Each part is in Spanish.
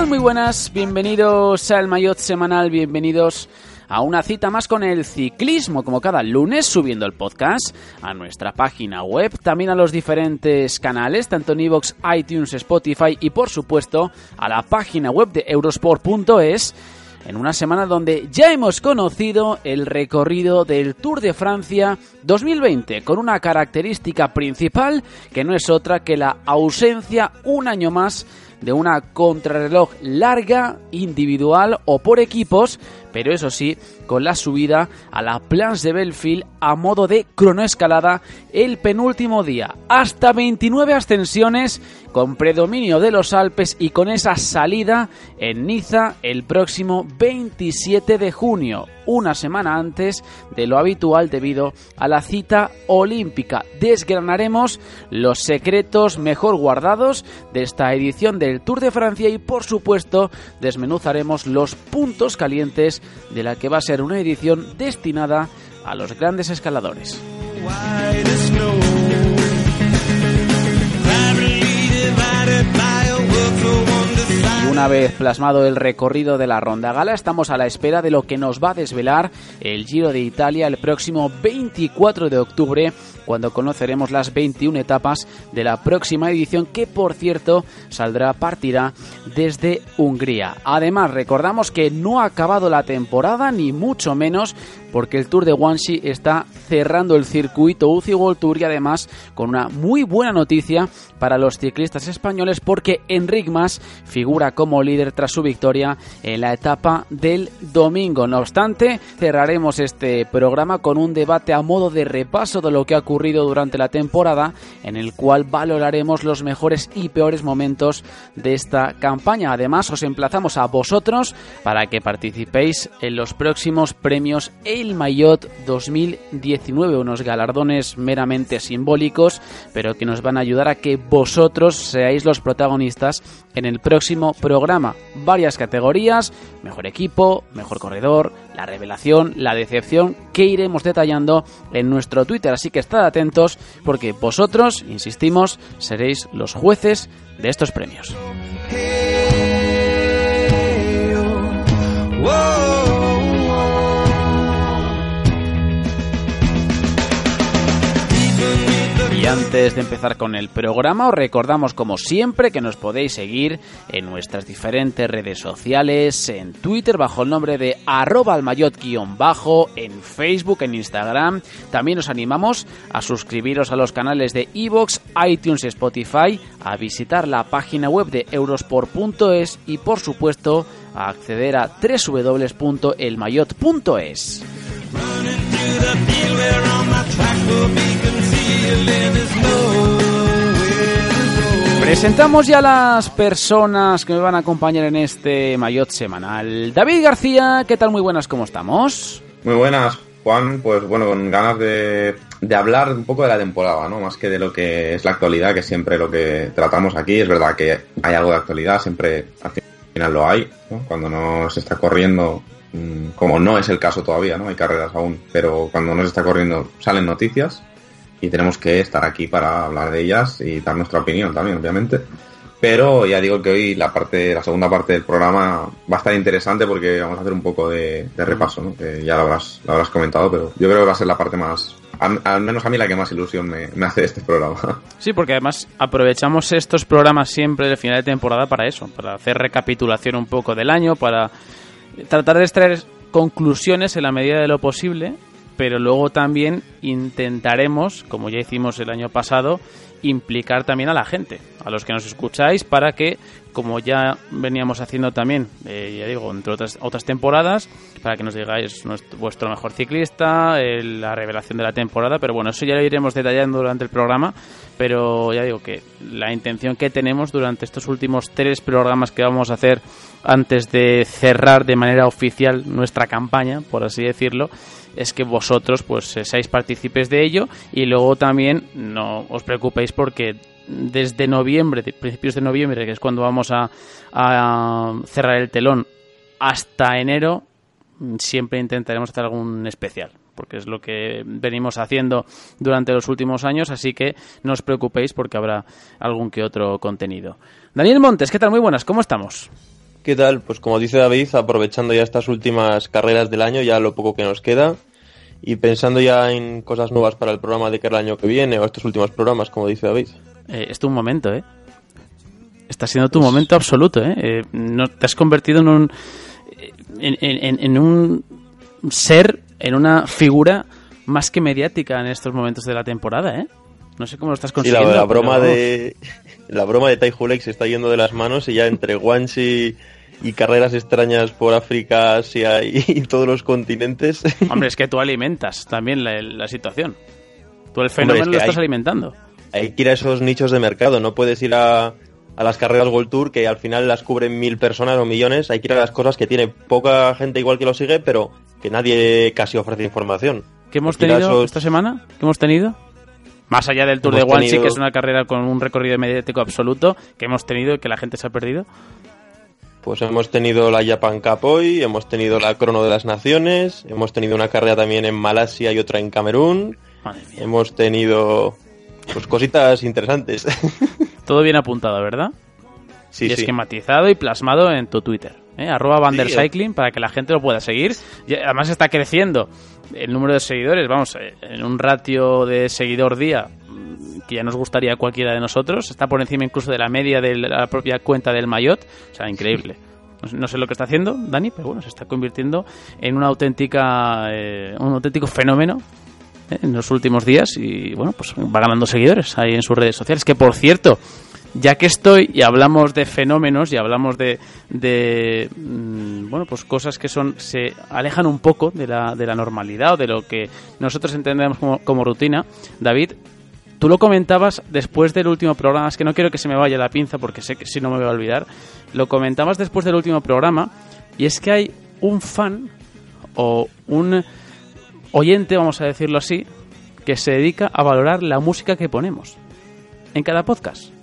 tal? Muy buenas, bienvenidos al Mayotte Semanal, bienvenidos a una cita más con el ciclismo, como cada lunes, subiendo el podcast a nuestra página web, también a los diferentes canales, tanto en iVoox, iTunes, Spotify y por supuesto a la página web de eurosport.es en una semana donde ya hemos conocido el recorrido del Tour de Francia 2020, con una característica principal que no es otra que la ausencia un año más de una contrarreloj larga, individual o por equipos, pero eso sí, con la subida a la Plans de Belfield a modo de cronoescalada el penúltimo día. Hasta 29 ascensiones con predominio de los Alpes y con esa salida en Niza el próximo 27 de junio, una semana antes de lo habitual debido a la cita olímpica. Desgranaremos los secretos mejor guardados de esta edición del Tour de Francia y por supuesto desmenuzaremos los puntos calientes de la que va a ser una edición destinada a los grandes escaladores. Una vez plasmado el recorrido de la Ronda Gala, estamos a la espera de lo que nos va a desvelar el Giro de Italia el próximo 24 de octubre, cuando conoceremos las 21 etapas de la próxima edición, que por cierto saldrá, partirá desde Hungría. Además, recordamos que no ha acabado la temporada, ni mucho menos, porque el Tour de Guangxi está cerrando el circuito UCI World Tour y además con una muy buena noticia para los ciclistas españoles porque Enric Mas figura como líder tras su victoria en la etapa del domingo. No obstante, cerraremos este programa con un debate a modo de repaso de lo que ha ocurrido durante la temporada en el cual valoraremos los mejores y peores momentos de esta campaña. Además, os emplazamos a vosotros para que participéis en los próximos premios El Maillot 2019, unos galardones meramente simbólicos, pero que nos van a ayudar a que vosotros seáis los protagonistas en el próximo programa. Varias categorías, mejor equipo, mejor corredor, la revelación, la decepción, que iremos detallando en nuestro Twitter. Así que estad atentos porque vosotros, insistimos, seréis los jueces de estos premios. Hey, oh, whoa. Y antes de empezar con el programa, os recordamos como siempre que nos podéis seguir en nuestras diferentes redes sociales, en Twitter bajo el nombre de arroba almayot-bajo, en Facebook, en Instagram. También os animamos a suscribiros a los canales de iVoox, iTunes y Spotify, a visitar la página web de eurosport.es y por supuesto a acceder a www.elmayot.es. Presentamos ya las personas que me van a acompañar en este Mayotte semanal. David García, ¿qué tal? Muy buenas, ¿cómo estamos? Muy buenas, Juan. Pues bueno, con ganas de, hablar un poco de la temporada, ¿no? Más que de lo que es la actualidad, que siempre lo que tratamos aquí. Es verdad que hay algo de actualidad, siempre al final lo hay. Cuando no se está corriendo, mm, como no es el caso todavía, ¿no? Hay carreras aún, pero cuando no se está corriendo salen noticias y tenemos que estar aquí para hablar de ellas y dar nuestra opinión también, obviamente. Pero ya digo que hoy la parte, la segunda parte del programa va a estar interesante porque vamos a hacer un poco de, de repaso, ¿no? Ya lo habrás, lo habrás comentado, pero yo creo que va a ser la parte más, al, al menos a mí la que más ilusión me, me hace de este programa. Sí, porque además aprovechamos estos programas siempre del final de temporada para eso, para hacer recapitulación un poco del año, para tratar de extraer conclusiones en la medida de lo posible, pero luego también intentaremos, como ya hicimos el año pasado, implicar también a la gente, a los que nos escucháis, para que como ya veníamos haciendo también, eh, ya digo, entre otras, otras temporadas, para que nos digáis vuestro mejor ciclista, la revelación de la temporada, pero bueno, eso ya lo iremos detallando durante el programa, pero ya digo que la intención que tenemos durante estos últimos tres programas que vamos a hacer antes de cerrar de manera oficial nuestra campaña, por así decirlo, es que vosotros pues seáis partícipes de ello y luego también no os preocupéis porque desde noviembre, principios de noviembre, que es cuando vamos a, cerrar el telón, hasta enero, siempre intentaremos hacer algún especial porque es lo que venimos haciendo durante los últimos años, así que no os preocupéis porque habrá algún que otro contenido. Daniel Montes, ¿qué tal? Muy buenas, ¿cómo estamos? ¿Qué tal? Pues como dice David, aprovechando ya estas últimas carreras del año, ya lo poco que nos queda, y pensando ya en cosas nuevas para el programa de que el año que viene, o estos últimos programas, como dice David. Eh, es tu momento, ¿eh? Está siendo tu momento absoluto, ¿eh? ¿eh? no, te has convertido en un, en, un ser, en una figura más que mediática en estos momentos de la temporada, ¿eh? No sé cómo lo estás consiguiendo. Y la, broma de la broma de Tai se está yendo de las manos y ya entre Guanxi y carreras extrañas por África, Asia y, todos los continentes. Hombre, es que tú alimentas también la, situación. Tú el fenómeno lo estás alimentando hay que ir a esos nichos de mercado, no puedes ir a, a las carreras World Tour que al final las cubren mil personas o millones, hay que ir a las cosas que tiene poca gente igual que lo sigue, pero que nadie casi ofrece información. ¿Qué hemos tenido esta semana? ¿Qué hemos tenido? Más allá del Tour de Guanxi, que es una carrera con un recorrido mediático absoluto, que hemos tenido y que la gente se ha perdido. Pues hemos tenido la Japan Cup hoy, hemos tenido la Crono de las Naciones, hemos tenido una carrera también en Malasia y otra en Camerún. Hemos tenido pues cositas interesantes. Todo bien apuntado, ¿verdad? Sí, y esquematizado y plasmado en tu Twitter. ¿Eh? Arroba Vandercycling para que la gente lo pueda seguir. Y además está creciendo el número de seguidores. Vamos, eh, en un ratio de seguidor día mm, que ya nos gustaría a cualquiera de nosotros. Está por encima incluso de la media de la propia cuenta del Mayotte. O sea, increíble. No sé lo que está haciendo Dani, pero bueno, se está convirtiendo en una auténtica, eh, un auténtico fenómeno en los últimos días y bueno, pues va ganando seguidores ahí en sus redes sociales. Que por cierto, ya que estoy y hablamos de fenómenos y hablamos de, de mm, bueno, pues cosas que son se alejan un poco de la, de la normalidad o de lo que nosotros entendemos como, como rutina, David, tú lo comentabas después del último programa, es que no quiero que se me vaya la pinza porque sé que si no me voy a olvidar, lo comentabas después del último programa y es que hay un fan o un oyente, vamos a decirlo así, que se dedica a valorar la música que ponemos en cada podcast.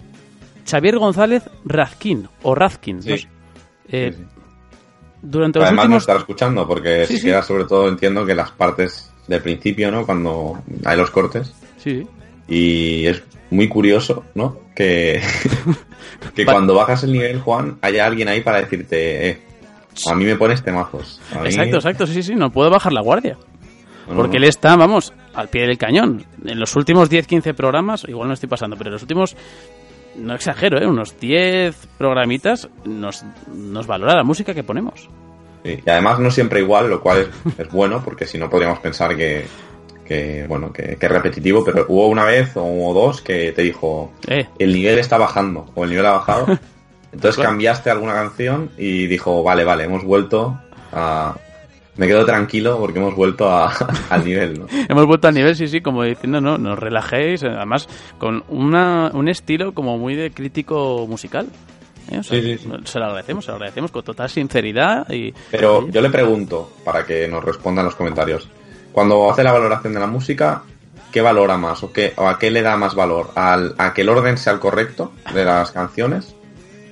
Xavier González Razkin o Razkin. Eh, durante los Además no estar escuchando porque si queda sobre todo entiendo que las partes del principio, ¿no? Cuando hay los cortes. Sí. Y es muy curioso, ¿no? Que, que cuando bajas el nivel, Juan, haya alguien ahí para decirte, eh, a mí me pones temazos. Exacto, exacto, sí, sí, no puedo bajar la guardia. Porque él está, vamos, al pie del cañón. En los últimos 10-15 programas, igual no estoy pasando, pero en los últimos, no exagero, ¿eh? unos 10 programitas, nos, nos valora la música que ponemos. y además no siempre igual, lo cual es, bueno, porque si no podríamos pensar que, que bueno, que, es repetitivo, pero hubo una vez o dos que te dijo, eh. el nivel está bajando, o el nivel ha bajado. Entonces cambiaste alguna canción y dijo, vale, vale, hemos vuelto a, me quedo tranquilo porque hemos vuelto al nivel, ¿no? hemos vuelto al nivel, sí, sí, como diciendo, no, nos relajéis, además con una, un estilo como muy de crítico musical. ¿eh? sí, sí, Se lo agradecemos, se lo agradecemos con total sinceridad. y Pero yo le pregunto, para que nos responda en los comentarios, cuando hace la valoración de la música, ¿qué valora más o, qué, o a qué le da más valor? ¿Al, ¿A que el orden sea el correcto de las canciones?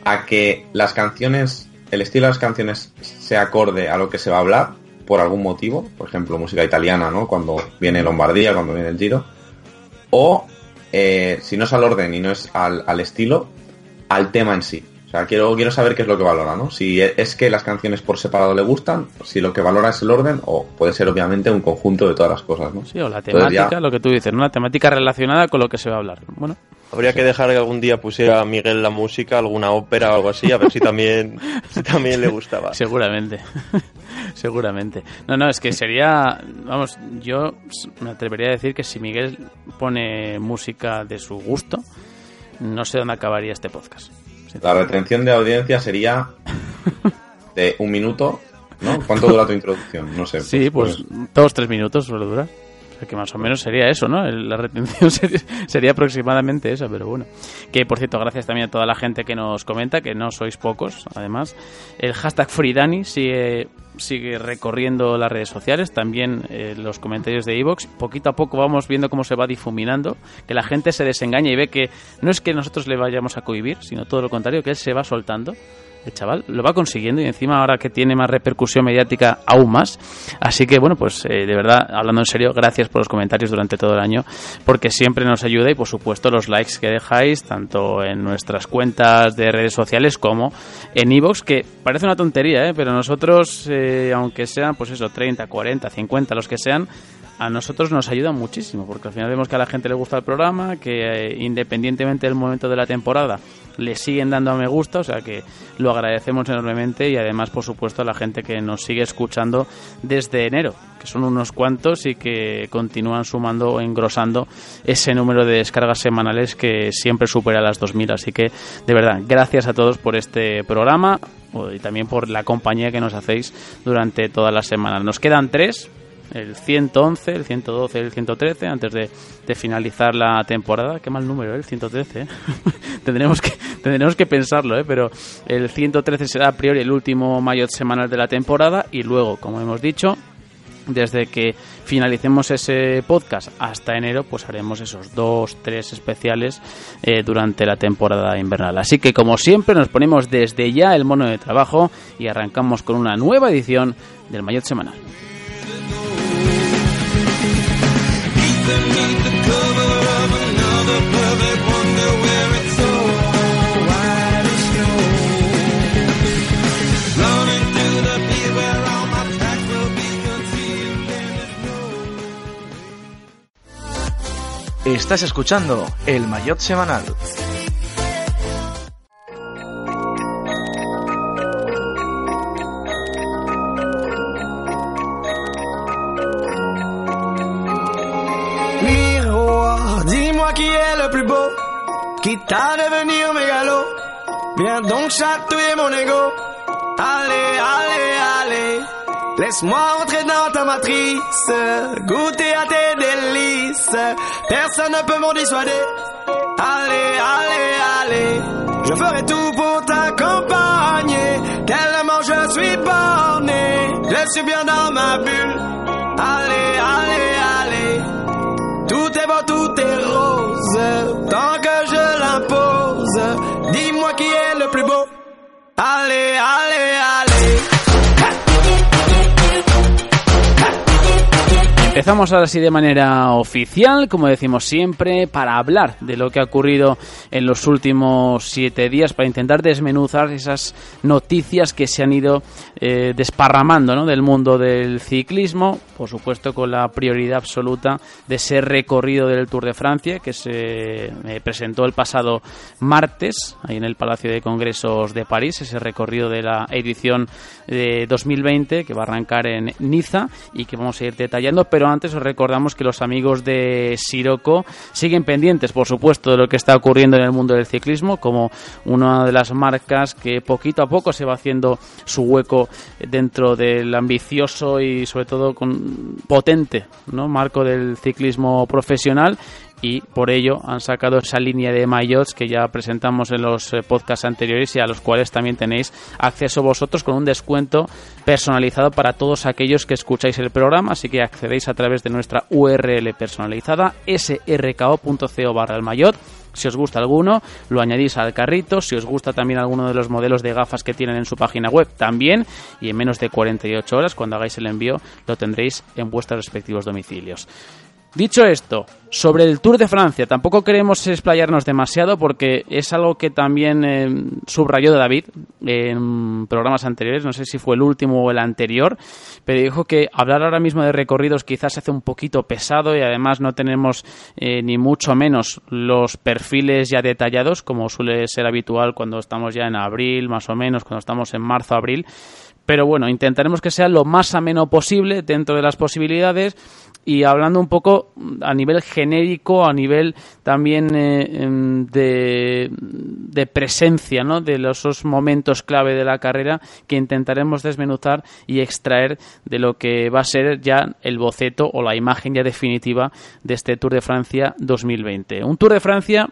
¿A que las canciones, el estilo de las canciones se acorde a lo que se va a hablar? Por algún motivo, por ejemplo, música italiana, ¿no? Cuando viene Lombardía, cuando viene el Giro. O, eh, si no es al orden y no es al, al, estilo, al tema en sí. O sea, quiero, quiero saber qué es lo que valora, ¿no? Si es que las canciones por separado le gustan, si lo que valora es el orden, o puede ser obviamente un conjunto de todas las cosas, ¿no? Sí, o la temática, lo que tú dices, una temática relacionada con lo que se va a hablar. Bueno. Habría que dejar que algún día pusiera a Miguel la música, alguna ópera o algo así, a ver si también, si también le gustaba. Seguramente. Seguramente. No, no, es que sería, vamos, yo me atrevería a decir que si Miguel pone música de su gusto, no sé dónde acabaría este podcast. La retención de audiencia sería de un minuto, ¿no? ¿Cuánto dura tu introducción? No sé. Sí, pues, pues dos, tres minutos suele durar que más o menos sería eso, ¿no? La retención sería, aproximadamente eso, pero bueno. Que por cierto, gracias también a toda la gente que nos comenta, que no sois pocos, además. El hashtag FreeDani sigue, sigue recorriendo las redes sociales, también eh, los comentarios de Evox. Poquito a poco vamos viendo cómo se va difuminando, que la gente se desengaña y ve que no es que nosotros le vayamos a cohibir, sino todo lo contrario, que él se va soltando el chaval lo va consiguiendo y encima ahora que tiene más repercusión mediática aún más. Así que bueno, pues eh, de verdad, hablando en serio, gracias por los comentarios durante todo el año porque siempre nos ayuda y por supuesto los likes que dejáis tanto en nuestras cuentas de redes sociales como en iVoox, que parece una tontería, ¿eh? pero nosotros, eh, aunque sean pues eso, 30, 40, 50, los que sean, a nosotros nos ayuda muchísimo, porque al final vemos que a la gente le gusta el programa, que eh, independientemente del momento de la temporada le siguen dando a me gusta, o sea que lo agradecemos enormemente y además, por supuesto, a la gente que nos sigue escuchando desde enero, que son unos cuantos y que continúan sumando o engrosando ese número de descargas semanales que siempre supera las 2.000. Así que, de verdad, gracias a todos por este programa y también por la compañía que nos hacéis durante todas las semanas. Nos quedan tres, el 111, el 112 el 113 antes de, finalizar la temporada. Qué mal número, ¿eh? el 113. ¿eh? tendremos, que, tendremos que pensarlo, ¿eh? pero el 113 será a priori el último mayor semanal de la temporada y luego, como hemos dicho, desde que finalicemos ese podcast hasta enero, pues haremos esos dos, tres especiales eh, durante la temporada invernal. Así que, como siempre, nos ponemos desde ya el mono de trabajo y arrancamos con una nueva edición del Mayor Semanal. Estás escuchando el Mayotte Semanal. qui est le plus beau, quitte à devenir mégalo. Viens donc chatouiller mon ego. Allez, allez, allez. Laisse-moi entrer dans ta matrice, goûter à tes Personne ne peut m'en dissuader. Allez, allez, allez. Je ferai tout pour t'accompagner. Tellement je suis borné. Je suis bien dans ma bulle. Allez, allez, allez. Tout est beau, tout est rose, tant que je l'impose. Dis-moi qui est le plus beau. Allez, allez, allez. Empezamos ahora sí de manera oficial, como decimos siempre, para hablar de lo que ha ocurrido en los últimos siete días, para intentar desmenuzar esas noticias que se han ido eh, desparramando ¿no? del mundo del ciclismo, por supuesto con la prioridad absoluta de ese recorrido del Tour de Francia que se eh, presentó el pasado martes, ahí en el Palacio de Congresos de París, ese recorrido de la edición de 2020 que va a arrancar en Niza y que vamos a ir detallando, pero antes os recordamos que los amigos de Siroco siguen pendientes, por supuesto, de lo que está ocurriendo en el mundo del ciclismo, como una de las marcas que poquito a poco se va haciendo su hueco dentro del ambicioso y sobre todo con potente ¿no? marco del ciclismo profesional y por ello han sacado esa línea de maillots que ya presentamos en los eh, podcasts anteriores y a los cuales también tenéis acceso vosotros con un descuento personalizado para todos aquellos que escucháis el programa, así que accedéis a través de nuestra URL personalizada srko.co barra el maillot si os gusta alguno, lo añadís al carrito. Si os gusta también alguno de los modelos de gafas que tienen en su página web, también. Y en menos de 48 horas, cuando hagáis el envío, lo tendréis en vuestros respectivos domicilios. Dicho esto, sobre el Tour de Francia, tampoco queremos explayarnos demasiado porque es algo que también eh, subrayó David en programas anteriores, no sé si fue el último o el anterior, pero dijo que hablar ahora mismo de recorridos quizás se hace un poquito pesado y además no tenemos eh, ni mucho menos los perfiles ya detallados como suele ser habitual cuando estamos ya en abril, más o menos, cuando estamos en marzo, abril. Pero bueno, intentaremos que sea lo más ameno posible dentro de las posibilidades y hablando un poco a nivel genérico, a nivel también eh, em, de, de, presencia, ¿no? De esos momentos clave de la carrera que intentaremos desmenuzar y extraer de lo que va a ser ya el boceto o la imagen ya definitiva de este Tour de Francia 2020. Un Tour de Francia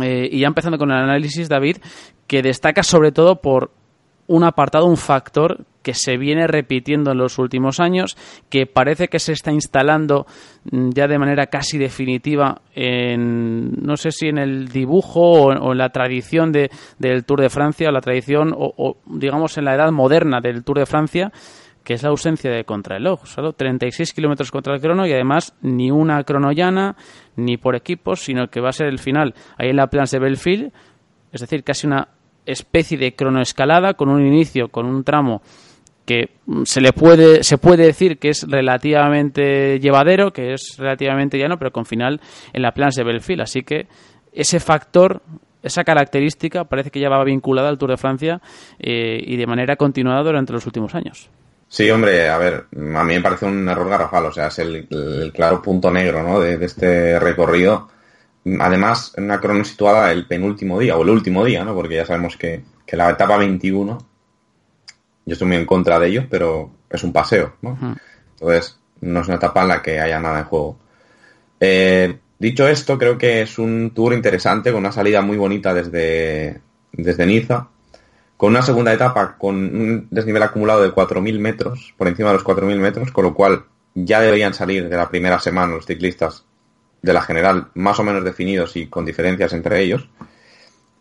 eh, y ya empezando con el análisis, David, que destaca sobre todo por un apartado, un factor que se viene repitiendo en los últimos años, que parece que se está instalando mm, ya de manera casi definitiva en, no sé si en el dibujo o, en la tradición de, del Tour de Francia, o la tradición, o, digamos en la edad moderna del Tour de Francia, que es la ausencia de contrarreloj. Solo 36 kilómetros contra el crono y además ni una cronollana, ni por equipos, sino que va a ser el final ahí en la Plans de Belfield, es decir, casi una especie de cronoescalada con un inicio, con un tramo que mm, se le puede se puede decir que es relativamente llevadero, que es relativamente llano, pero con final en la Plans de Belfield, así que ese factor esa característica parece que ya va vinculada al Tour de Francia eh, y de manera continuada durante los últimos años. Sí, hombre, a ver, a mí me parece un error garrafal, o sea, es el, claro punto negro ¿no? de, este recorrido. Además, en una crono situada el penúltimo día o el último día, ¿no? porque ya sabemos que, que la etapa 21 yo estoy muy en contra de ellos, pero es un paseo, ¿no? Entonces, no es una etapa en la que haya nada en juego. Eh, dicho esto, creo que es un tour interesante, con una salida muy bonita desde, desde Niza, con una segunda etapa con un desnivel acumulado de 4.000 metros, por encima de los 4.000 metros, con lo cual ya deberían salir de la primera semana los ciclistas de la general más o menos definidos y con diferencias entre ellos.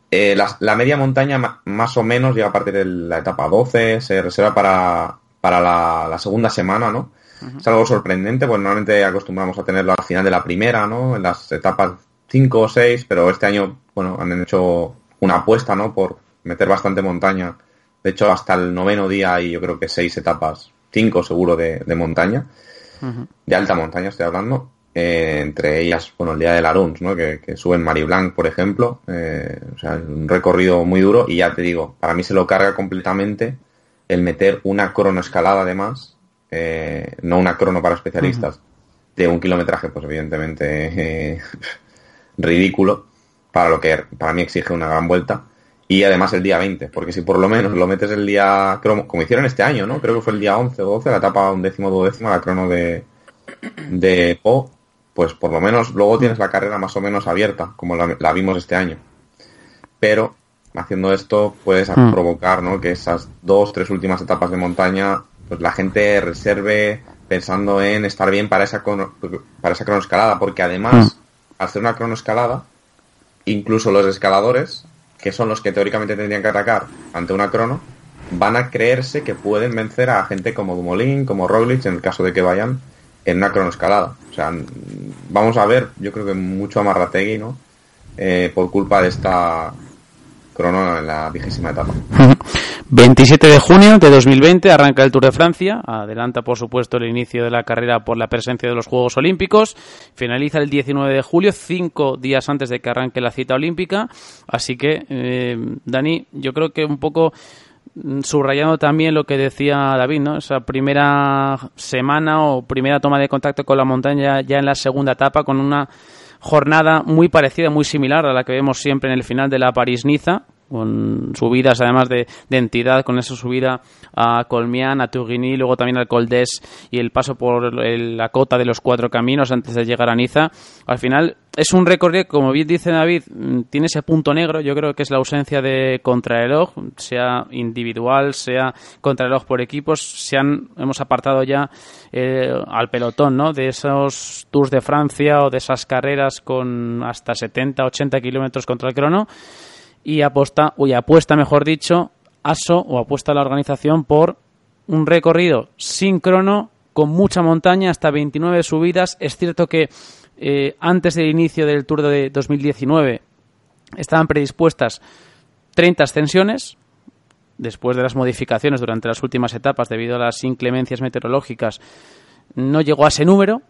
Eh, la, media montaña más o menos llega a partir de la etapa 12, se reserva para, para la, segunda semana, ¿no? Es algo sorprendente, pues normalmente acostumbramos a tenerlo al final de la primera, ¿no? En las etapas 5 o 6, pero este año, bueno, han hecho una apuesta, ¿no? Por meter bastante montaña. De hecho, hasta el noveno día hay yo creo que seis etapas, cinco seguro de, montaña, de alta montaña estoy hablando. Eh, entre ellas, bueno, el día de Laruns, ¿no? Que, que sube en Mariblanc, por ejemplo. Eh, o sea, un recorrido muy duro y ya te digo, para mí se lo carga completamente el meter una cronoescalada además, eh, no una crono para especialistas, de un kilometraje, pues evidentemente ridículo, para lo que para mí exige una gran vuelta. Y además el día 20, porque si por lo menos lo metes el día, como hicieron este año, ¿no? Creo que fue el día 11 o 12, la etapa un décimo o décimo, la crono de, de Po, pues por lo menos luego tienes la carrera más o menos abierta, como la, vimos este año. Pero haciendo esto puedes mm. provocar ¿no? que esas dos, tres últimas etapas de montaña, pues la gente reserve pensando en estar bien para esa, para esa cronoescalada, porque además, mm. al hacer una cronoescalada, incluso los escaladores, que son los que teóricamente tendrían que atacar ante una crono, van a creerse que pueden vencer a gente como Dumoulin, como Roglic, en el caso de que vayan en una cronoescalada. O sea, vamos a ver, yo creo que mucho amarrategui, ¿no? Eh, por culpa de esta crono en la vigésima etapa. 27 de junio de 2020 arranca el Tour de Francia, adelanta por supuesto el inicio de la carrera por la presencia de los Juegos Olímpicos, finaliza el 19 de julio, cinco días antes de que arranque la cita olímpica, así que, eh, Dani, yo creo que un poco subrayando también lo que decía David, ¿no? Esa primera semana o primera toma de contacto con la montaña ya en la segunda etapa con una jornada muy parecida, muy similar a la que vemos siempre en el final de la París-Niza, con subidas además de, entidad, con esa subida a Colmián, a Tourigny, luego también al Col y el paso por la cota de los cuatro caminos antes de llegar a Niza. Al final es un recorrido, como bien dice David, mm, tiene ese punto negro, yo creo que es la ausencia de contrarreloj, sea individual, sea contrarreloj por equipos, se han, hemos apartado ya eh, al pelotón, ¿no? De esos Tours de Francia o de esas carreras con hasta 70, 80 kilómetros contra el crono y aposta, o apuesta, mejor dicho, ASO o apuesta la organización por un recorrido sin crono, con mucha montaña, hasta 29 subidas. Es cierto que eh, antes del inicio del Tour de 2019 estaban predispuestas 30 ascensiones. Después de las modificaciones durante las últimas etapas, debido a las inclemencias meteorológicas, no llegó a ese número.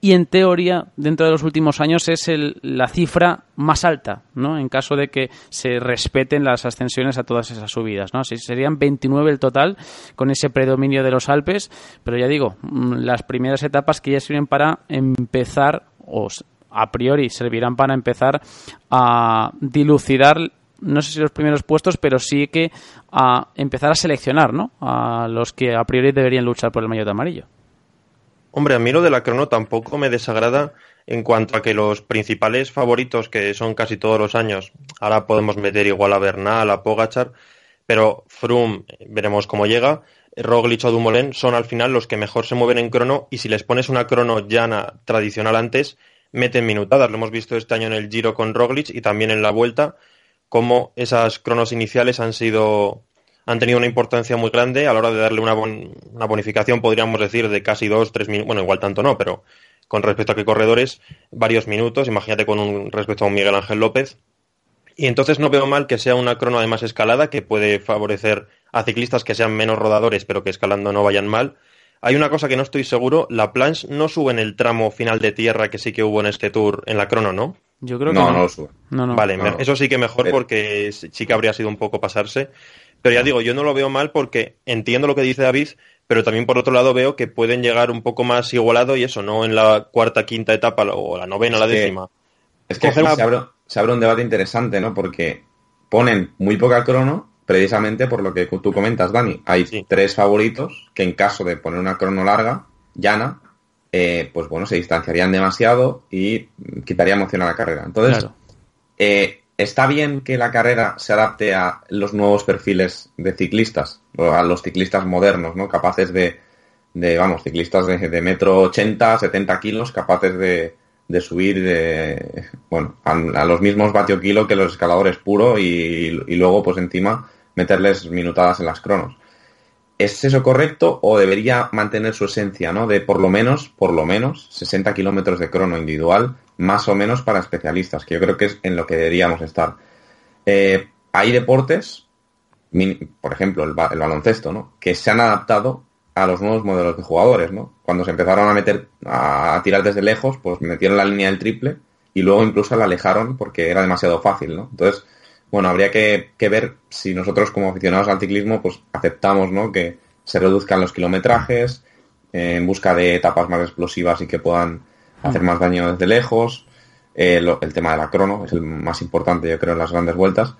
Y en teoría dentro de los últimos años es el, la cifra más alta, ¿no? En caso de que se respeten las ascensiones a todas esas subidas, ¿no? Así serían 29 el total con ese predominio de los Alpes, pero ya digo, mm, las primeras etapas que ya sirven para empezar o a priori servirán para empezar a dilucidar no sé si los primeros puestos, pero sí que a empezar a seleccionar, ¿no? A los que a priori deberían luchar por el maillot amarillo. Hombre, a mí lo de la crono tampoco me desagrada en cuanto a que los principales favoritos, que son casi todos los años, ahora podemos meter igual a Bernal, a Pogachar, pero Froome, veremos cómo llega, Roglic o Dumoulin son al final los que mejor se mueven en crono y si les pones una crono llana tradicional antes, meten minutadas. Lo hemos visto este año en el Giro con Roglic y también en la Vuelta, cómo esas cronos iniciales han sido han tenido una importancia muy grande a la hora de darle una, una bonificación, podríamos decir, de casi dos, tres minutos, bueno, igual tanto no, pero con respecto a qué corredores, varios minutos, imagínate con un respecto a un Miguel Ángel López. Y entonces no veo mal que sea una crono además escalada, que puede favorecer a ciclistas que sean menos rodadores, pero que escalando no vayan mal. Hay una cosa que no estoy seguro, la planche no sube en el tramo final de tierra que sí que hubo en este tour en la crono, ¿no? Yo creo que no, no, lo sube. vale, eso sí que mejor porque sí que habría sido un poco pasarse. Pero ya digo, yo no lo veo mal porque entiendo lo que dice David, pero también por otro lado veo que pueden llegar un poco más igualado y eso, no en la cuarta, quinta etapa o la novena, la décima. es que se, abre, un debate interesante, ¿no? Porque ponen muy poca crono precisamente por lo que tú comentas, Dani. Hay tres favoritos que en caso de poner una crono larga, llana, eh, pues bueno, se distanciarían demasiado y quitaría emoción a la carrera. Entonces, eh, está bien que la carrera se adapte a los nuevos perfiles de ciclistas, a los ciclistas modernos, ¿no? Capaces de, de vamos, ciclistas de, metro 80, 70 kilos, capaces de, de subir, de, bueno, a, los mismos vatio kilo que los escaladores puro y, y luego, pues encima, meterles minutadas en las cronos. ¿Es eso correcto o debería mantener su esencia, ¿no? De por lo menos, por lo menos, 60 kilómetros de crono individual, más o menos para especialistas, que yo creo que es en lo que deberíamos estar. Eh, hay deportes, por ejemplo, el, baloncesto, ¿no? Que se han adaptado a los nuevos modelos de jugadores, ¿no? Cuando se empezaron a meter, a tirar desde lejos, pues metieron la línea del triple y luego incluso la alejaron porque era demasiado fácil, ¿no? Entonces, bueno, habría que, ver si nosotros como aficionados al ciclismo pues aceptamos ¿no? que se reduzcan los kilometrajes en busca de etapas más explosivas y que puedan hacer más daño desde lejos. Eh, el tema de la crono es el más importante, yo creo, en las grandes vueltas.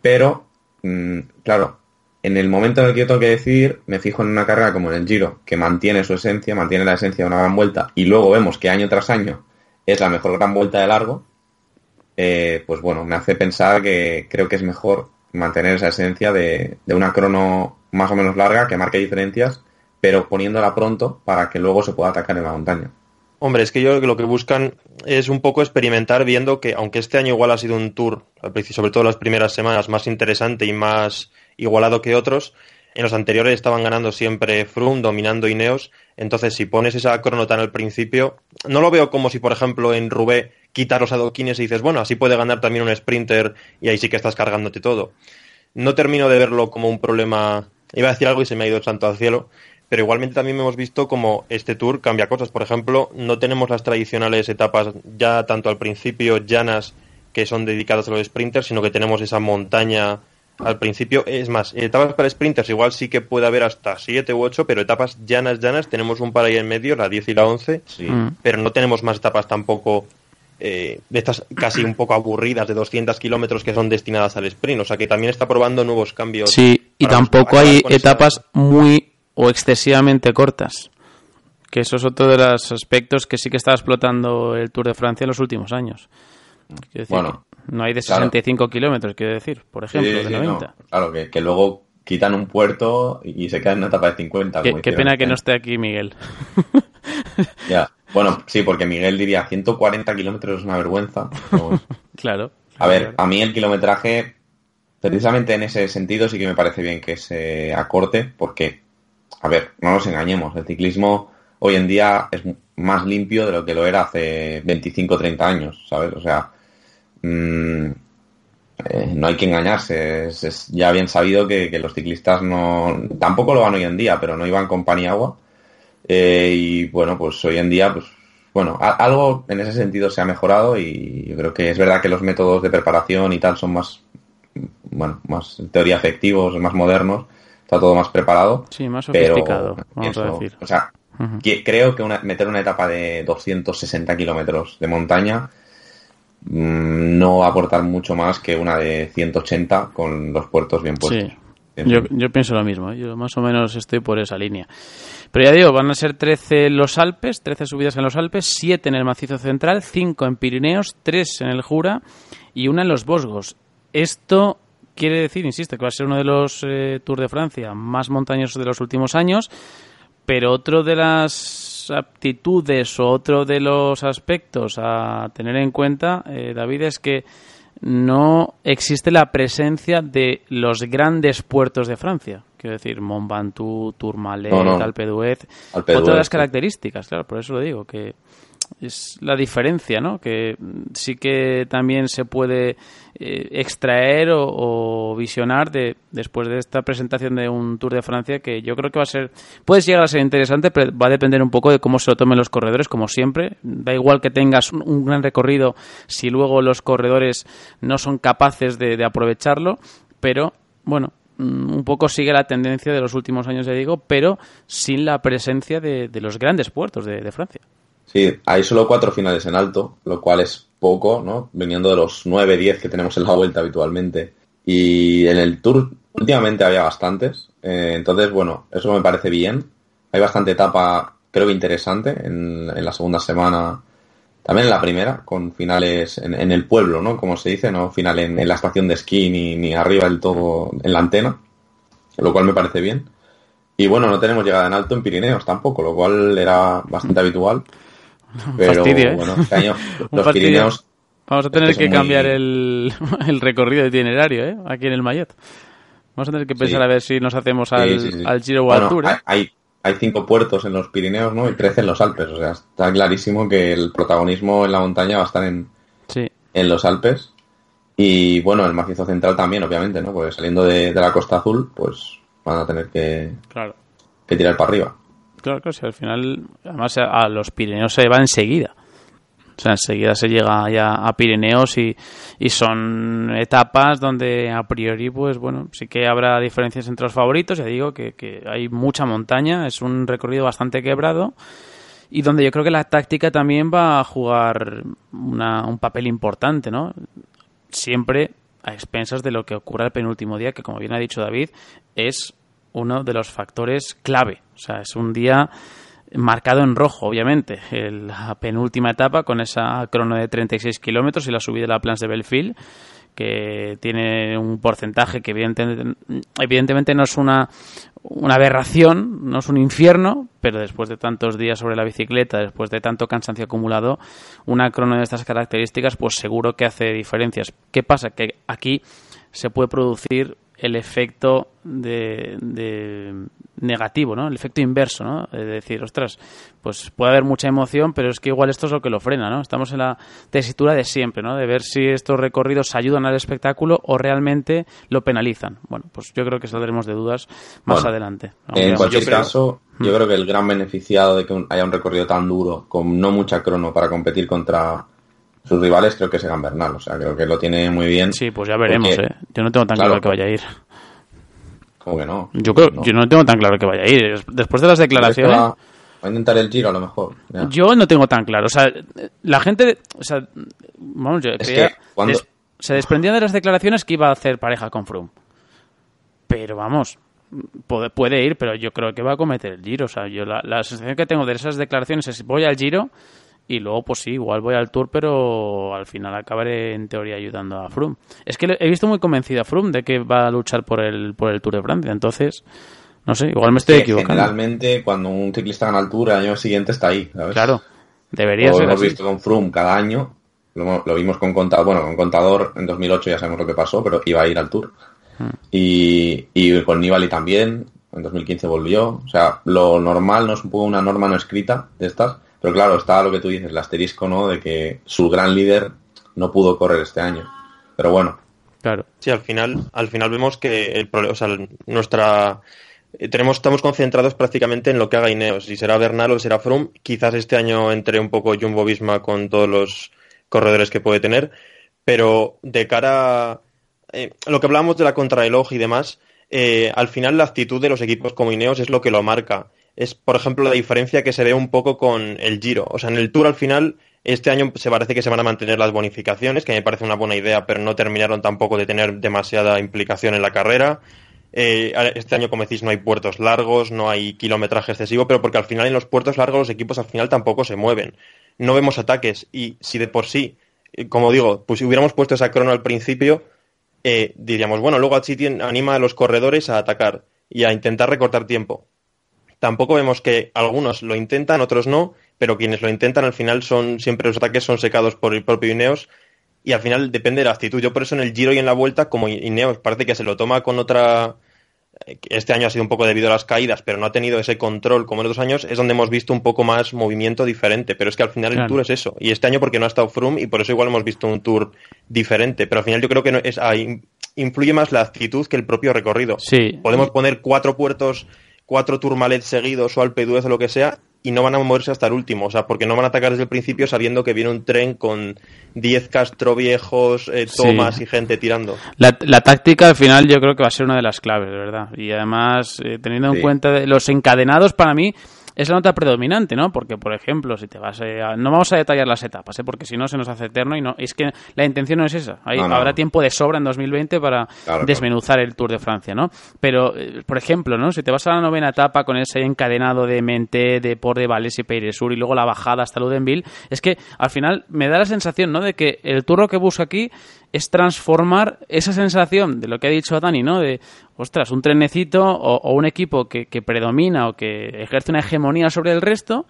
Pero, mm, claro, en el momento en el que yo tengo que decidir, me fijo en una carrera como en el Giro, que mantiene su esencia, mantiene la esencia de una gran vuelta, y luego vemos que año tras año es la mejor gran vuelta de largo, eh, pues bueno, me hace pensar que creo que es mejor mantener esa esencia de, una crono más o menos larga que marque diferencias, pero poniéndola pronto para que luego se pueda atacar en la montaña. Hombre, es que yo lo que buscan es un poco experimentar viendo que, aunque este año igual ha sido un tour, sobre todo las primeras semanas, más interesante y más igualado que otros, en los anteriores estaban ganando siempre Froome, dominando Ineos. Entonces, si pones esa crono tan al principio, no lo veo como si, por ejemplo, en Roubaix quitas los adoquines y dices, bueno, así puede ganar también un sprinter y ahí sí que estás cargándote todo. No termino de verlo como un problema. Iba a decir algo y se me ha ido el santo al cielo, pero igualmente también hemos visto como este tour cambia cosas. Por ejemplo, no tenemos las tradicionales etapas ya tanto al principio llanas que son dedicadas a los sprinters, sino que tenemos esa montaña al principio. Es más, etapas para sprinters igual sí que puede haber hasta 7 u 8, pero etapas llanas, llanas, tenemos un par ahí en medio, la 10 y la 11, mm. pero no tenemos más etapas tampoco eh, de estas casi un poco aburridas de 200 kilómetros que son destinadas al sprint. O sea que también está probando nuevos cambios. Sí, y tampoco hay etapas muy o excesivamente cortas. Que eso es otro de los aspectos que sí que está explotando el Tour de Francia en los últimos años. bueno, no hay de 65 kilómetros, quiero decir, por ejemplo, de 90. claro, que, que, luego quitan un puerto y se queda en una etapa de 50. Qué, pena que no esté aquí Miguel. ya. Bueno, sí, porque Miguel diría 140 kilómetros es una vergüenza. claro. A ver, a mí el kilometraje, precisamente en ese sentido, sí que me parece bien que se acorte, porque, a ver, no nos engañemos, el ciclismo hoy en día es más limpio de lo que lo era hace 25 o 30 años, ¿sabes? O sea, mmm, eh, no hay que engañarse, es, ya bien sabido que, que, los ciclistas no, tampoco lo van hoy en día, pero no iban con pan y agua eh, y bueno, pues hoy en día, pues bueno, algo en ese sentido se ha mejorado y yo creo que es verdad que los métodos de preparación y tal son más, bueno, más en teoría efectivos, más modernos, está todo más preparado. Sí, más sofisticado, vamos a decir. O sea, creo que meter una etapa de 260 kilómetros de montaña mm, no va a aportar mucho más que una de 180 con los puertos bien puestos. Sí. Yo, yo, pienso lo mismo, ¿eh? yo más o menos estoy por esa línea. Pero ya digo, van a ser 13 en los Alpes, 13 subidas en los Alpes, 7 en el macizo central, 5 en Pirineos, 3 en el Jura y una en los Bosgos. Esto quiere decir, insisto, que va a ser uno de los eh, Tours de Francia más montañosos de los últimos años, pero otro de las aptitudes o otro de los aspectos a tener en cuenta, eh, David, es que no existe la presencia de los grandes puertos de Francia. Quiero decir, Mont Ventoux, Tourmalet, Alpe d'Huez, otras las características, claro, por eso lo digo, que es la diferencia, ¿no? Que sí que también se puede eh, extraer o, visionar de después de esta presentación de un Tour de Francia que yo creo que va a ser puede llegar a ser interesante, pero va a depender un poco de cómo se lo tomen los corredores, como siempre. Da igual que tengas un, gran recorrido si luego los corredores no son capaces de aprovecharlo, pero bueno, Mm, un poco sigue la tendencia de los últimos años, ya digo, pero sin la presencia de, los grandes puertos de, Francia. Sí, hay solo cuatro finales en alto, lo cual es poco, ¿no? Viniendo de los nueve, diez que tenemos en la vuelta habitualmente. Y en el Tour últimamente había bastantes, eh, entonces, bueno, eso me parece bien. Hay bastante etapa, creo que interesante, en, en la segunda semana también en la primera, con finales en, el pueblo, ¿no? Como se dice, no final en, la estación de esquí ni, ni, arriba del todo en la antena, lo cual me parece bien. Y bueno, no tenemos llegada en alto en Pirineos tampoco, lo cual era bastante habitual. Pero ¿eh? bueno, este año los Pirineos... Vamos a tener que cambiar el, el, recorrido de itinerario, ¿eh? Aquí en el Mayot. Vamos a tener que pensar a ver si nos hacemos al, al Giro o al Tour. ¿eh? Hay, hay cinco puertos en los Pirineos, ¿no? Y trece en los Alpes. O sea, está clarísimo que el protagonismo en la montaña va a estar en, en los Alpes. Y bueno, el macizo central también, obviamente, ¿no? Porque saliendo de, la Costa Azul, pues van a tener que, claro. que tirar para arriba. Claro, claro, si al final, además a los Pirineos se va enseguida. O sea, enseguida se llega ya a Pirineos y, y, son etapas donde a priori, pues bueno, sí que habrá diferencias entre los favoritos. Ya digo que, que hay mucha montaña, es un recorrido bastante quebrado y donde yo creo que la táctica también va a jugar una, un papel importante, ¿no? Siempre a expensas de lo que ocurra el penúltimo día, que como bien ha dicho David, es uno de los factores clave. O sea, es un día marcado en rojo, obviamente, la penúltima etapa con esa crono de 36 kilómetros y la subida de la Plans de Belfield, que tiene un porcentaje que evidentemente, evidentemente no es una, una aberración, no es un infierno, pero después de tantos días sobre la bicicleta, después de tanto cansancio acumulado, una crono de estas características, pues seguro que hace diferencias. ¿Qué pasa? Que aquí se puede producir el efecto de, negativo, ¿no? El efecto inverso, ¿no? Es decir, ostras, pues puede haber mucha emoción, pero es que igual esto es lo que lo frena, ¿no? Estamos en la tesitura de siempre, ¿no? De ver si estos recorridos ayudan al espectáculo o realmente lo penalizan. Bueno, pues yo creo que saldremos de dudas más adelante. En cualquier caso, yo creo que el gran beneficiado de que haya un recorrido tan duro, con no mucha crono para competir contra sus rivales creo que es Bernal, o sea, creo que lo tiene muy bien. Sí, pues ya veremos, ¿eh? Yo no tengo tan claro que vaya a ir. ¿Cómo que no? Yo creo, yo no tengo tan claro que vaya a ir. Después de las declaraciones... Va, a intentar el giro a lo mejor. Yo no tengo tan claro. O sea, la gente... O sea, vamos, yo se desprendía de las declaraciones que iba a hacer pareja con Froome. Pero vamos, puede, puede ir, pero yo creo que va a cometer el giro. O sea, yo la, la sensación que tengo de esas declaraciones es voy al giro y luego pues sí, igual voy al Tour, pero al final acabaré en teoría ayudando a Froome. Es que he visto muy convencida a Froome de que va a luchar por el, por el Tour de Francia, entonces, no sé, igual me estoy equivocando. Generalmente cuando un ciclista gana el Tour, el año siguiente está ahí, ¿sabes? Claro, debería lo ser hemos visto con Froome cada año, lo, vimos con Contador, bueno, con Contador en 2008 ya sabemos lo que pasó, pero iba a ir al Tour. Hmm. Y, y con Nibali también, en 2015 volvió, o sea, lo normal no es un poco una norma no escrita de estas, pero claro, está lo que tú dices, el asterisco, ¿no? De que su gran líder no pudo correr este año. Pero bueno. Claro. Sí, al final, al final vemos que el o sea, nuestra eh, tenemos, estamos concentrados prácticamente en lo que haga Ineos. Si será Bernal o será Froome, quizás este año entre un poco Jumbo Visma con todos los corredores que puede tener, pero de cara a eh, lo que hablamos de la contrarreloj y demás, eh, al final la actitud de los equipos como Ineos es lo que lo marca. Es, por ejemplo, la diferencia que se ve un poco con el Giro. O sea, en el Tour al final, este año se parece que se van a mantener las bonificaciones, que me parece una buena idea, pero no terminaron tampoco de tener demasiada implicación en la carrera. Eh, este año, como decís, no hay puertos largos, no hay kilometraje excesivo, pero porque al final en los puertos largos los equipos al final tampoco se mueven. No vemos ataques y si de por sí, eh, como digo, pues si hubiéramos puesto esa crono al principio, eh, diríamos, bueno, luego así anima a los corredores a atacar y a intentar recortar tiempo. Tampoco vemos que algunos lo intentan, otros no, pero quienes lo intentan al final son siempre los ataques son secados por el propio Ineos y al final depende de la actitud. Yo por eso en el Giro y en la Vuelta, como Ineos parece que se lo toma con otra... Este año ha sido un poco debido a las caídas, pero no ha tenido ese control como en otros años, es donde hemos visto un poco más movimiento diferente. Pero es que al final el Tour es eso. Y este año porque no ha estado Froome y por eso igual hemos visto un Tour diferente. Pero al final yo creo que no, es, influye más la actitud que el propio recorrido. Sí. Podemos poner cuatro puertos, cuatro Tourmalets seguidos o Alpe o lo que sea y no van a moverse hasta el último, o sea, porque no van a atacar desde el principio sabiendo que viene un tren con 10 Castro viejos, eh, tomas y gente tirando. La, la, táctica al final yo creo que va a ser una de las claves, de verdad. Y además, eh, teniendo en cuenta de los encadenados, para mí, es la nota predominante, ¿no? Porque, por ejemplo, si te vas eh, a... No vamos a detallar las etapas, ¿eh? Porque si no se nos hace eterno y no... Es que la intención no es esa. Habrá tiempo de sobra en 2020 para desmenuzar el Tour de Francia, ¿no? Pero, eh, por ejemplo, ¿no? Si te vas a la novena etapa con ese encadenado de Mente, de Port de Vales y Peiresur y luego la bajada hasta Ludenville, es que al final me da la sensación, ¿no? De que el Tour que busca aquí es transformar esa sensación de lo que ha dicho Dani, ¿no? De, ostras, un trenecito o, un equipo que, predomina o que ejerce una hegemonía sobre el resto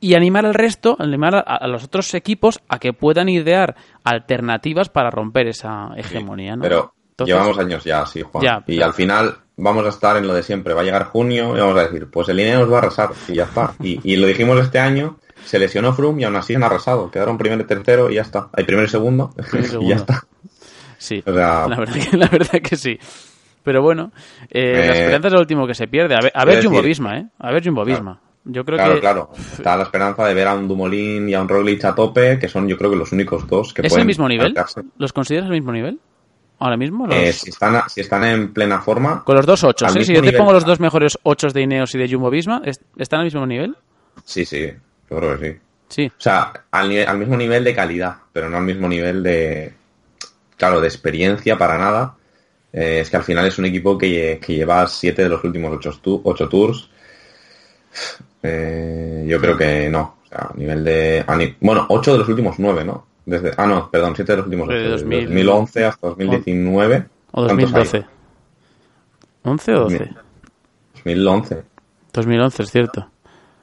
y animar al resto, animar a, los otros equipos a que puedan idear alternativas para romper esa hegemonía, ¿no? Pero llevamos años ya así, Juan. y al final vamos a estar en lo de siempre. Va a llegar junio y vamos a decir, pues el nos va a arrasar y ya está. Y, y lo dijimos este año se lesionó Froome y aún así han arrasado. Quedaron primero y tercero y ya está. Hay primero y segundo, y ya está. Sí, la, verdad que, sí. Pero bueno, eh, la eh, esperanza es lo último que se pierde. A ver, a ver Jumbo Visma, ¿eh? A ver Jumbo Visma. Yo creo claro, que... claro. Está la esperanza de ver a un Dumolín y a un Roglic a tope, que son yo creo que los únicos dos que ¿Es pueden... el mismo nivel? ¿Los consideras el mismo nivel? ¿Ahora mismo? Eh, si, están, si están en plena forma... Con los dos ocho, ¿sí? Si yo te pongo los dos mejores ocho de Ineos y de Jumbo Visma, ¿están al mismo nivel? Sí, sí, yo creo que sí. Sí. O sea, al, mismo nivel de calidad, pero no al mismo nivel de, claro, de experiencia para nada. Eh, es que al final es un equipo que, lleva siete de los últimos ocho, tours. Eh, yo creo que no. O sea, a nivel de... bueno, ocho de los últimos nueve, ¿no? Desde, ah, no, perdón, siete de los últimos ocho. Desde 2011 hasta 2019. O 2012. ¿11 o 12? 2011. 2011, es cierto.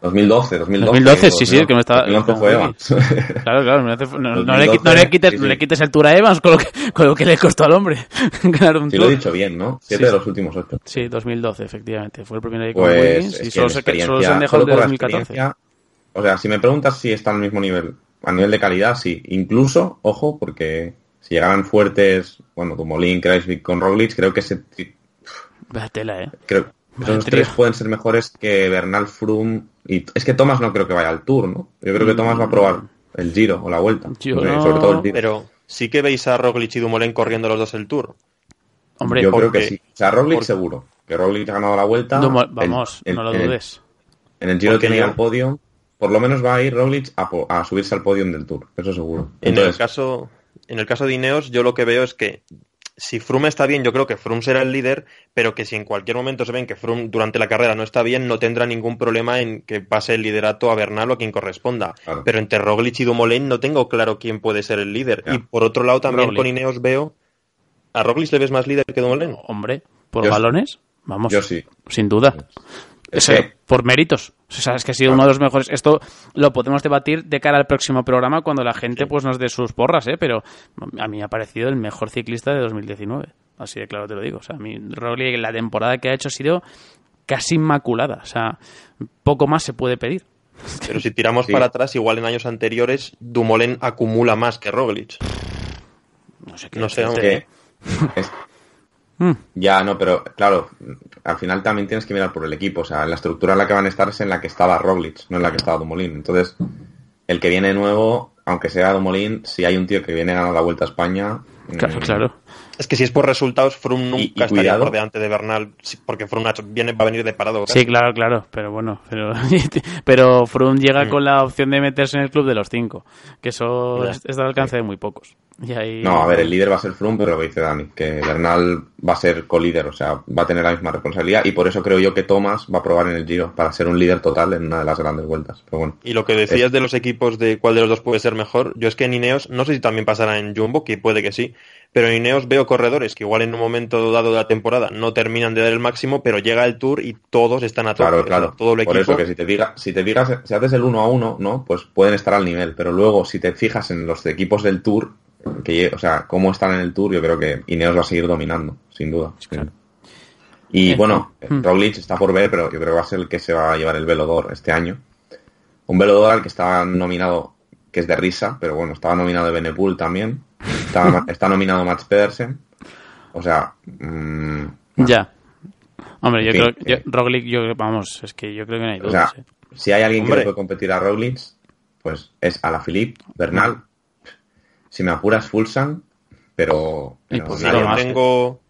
2012, 2012. 2012, sí, sí, que me estaba... 2011 fue Evans. Claro, claro, no, no, le, no, le, quites, le quites el tour a Evans con lo que, con lo que le costó al hombre ganar un sí, lo he dicho bien, ¿no? Siete de los últimos ocho. Sí, 2012, efectivamente. Fue el primer año pues, y solo se, solo se han dejado de 2014. O sea, si me preguntas si está al mismo nivel, a nivel de calidad, sí. Incluso, ojo, porque si llegaran fuertes, bueno, como Link, Kreisvik con Roglic, creo que se... Vaya tela, eh. Creo, los tres pueden ser mejores que Bernal Froome. Y es que Thomas no creo que vaya al Tour, ¿no? Yo creo que mm. Thomas va a probar el Giro o la Vuelta. sobre todo el Giro. Pero sí que veis a Roglic y Dumoulin corriendo los dos el Tour. Hombre, yo creo que sí. O sea, Roglic seguro. Que Roglic ha ganado la Vuelta. vamos, no lo dudes. En el, Giro tiene el podio. Por lo menos va a ir Roglic a, subirse al podio del Tour. Eso seguro. En el caso en el caso de Ineos, yo lo que veo es que si Froome está bien, yo creo que Froome será el líder, pero que si en cualquier momento se ven que Froome durante la carrera no está bien, no tendrá ningún problema en que pase el liderato a Bernal o a quien corresponda. Pero entre Roglic y Dumoulin no tengo claro quién puede ser el líder. Y por otro lado también con Ineos veo... ¿A Roglic le ves más líder que Dumoulin? Hombre, por balones, vamos. Yo sí. Sin duda por méritos. O sea, es que ha sido uno de los mejores. Esto lo podemos debatir de cara al próximo programa cuando la gente pues nos dé sus porras, ¿eh? Pero a mí me ha parecido el mejor ciclista de 2019. Así de claro te lo digo. O sea, a mí Roglic la temporada que ha hecho ha sido casi inmaculada. O sea, poco más se puede pedir. Pero si tiramos para atrás, igual en años anteriores, Dumoulin acumula más que Roglic. No sé qué. No sé, aunque... Mm. Ya, no, pero claro, al final también tienes que mirar por el equipo. O sea, la estructura en la que van a estar es en la que estaba Roglic, no en la que estaba Dumoulin. Entonces, el que viene nuevo, aunque sea Dumoulin, si hay un tío que viene a la Vuelta a España... Claro, mm, claro. Es que si es por resultados, Froome nunca Y- y estaría por delante de Bernal, sí, porque Froome viene, va a venir de parado. Sí, claro, claro, pero bueno, pero, pero Froome llega con la opción de meterse en el club de los cinco, que eso Ya. es, es al alcance de muy pocos. Y ahí... No, a ver, el líder va a ser Froome, pero lo que dice Dani, que Bernal va a ser colíder, o sea, va a tener la misma responsabilidad y por eso creo yo que Thomas va a probar en el Giro para ser un líder total en una de las grandes vueltas. Pero bueno, Y lo que decías de los equipos de cuál de los dos puede ser mejor, yo es que en Ineos, no sé si también pasará en Jumbo, que puede que sí, pero en Ineos veo corredores que igual en un momento dado de la temporada no terminan de dar el máximo, pero llega el Tour y todos están a tope. claro, claro. todo el Por equipo. eso que si te diga, si te fijas, si haces el uno a uno, ¿no? Pues pueden estar al nivel, pero luego si te fijas en los equipos del Tour, que, o sea, cómo están en el Tour, yo creo que Ineos va a seguir dominando, sin duda. claro. Y bueno, hmm. Roglic está por ver, pero yo creo que va a ser el que se va a llevar el Velodor este año. Un Velodor al que estaba nominado, que es de risa, pero bueno, estaba nominado de Benepool también. Está, está nominado Mats Pedersen. O sea, mm, Ya. Hombre, yo creo que eh. Roglic, yo, vamos, es que yo creo que no hay o sea, dudas. ¿eh? si hay alguien que Hombre. puede competir a Roglic, pues es Alaphilippe, Bernal. Si me apuras, Fulsan, pero... Pero yo tengo,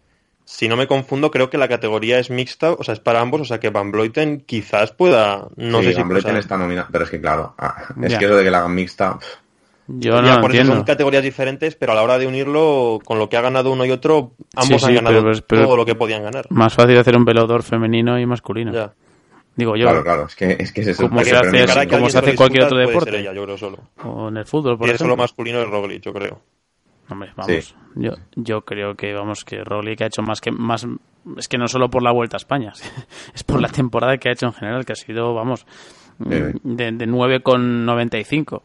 si no me confundo, creo que la categoría es mixta, o sea, es para ambos, o sea que Van Vleuten quizás pueda, no Sí, sé si Van sea, está nominado, pero es que claro, ah, es Ya. que eso de que la hagan mixta, pff, Yo no ya lo por eso son categorías diferentes, pero a la hora de unirlo, con lo que ha ganado uno y otro, ambos Sí, han sí, ganado pero- pero- todo lo que podían ganar. Más fácil hacer un velodor femenino y masculino. Ya. Digo yo, claro, claro, es que es que es el Como se hace- como alguien se hace cualquier otro deporte. ella, yo creo solo. o en el fútbol, por solo ejemplo. masculino es Roglic, yo creo. Hombre, vamos. Yo, yo creo que vamos que Roglic ha hecho más que más es que no solo por la Vuelta a España, es por la temporada que ha hecho en general, que ha sido, vamos, Eh. de, de 9,95.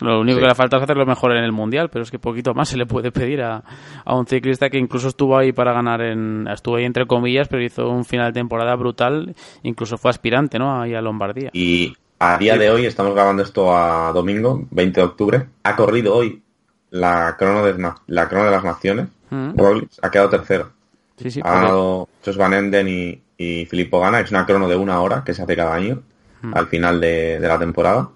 Lo único Sí. que le falta es hacerlo mejor en el Mundial, pero es que poquito más se le puede pedir a, a un ciclista que incluso estuvo ahí para ganar en estuvo ahí entre comillas, pero hizo un final de temporada brutal, incluso fue aspirante, ¿no? Ahí a Lombardía. Y a día de hoy, estamos grabando esto a domingo, 20 de octubre, ha corrido hoy la crono de, la crono de las naciones, Mm. Roglic ha quedado tercero. Sí, sí, ha ganado Jos Van Enden y, y Filippo Gana, es una crono de una hora que se hace cada año Mm. al final de, de la temporada.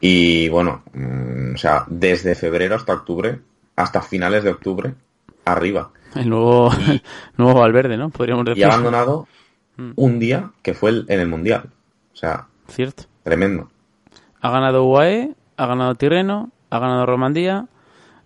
Y bueno, mm, o sea, desde febrero hasta octubre, hasta finales de octubre, arriba. el nuevo nuevo Valverde, ¿no? Podríamos Y decir. ha abandonado Mm. un día que fue el- en el Mundial. O sea, Cierto. tremendo. Ha ganado UAE, ha ganado Tirreno, ha ganado Romandía,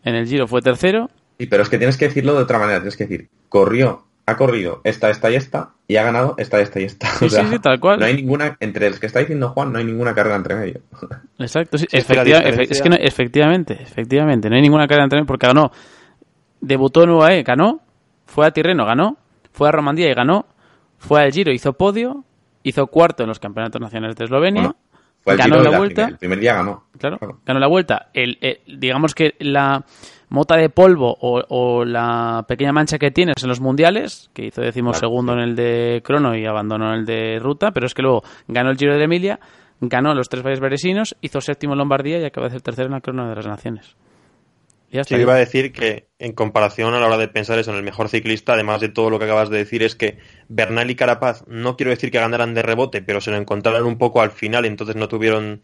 en el Giro fue tercero. Sí, pero es que tienes que decirlo de otra manera. Tienes que decir, corrió, ha corrido esta, esta y esta, y ha ganado esta, esta y esta. Sí, sí, sí, tal cual. No hay ninguna, entre los que está diciendo Juan, no hay ninguna carrera entre medio. Exacto, sí, efectiva- efe- es que no- efectivamente, efectivamente, no hay ninguna carrera entre porque ganó, debutó en UAE, ganó, fue a Tirreno, ganó, fue a Romandía y ganó, fue al Giro, hizo podio, hizo cuarto en los campeonatos nacionales de Eslovenia, Bueno, Fue el ganó la vuelta, primer- el primer día ganó. claro, ganó la vuelta. El, el- digamos que la mota de polvo o, o la pequeña mancha que tienes en los mundiales, que hizo decimos Claro, segundo en el de crono y abandonó el de ruta, pero es que luego ganó el Giro de Emilia, ganó los tres valles beresinos, hizo séptimo en Lombardía y acaba de ser tercero en la crono de las naciones. Ya. Sí, iba a decir que en comparación a la hora de pensar eso en el mejor ciclista, además de todo lo que acabas de decir, es que Bernal y Carapaz no quiero decir que ganaran de rebote, pero se lo encontraron un poco al final, entonces no tuvieron.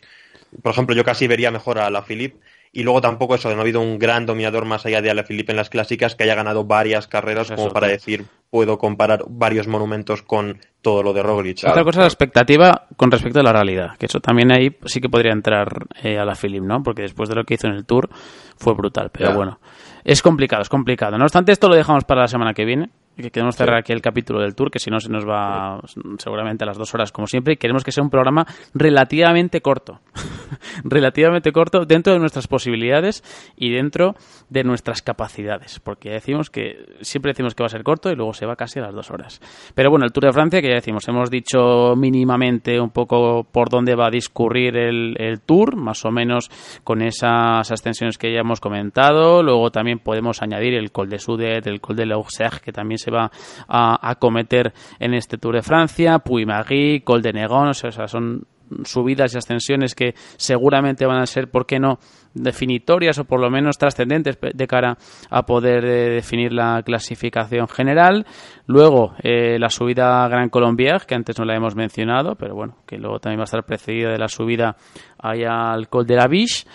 Por ejemplo, yo casi vería mejor a la Philippe. Y luego tampoco eso, de no ha habido un gran dominador más allá de Alaphilippe en las clásicas que haya ganado varias carreras como para decir puedo comparar varios monumentos con todo lo de Roglic. Otra cosa es la expectativa con respecto a la realidad, que eso también ahí sí que podría entrar eh, a la Philip, ¿no? Porque después de lo que hizo en el Tour fue brutal, pero bueno, es complicado, es complicado. No obstante, esto lo dejamos para la semana que viene, que queremos cerrar aquí el capítulo del Tour, que si no se nos va seguramente a las dos horas como siempre, y queremos que sea un programa relativamente corto, relativamente corto dentro de nuestras posibilidades y dentro de nuestras capacidades, porque ya decimos que siempre decimos que va a ser corto y luego se va casi a las dos horas. Pero bueno, el Tour de Francia, que ya decimos, hemos dicho mínimamente un poco por dónde va a discurrir el, el Tour, más o menos con esas ascensiones que ya hemos comentado. Luego también podemos añadir el Col de Sudet, el Col de l'Auxerre, que también se va a acometer en este Tour de Francia, Puy-Magui, Col de Negón, o sea, son subidas y ascensiones que seguramente van a ser, ¿por qué no?, definitorias o por lo menos trascendentes de cara a poder eh, definir la clasificación general. Luego, eh, la subida Gran Colombier, que antes no la hemos mencionado, pero bueno, que luego también va a estar precedida de la subida allá al Col de la Biche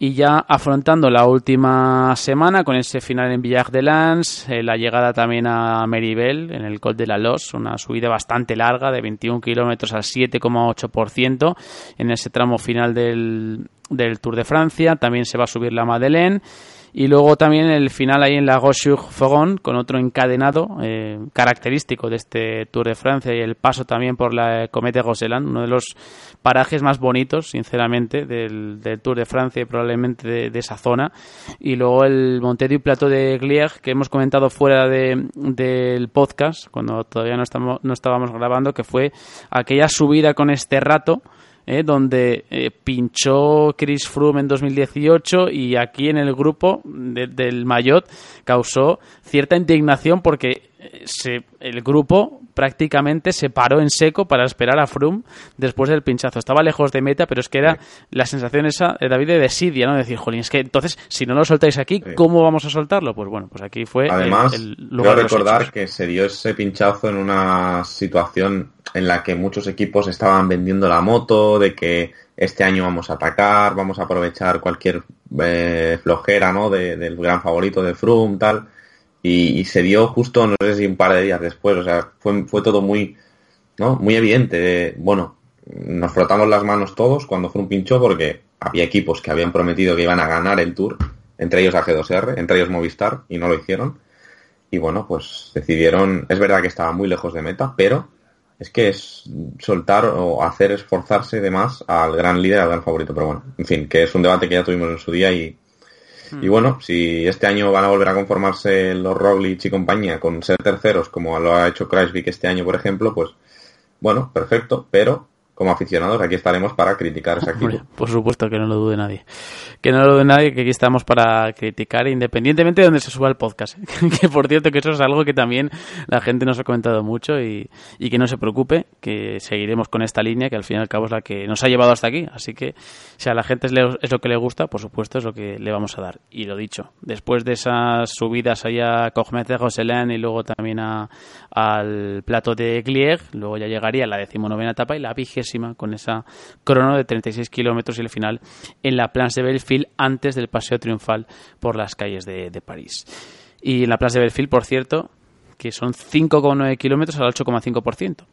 y ya afrontando la última semana con ese final en Village de Lans, eh, la llegada también a Meribel en el Col de la Los, una subida bastante larga de 21 kilómetros al 7,8% en ese tramo final del, del Tour de Francia. También se va a subir la Madeleine y luego también el final ahí en la Roche-sur-Foron con otro encadenado eh, característico de este Tour de Francia y el paso también por la Comete Roseland, uno de los parajes más bonitos, sinceramente, del, Tour de Francia y probablemente de, esa zona. Y luego el Monte du Plateau de Glier, que hemos comentado fuera del podcast, cuando todavía no, estamos, no estábamos grabando, que fue aquella subida con este rato ¿eh? donde eh, pinchó Chris Froome en 2018 y aquí en el grupo del Mayotte causó cierta indignación porque eh, se, el grupo prácticamente se paró en seco para esperar a Froome después del pinchazo. Estaba lejos de meta, pero es que era la sensación esa de David de desidia, ¿no? De decir, jolín, es que entonces, si no lo soltáis aquí, ¿cómo vamos a soltarlo? Pues bueno, pues aquí fue Además, el, lugar recordar que se dio ese pinchazo en una situación en la que muchos equipos estaban vendiendo la moto, de que este año vamos a atacar, vamos a aprovechar cualquier eh, flojera, ¿no? del gran favorito de Froome, tal y, se dio justo, no sé si un par de días después, o sea, fue, fue todo muy, ¿no? Muy evidente. bueno, nos frotamos las manos todos cuando fue un pincho porque había equipos que habían prometido que iban a ganar el Tour, entre ellos AG2R, entre ellos Movistar, y no lo hicieron. Y bueno, pues decidieron, es verdad que estaba muy lejos de meta, pero es que es soltar o hacer esforzarse de más al gran líder, al gran favorito. Pero bueno, en fin, que es un debate que ya tuvimos en su día y, y hmm. bueno, si este año van a volver a conformarse los Roglic y compañía con ser terceros, como lo ha hecho Kreisvik este año, por ejemplo, pues bueno, perfecto, pero como aficionados aquí estaremos para criticar ese equipo. por supuesto que no lo dude nadie. Que no lo dude nadie, que aquí estamos para criticar independientemente de donde se suba el podcast. ¿eh? que por cierto que eso es algo que también la gente nos ha comentado mucho y, que no se preocupe, que seguiremos con esta línea que al fin y al cabo es la que nos ha llevado hasta aquí. Así que si a la gente es, lo que le gusta, por supuesto es lo que le vamos a dar. Y lo dicho, después de esas subidas allá a Cogmet de y luego también al plato de Glieg, luego ya llegaría la decimonovena etapa y la vigésima con esa crono de 36 kilómetros y el final en la Place de Belfield antes del paseo triunfal por las calles de, París. Y en la Place de Belfield, por cierto, que son 5,9 kilómetros al 8,5%.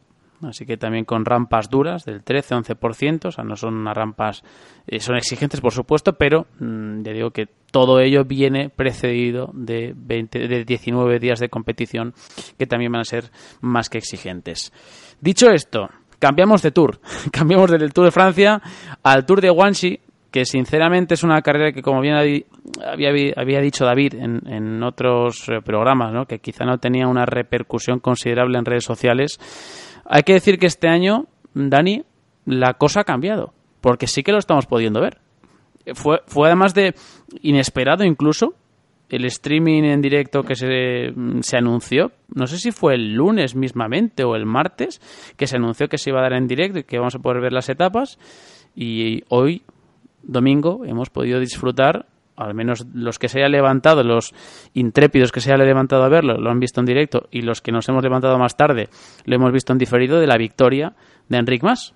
Así que también con rampas duras del 13-11%, o sea, no son unas rampas, eh, son exigentes por supuesto, pero mm, ya digo que todo ello viene precedido de, 20, de 19 días de competición que también van a ser más que exigentes. Dicho esto, cambiamos de tour. cambiamos del Tour de Francia al Tour de Guangxi, que sinceramente es una carrera que, como bien había, había dicho David en, en otros eh, programas, ¿no? que quizá no tenía una repercusión considerable en redes sociales, hay que decir que este año, Dani, la cosa ha cambiado, porque sí que lo estamos pudiendo ver. Fue, fue además de inesperado incluso el streaming en directo que se, se, anunció, no sé si fue el lunes mismamente o el martes, que se anunció que se iba a dar en directo y que vamos a poder ver las etapas. Y hoy, domingo, hemos podido disfrutar, al menos los que se hayan levantado, los intrépidos que se hayan levantado a verlo, lo han visto en directo, y los que nos hemos levantado más tarde, lo hemos visto en diferido de la victoria de Enric Mas.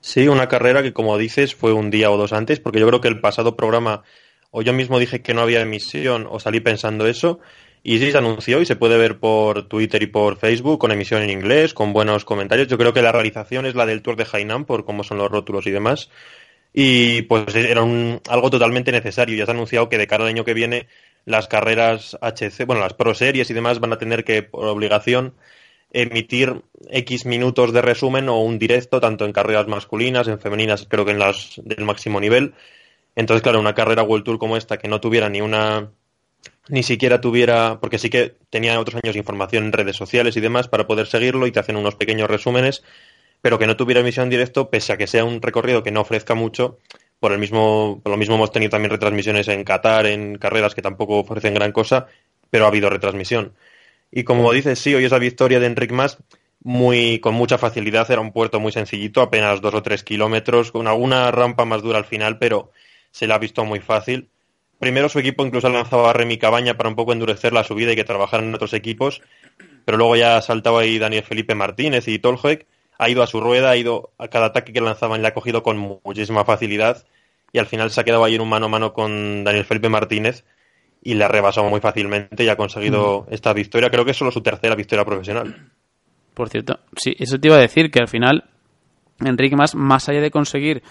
Sí, una carrera que, como dices, fue un día o dos antes, porque yo creo que el pasado programa o yo mismo dije que no había emisión o salí pensando eso. Y sí se anunció y se puede ver por Twitter y por Facebook con emisión en inglés, con buenos comentarios. Yo creo que la realización es la del Tour de Hainan por cómo son los rótulos y demás. Y pues era un, algo totalmente necesario. Ya se ha anunciado que de cara al año que viene las carreras HC, bueno, las Pro Series y demás van a tener que, por obligación, emitir X minutos de resumen o un directo, tanto en carreras masculinas, en femeninas, creo que en las del máximo nivel. Entonces, claro, una carrera World Tour como esta, que no tuviera ni una, ni siquiera tuviera, porque sí que tenía otros años información en redes sociales y demás para poder seguirlo y te hacen unos pequeños resúmenes, pero que no tuviera emisión en directo, pese a que sea un recorrido que no ofrezca mucho, por el mismo, por lo mismo hemos tenido también retransmisiones en Qatar, en carreras que tampoco ofrecen gran cosa, pero ha habido retransmisión. Y como dices, sí, hoy es la victoria de Enric Mas, muy con mucha facilidad. Era un puerto muy sencillito, apenas dos o tres kilómetros, con alguna rampa más dura al final, pero se le ha visto muy fácil. Primero su equipo incluso lanzaba a Remy Cabaña para un poco endurecer la subida y que trabajaran en otros equipos, pero luego ya ha saltado ahí Daniel Felipe Martínez y Tolhoek, ha ido a su rueda, ha ido a cada ataque que lanzaban, le ha cogido con muchísima facilidad y al final se ha quedado ahí en un mano a mano con Daniel Felipe Martínez y le ha rebasado muy fácilmente y ha conseguido esta victoria. Creo que es solo su tercera victoria profesional. Por cierto, sí, eso te iba a decir que al final Enrique más, más allá de conseguir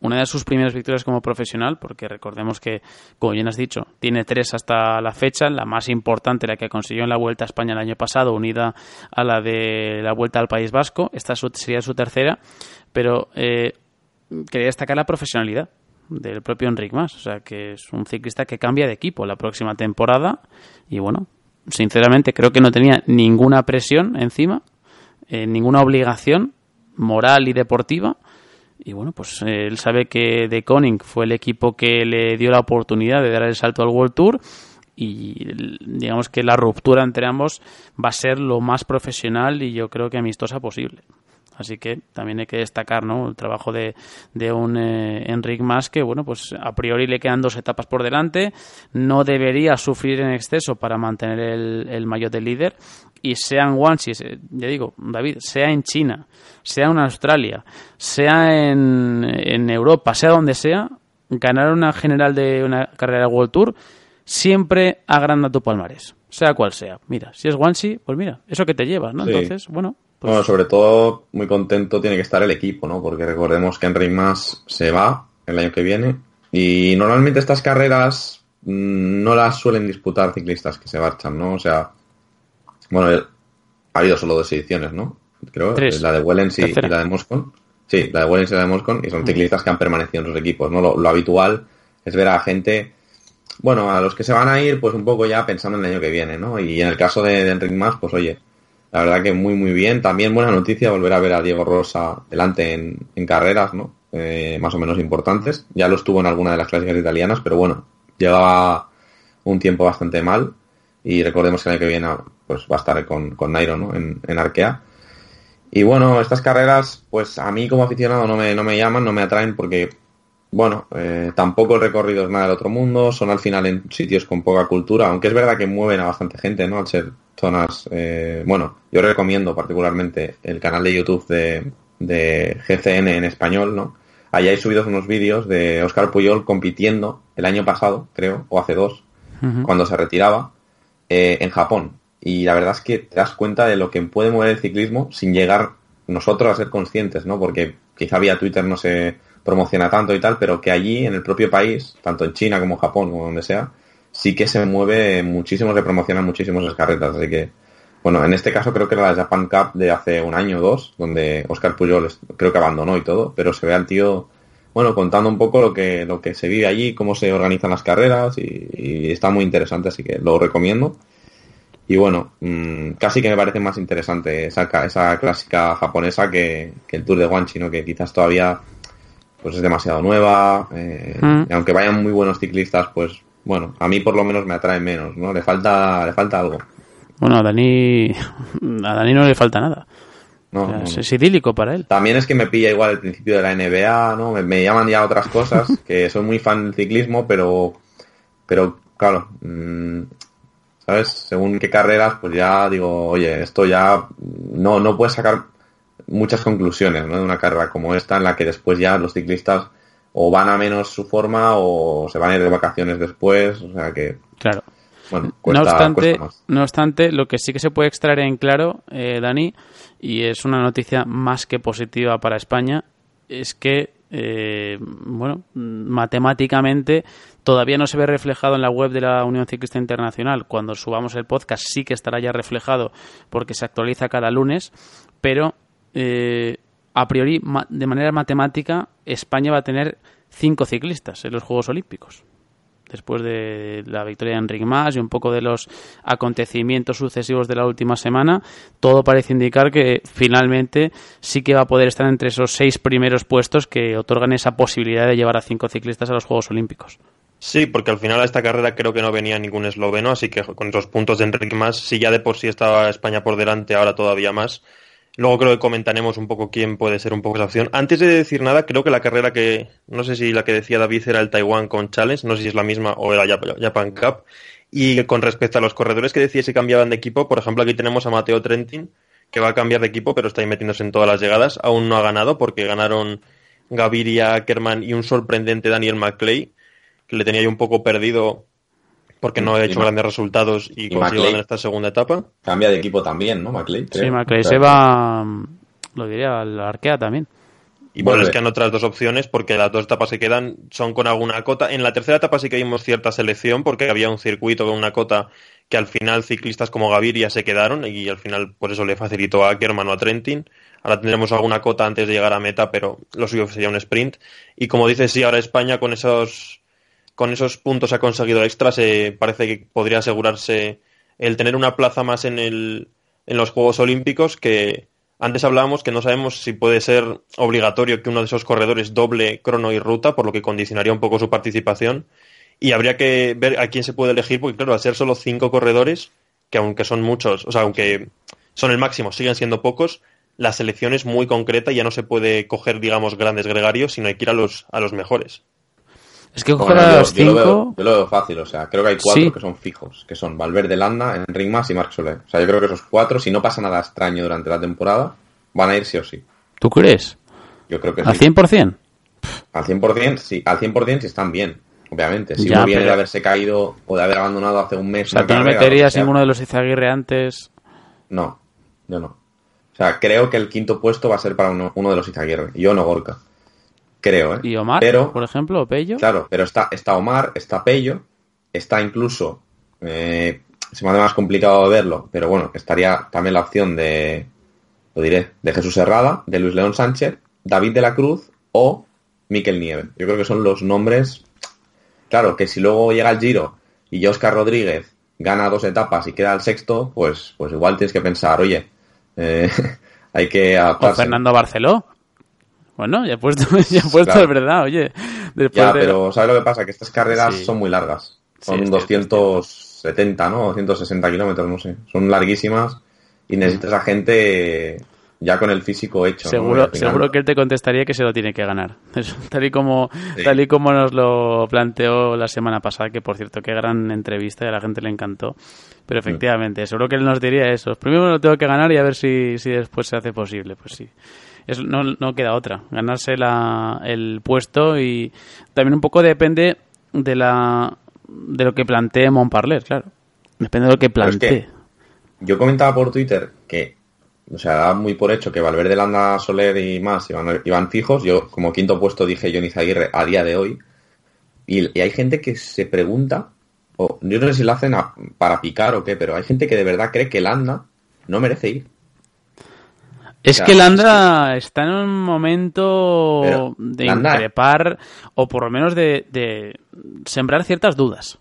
una de sus primeras victorias como profesional, porque recordemos que, como bien has dicho, tiene tres hasta la fecha, la más importante, la que consiguió en la Vuelta a España el año pasado, unida a la de la Vuelta al País Vasco, esta sería su tercera, pero eh, quería destacar la profesionalidad del propio Enric Mas, o sea que es un ciclista que cambia de equipo la próxima temporada y bueno, sinceramente creo que no tenía ninguna presión encima, eh, ninguna obligación moral y deportiva y bueno, pues eh, él sabe que De Koning fue el equipo que le dio la oportunidad de dar el salto al World Tour y digamos que la ruptura entre ambos va a ser lo más profesional y yo creo que amistosa posible. Así que también hay que destacar ¿no? el trabajo de, de un eh, Enric Mas que, bueno, pues a priori le quedan dos etapas por delante, no debería sufrir en exceso para mantener el, el maillot de líder y sea en Guangxi, ya digo, David, sea en China, sea en Australia, sea en, en Europa, sea donde sea, ganar una general de una carrera de World Tour siempre agranda tu palmarés, sea cual sea. Mira, si es Guangxi, pues mira, eso que te llevas, ¿no? Entonces, bueno, pues bueno, sobre todo muy contento tiene que estar el equipo, ¿no? Porque recordemos que Enric Mas se va el año que viene y normalmente estas carreras mm, no las suelen disputar ciclistas que se marchan, ¿no? O sea, bueno, ha habido solo dos ediciones, ¿no? Creo, la de Wellens y, la de Moscon. Sí, la de Wellens y la de Moscon y son mm. ciclistas que han permanecido en sus equipos, ¿no? Lo, habitual es ver a gente, bueno, a los que se van a ir, pues un poco ya pensando en el año que viene, ¿no? Y en el caso de, de Enric Mas, pues oye, la verdad que muy, muy bien. También buena noticia volver a ver a Diego Rosa delante en, carreras, ¿no? Eh, más o menos importantes. Ya lo estuvo en alguna de las clásicas italianas, pero bueno, llevaba un tiempo bastante mal. Y recordemos que el año que viene pues, va a estar con, con Nairo, ¿no? En, en Arkea. Y bueno, estas carreras, pues a mí como aficionado no me, no me llaman, no me atraen porque, bueno, eh, tampoco el recorrido es nada del otro mundo, son al final en sitios con poca cultura, aunque es verdad que mueven a bastante gente, ¿no? Al ser zonas. Eh, bueno, yo recomiendo particularmente el canal de YouTube de, de GCN en español, ¿no? Allí hay subidos unos vídeos de Oscar Puyol compitiendo el año pasado, creo, o hace dos, cuando se retiraba, eh, en Japón. Y la verdad es que te das cuenta de lo que puede mover el ciclismo sin llegar nosotros a ser conscientes, ¿no? Porque quizá vía Twitter no se promociona tanto y tal, pero que allí, en el propio país, tanto en China como en Japón, como donde sea, sí que se mueve muchísimo, se promocionan muchísimos las carretas. Así que, bueno, en este caso creo que era la Japan Cup de hace un año o dos, donde Oscar Puyol creo que abandonó y todo, pero se ve al tío, bueno, contando un poco lo que, lo que se vive allí, cómo se organizan las carreras y, está muy interesante, así que lo recomiendo. Y bueno, mm, casi que me parece más interesante esa, esa clásica japonesa que, el Tour de Guanchi, ¿no? Que quizás todavía pues es demasiado nueva. Eh, mm. y aunque vayan muy buenos ciclistas, pues bueno, a mí por lo menos me atrae menos, ¿no? Le falta, le falta algo. Bueno, a Dani, a Dani no le falta nada. No, Es idílico para él. También es que me pilla igual el principio de la NBA, ¿no? Me, llaman ya otras cosas, que soy muy fan del ciclismo, pero, pero claro, mm, ¿sabes? Según qué carreras, pues ya digo, oye, esto ya no, no puedes sacar muchas conclusiones, ¿no? De una carrera como esta, en la que después ya los ciclistas o van a menos su forma o se van a ir de vacaciones después, o sea que... Claro. Bueno, no, obstante, no obstante, lo que sí que se puede extraer en claro, eh, Dani, y es una noticia más que positiva para España, es que, eh, bueno, matemáticamente todavía no se ve reflejado en la web de la Unión Ciclista Internacional. Cuando subamos el podcast sí que estará ya reflejado porque se actualiza cada lunes, pero eh, a priori, de manera matemática, España va a tener cinco ciclistas en los Juegos Olímpicos. Después de la victoria de Enrique Mas y un poco de los acontecimientos sucesivos de la última semana, todo parece indicar que finalmente sí que va a poder estar entre esos seis primeros puestos que otorgan esa posibilidad de llevar a cinco ciclistas a los Juegos Olímpicos. Sí, porque al final a esta carrera creo que no venía ningún esloveno, así que con esos puntos de Enrique Mas, si ya de por sí estaba España por delante, ahora todavía más, Luego creo que comentaremos un poco quién puede ser un poco esa opción. Antes de decir nada, creo que la carrera que, no sé si la que decía David era el Taiwan con Challenge, no sé si es la misma o era Japan Cup. Y con respecto a los corredores que decía si cambiaban de equipo, por ejemplo, aquí tenemos a Mateo Trentin, que va a cambiar de equipo, pero está ahí metiéndose en todas las llegadas. Aún no ha ganado porque ganaron Gaviria, Ackerman y un sorprendente Daniel McClay, que le tenía yo un poco perdido porque no ha hecho grandes resultados y, consiguió en esta segunda etapa. Cambia de equipo también, ¿no? McLean. Sí, McLean se va, lo diría, al Arkea también. Y bueno, es que han otras dos opciones porque las dos etapas que quedan son con alguna cota. En la tercera etapa sí que vimos cierta selección porque había un circuito con una cota que al final ciclistas como Gaviria se quedaron y al final por eso le facilitó a Ackerman o a Trentin. Ahora tendremos alguna cota antes de llegar a meta, pero lo suyo sería un sprint. Y como dices, sí, ahora España con esos con esos puntos ha conseguido extra, se parece que podría asegurarse el tener una plaza más en, el, en los Juegos Olímpicos que antes hablábamos que no sabemos si puede ser obligatorio que uno de esos corredores doble crono y ruta, por lo que condicionaría un poco su participación. Y habría que ver a quién se puede elegir, porque claro, al ser solo cinco corredores, que aunque son muchos, o sea, aunque son el máximo, siguen siendo pocos, la selección es muy concreta y ya no se puede coger, digamos, grandes gregarios, sino hay que ir a los, a los mejores. Es que coger a los cinco... Yo lo, veo, fácil, o sea, creo que hay cuatro que son fijos, que son Valverde, Landa, Enric Mas y Marc Soler. O sea, yo creo que esos cuatro, si no pasa nada extraño durante la temporada, van a ir sí o sí. ¿Tú crees? Yo creo que ¿Al sí. ¿Al 100%? Al 100%, sí, al 100% si están bien, obviamente. Si no viene de haberse caído o de haber abandonado hace un mes... O sea, ¿tú no meterías ninguno de los Izaguirre antes? No, yo no. O sea, creo que el quinto puesto va a ser para uno, uno de los Izaguirre, yo no Gorka creo, ¿eh? ¿Y Omar, pero, por ejemplo, Pello? Claro, pero está, está Omar, está Pello, está incluso, eh, se me hace más complicado verlo, pero bueno, estaría también la opción de, lo diré, de Jesús Herrada, de Luis León Sánchez, David de la Cruz o Miquel Nieve. Yo creo que son los nombres, claro, que si luego llega el Giro y Oscar Rodríguez gana dos etapas y queda el sexto, pues, pues igual tienes que pensar, oye, eh, hay que adaptarse. O Fernando Barceló. Bueno, ya he puesto, ya he puesto es verdad, oye. ya, pero ¿sabes lo que pasa? Que estas carreras sí. son muy largas. Son sí, 270, ¿no? 260 kilómetros, no sé. Son larguísimas y necesitas a gente ya con el físico hecho. Seguro, ¿no? seguro que él te contestaría que se lo tiene que ganar. tal y como, sí. tal y como nos lo planteó la semana pasada, que por cierto, qué gran entrevista y a la gente le encantó. Pero efectivamente, seguro que él nos diría eso. Primero me lo tengo que ganar y a ver si, si después se hace posible. Pues sí es, no, no, queda otra, ganarse la, el puesto y también un poco depende de la de lo que plantee Montparler, claro. Depende de lo que plantee. Es que yo comentaba por Twitter que, o sea, da muy por hecho que Valverde, Landa, Soler y más iban, iban fijos. Yo, como quinto puesto, dije Johnny Zaguirre a día de hoy. Y, y hay gente que se pregunta, o yo no sé si lo hacen a, para picar o qué, pero hay gente que de verdad cree que Landa no merece ir. Es que Landa es que... está en un momento Pero, de Landa... increpar o por lo menos de, de, sembrar ciertas dudas.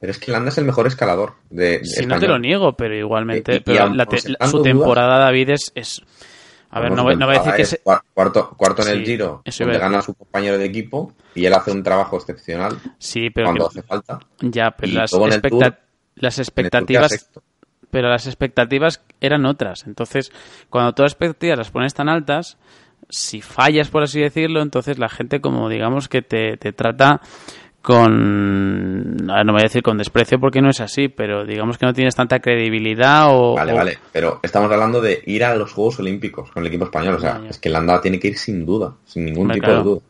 Pero es que Landa es el mejor escalador de, de Si español. no te lo niego, pero igualmente. Y, y, pero la te, la, su temporada, dudas, David, es. es a ver, no, no voy a decir que es cuarto, cuarto en sí, el giro, donde gana a su compañero de equipo y él hace un trabajo excepcional sí, pero cuando que, hace falta. Ya, pero las, expecta las expectativas pero las expectativas eran otras. Entonces, cuando todas las expectativas las pones tan altas, si fallas, por así decirlo, entonces la gente, como digamos, que te, te trata con. No voy a decir con desprecio porque no es así, pero digamos que no tienes tanta credibilidad o. Vale, o... vale, pero estamos hablando de ir a los Juegos Olímpicos con el equipo español. O sea, es que Landa tiene que ir sin duda, sin ningún Hombre, tipo claro. de duda.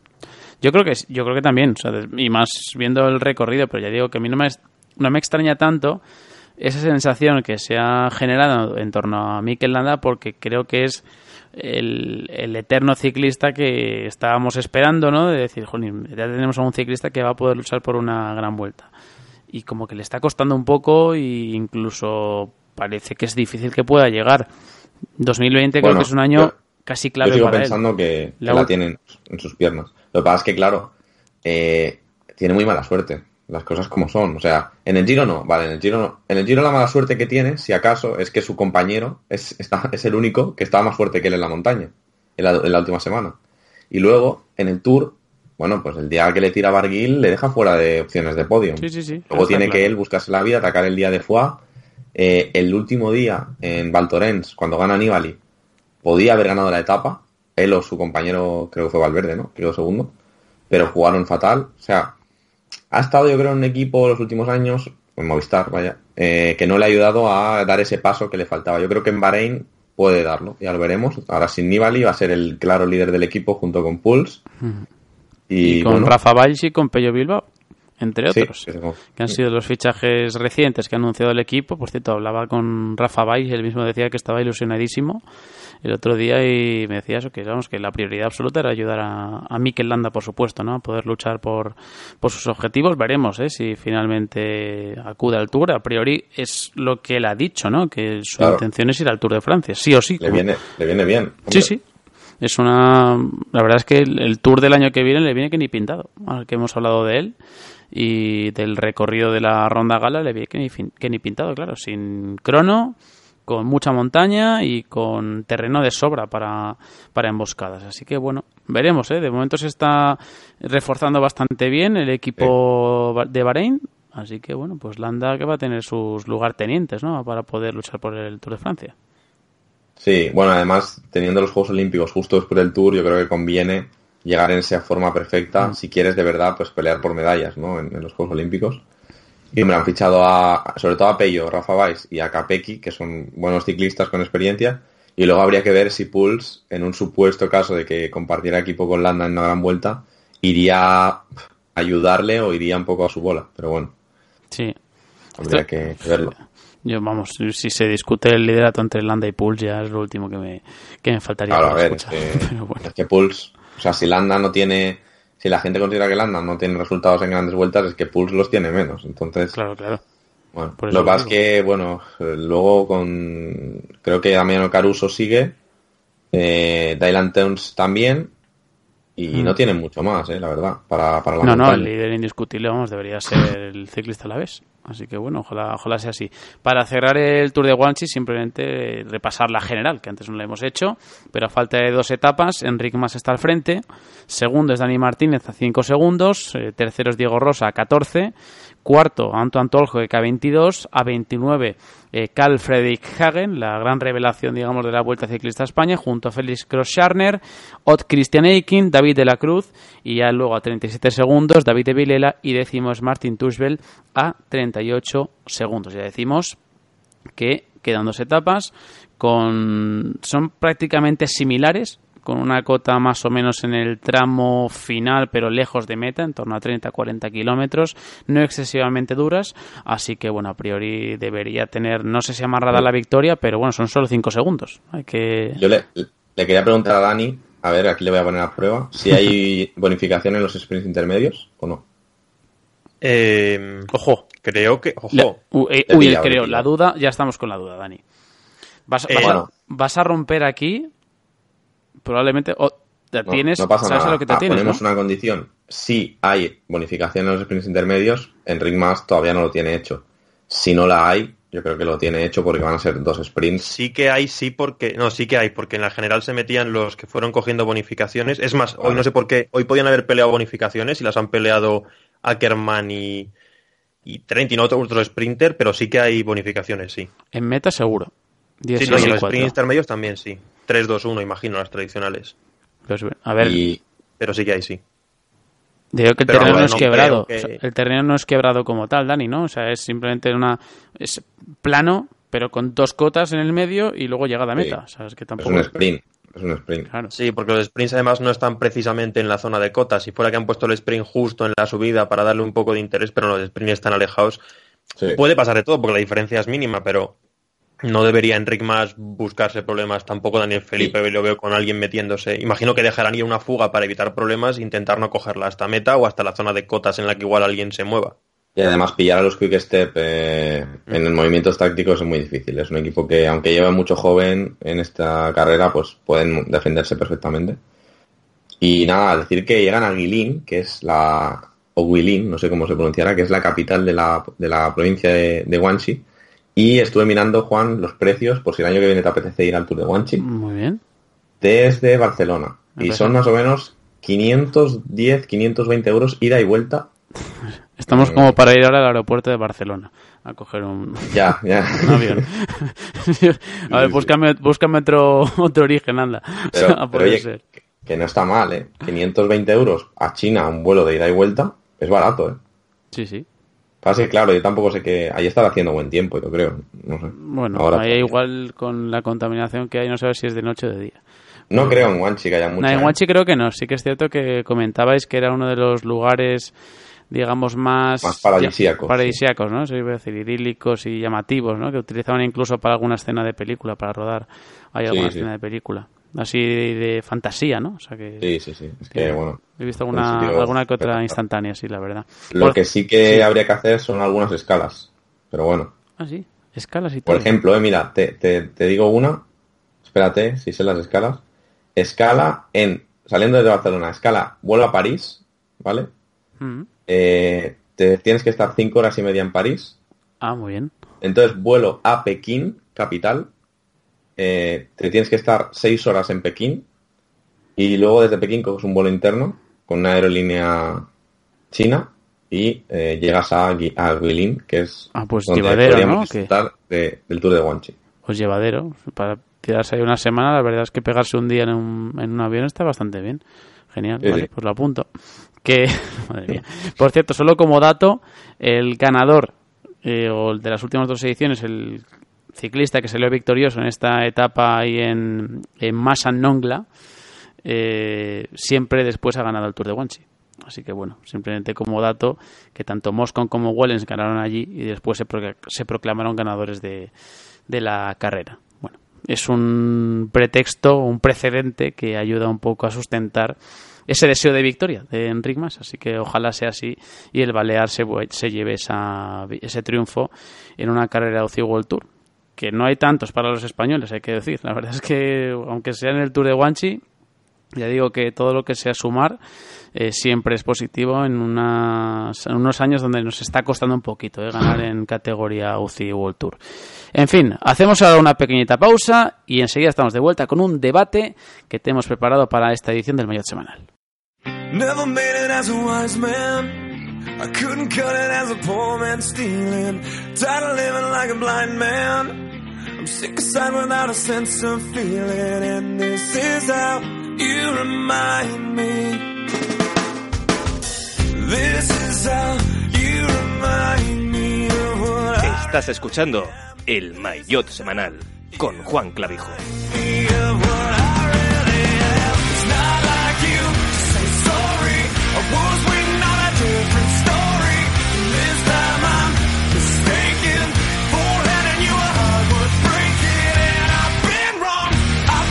Yo creo que yo creo que también, o sea, y más viendo el recorrido, pero ya digo que a mí no me, no me extraña tanto esa sensación que se ha generado en torno a Mikel Landa porque creo que es el, el, eterno ciclista que estábamos esperando, ¿no? De decir, jolín, ya tenemos a un ciclista que va a poder luchar por una gran vuelta. Y como que le está costando un poco e incluso parece que es difícil que pueda llegar. 2020 bueno, creo que es un año yo, casi clave yo sigo para pensando él. que, la, la tienen en sus piernas. Lo que pasa es que, claro, eh, tiene muy mala suerte las cosas como son. O sea, en el Giro no, vale, en el Giro no. En el Giro la mala suerte que tiene, si acaso, es que su compañero es, está, es el único que estaba más fuerte que él en la montaña, en la, en la, última semana. Y luego, en el Tour, bueno, pues el día que le tira Barguil le deja fuera de opciones de podio. Sí, sí, sí. Luego tiene claro. que él buscarse la vida, atacar el día de Foix. Eh, el último día en Val Thorens, cuando gana Nibali, podía haber ganado la etapa, él o su compañero, creo que fue Valverde, ¿no? Quedó segundo, pero jugaron fatal. O sea, ha estado yo creo en un equipo los últimos años, en Movistar, vaya, eh, que no le ha ayudado a dar ese paso que le faltaba. Yo creo que en Bahrein puede darlo, ya lo veremos. Ahora sin Nibali va a ser el claro líder del equipo junto con Pulse. Y, con Rafa Valls y con Pello Bilbao entre otros, que han sido los fichajes recientes que ha anunciado el equipo. Por cierto, hablaba con Rafa Valls, él mismo decía que estaba ilusionadísimo el otro día y me decía eso, que vamos, que la prioridad absoluta era ayudar a, a Mikel Landa, por supuesto, ¿no? a poder luchar por, por sus objetivos. Veremos ¿eh? si finalmente acude al Tour. A priori es lo que él ha dicho, ¿no? que su intención es ir al Tour de Francia, sí o sí. Le, viene, le viene bien. Sí, sí, es una la verdad es que el, tour del año que viene le viene que ni pintado al que hemos hablado de él y del recorrido de la ronda gala le viene que ni, que ni pintado claro sin crono con mucha montaña y con terreno de sobra para, para emboscadas. Así que bueno, veremos. ¿eh? De momento se está reforzando bastante bien el equipo de Bahrein. Así que bueno, pues Landa que va a tener sus lugartenientes ¿no? para poder luchar por el Tour de Francia. Sí, bueno, además, teniendo los Juegos Olímpicos justo después del Tour, yo creo que conviene llegar en esa forma perfecta mm. si quieres de verdad pues pelear por medallas ¿no? en, los Juegos Olímpicos. Y me han fichado a, sobre todo a Pello, Rafa Weiss y a Capecchi, que son buenos ciclistas con experiencia. Y luego habría que ver si Pulse, en un supuesto caso de que compartiera equipo con Landa en una gran vuelta, iría a ayudarle o iría un poco a su bola. Pero bueno. Sí. Habría que verlo. Yo, vamos, si se discute el liderato entre Landa y Pulse, ya es lo último que me, que me faltaría. Claro, a ver, es que, es que Pulse, o sea, si Landa no tiene, si la gente considera que Landa no tiene resultados en grandes vueltas, es que Pulse los tiene menos. Entonces, claro, claro. Bueno, lo que pasa es que, bueno, luego con, creo que Damiano Caruso sigue, eh, Dylan Towns también, y no mm. tienen mucho más, eh, la verdad, para, para la No, no, el líder indiscutible, vamos, debería ser el ciclista a la vez. Así que bueno, ojalá, sea así. Para cerrar el Tour de Guanchi, simplemente repasar la general, que antes no la hemos hecho, pero a falta de dos etapas, Enrique Mas está al frente, segundo es Dani Martínez a 5 segundos, eh, tercero es Diego Rosa a 14, cuarto Antoine Toljo a 22, a 29 eh, Carl Hagen, la gran revelación, digamos, de la Vuelta Ciclista a España, junto a Félix Cross-Scharner, Ott Christian Eikin, David de la Cruz, y ya luego a 37 segundos David de Vilela y decimos Martin Tushbel a 38 segundos. Ya decimos que quedan dos etapas, con son prácticamente similares con una cota más o menos en el tramo final, pero lejos de meta, en torno a 30-40 kilómetros, no excesivamente duras, así que bueno, a priori debería tener, no sé si amarrada la victoria, pero bueno, son solo 5 segundos. Hay que... Yo le, quería preguntar a Dani, a ver, aquí le voy a poner a prueba, si hay bonificación en los sprints intermedios o no. Eh, ojo, creo que. Ojo. Eh, uy, creo, la duda, ya estamos con la duda, Dani. Vas, eh, vas a romper aquí probablemente tienes, no, pasa nada. lo que te ah, Ponemos una condición. Si hay bonificación en los sprints intermedios, Enric Mas todavía no lo tiene hecho. Si no la hay, yo creo que lo tiene hecho porque van a ser dos sprints. Sí que hay, sí porque. No, sí que hay, porque en la general se metían los que fueron cogiendo bonificaciones. Es más, hoy no sé por qué. Hoy podían haber peleado bonificaciones y las han peleado Ackerman y. Y Trent y no otro, sprinter, pero sí que hay bonificaciones, sí. En meta seguro. sí, no, y los sprints intermedios también, sí. 3-2-1, imagino, las tradicionales. Pues, a ver. Pero sí que hay, sí. Digo que el terreno no es quebrado. el terreno no es quebrado como tal, Dani, ¿no? O sea, es simplemente una. Es plano, pero con dos cotas en el medio y luego llegada a meta. es, que tampoco... es un sprint. Es un sprint. Sí, porque los sprints además no están precisamente en la zona de cotas. Si fuera que han puesto el sprint justo en la subida para darle un poco de interés, pero los sprints están alejados, puede pasar de todo porque la diferencia es mínima, pero no debería Enric más buscarse problemas, tampoco Daniel Felipe lo veo con alguien metiéndose. Imagino que dejarán ir una fuga para evitar problemas, intentar no cogerla hasta meta o hasta la zona de cotas en la que igual alguien se mueva. Y además pillar a los quick step eh, en el movimientos tácticos es muy difícil. Es un equipo que, aunque lleva mucho joven en esta carrera, pues pueden defenderse perfectamente. Y nada, decir que llegan a Guilin, que es la, o Guilin, no sé cómo se pronunciará, que es la capital de la, de la provincia de, de Guangxi y estuve mirando, Juan, los precios por si el año que viene te apetece ir al Tour de Guanchi. Muy bien. Desde Barcelona. y son más o menos 510, 520 euros ida y vuelta. Estamos como para ir ahora al aeropuerto de Barcelona. a coger un, Ya, ya. un avión. a ver, búscame, búscame otro, otro origen, anda. Pero, oye, ser. que no está mal, ¿eh? 520 euros a China, un vuelo de ida y vuelta, es barato, ¿eh? Sí, sí. Pasa que, claro, yo tampoco sé que... Ahí estará haciendo buen tiempo, yo creo. No sé. Bueno, Ahora ahí igual con la contaminación que hay, no sabes si es de noche o de día. No creo en Guanchi que haya mucha... Nah, en. Guanchi creo que no. Sí que es cierto que comentabais que era uno de los lugares, digamos, más... Más paradisíacos, Paradisíacos, ¿no? Se iba a decir, idílicos y llamativos, ¿no? Que utilizaban incluso para alguna escena de película, para rodar. Hay Sí, alguna sí. escena de película. Así de, fantasía, ¿no? O sea que... Sí, sí, sí. Es que, bueno... He visto un alguna, alguna que otra instantánea, sí, la verdad. Lo Por- que sí que sí. habría que hacer son algunas escalas. Pero bueno. Ah, sí. Escalas y Por ejemplo, eh, mira, te, te, te digo una. Espérate, si sé las escalas. Escala en... Saliendo de Barcelona, escala, vuelo a París, ¿vale? Mm. Eh, te tienes que estar cinco horas y media en París. Ah, muy bien. Entonces vuelo a Pekín, capital. Eh, te tienes que estar seis horas en Pekín. Y luego desde Pekín coges un vuelo interno con una aerolínea china y eh, llegas a, a Guilin, que es Ah, pues donde llevadero, ¿no? De- del tour de Guanchi. Pues llevadero. Para quedarse ahí una semana, la verdad es que pegarse un día en un, en un avión está bastante bien. Genial, Sí, vale, sí. pues lo apunto. Que, madre mía. Por cierto, solo como dato, el ganador eh, o el de las últimas dos ediciones, el ciclista que salió victorioso en esta etapa ahí en, en eh, siempre después ha ganado el Tour de Guanchi. Así que bueno, simplemente como dato que tanto Moscon como Wellens ganaron allí y después se, procla- se proclamaron ganadores de, de la carrera. Bueno, es un pretexto, un precedente que ayuda un poco a sustentar ese deseo de victoria de Enric Mas, así que ojalá sea así y el Balear se, se lleve esa, ese triunfo en una carrera de UCI World Tour que no hay tantos para los españoles, hay que decir. La verdad es que, aunque sea en el Tour de Guanchi, ya digo que todo lo que sea sumar eh, siempre es positivo en, unas, en unos años donde nos está costando un poquito eh, ganar en categoría UCI World Tour. En fin, hacemos ahora una pequeñita pausa y enseguida estamos de vuelta con un debate que te hemos preparado para esta edición del Mayotte Semanal. I couldn't cut it as a poor man stealing. Tired of living like a blind man. I'm sick aside without a sense of feeling. And this is how you remind me. This is how you remind me of what I Estás escuchando el Maillot Semanal con Juan Clavijo.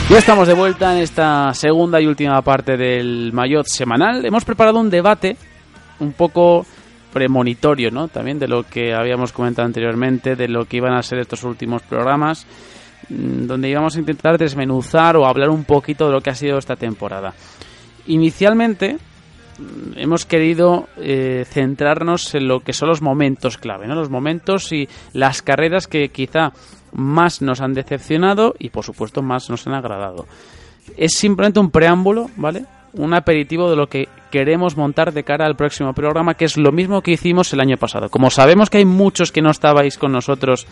Ya estamos de vuelta en esta segunda y última parte del Mayotte semanal. Hemos preparado un debate un poco premonitorio, ¿no? También de lo que habíamos comentado anteriormente, de lo que iban a ser estos últimos programas, mm, donde íbamos a intentar desmenuzar o hablar un poquito de lo que ha sido esta temporada. Inicialmente mm, hemos querido eh, centrarnos en lo que son los momentos clave, ¿no? Los momentos y las carreras que quizá más nos han decepcionado y por supuesto más nos han agradado. Es simplemente un preámbulo, ¿vale? Un aperitivo de lo que queremos montar de cara al próximo programa, que es lo mismo que hicimos el año pasado. Como sabemos que hay muchos que no estabais con nosotros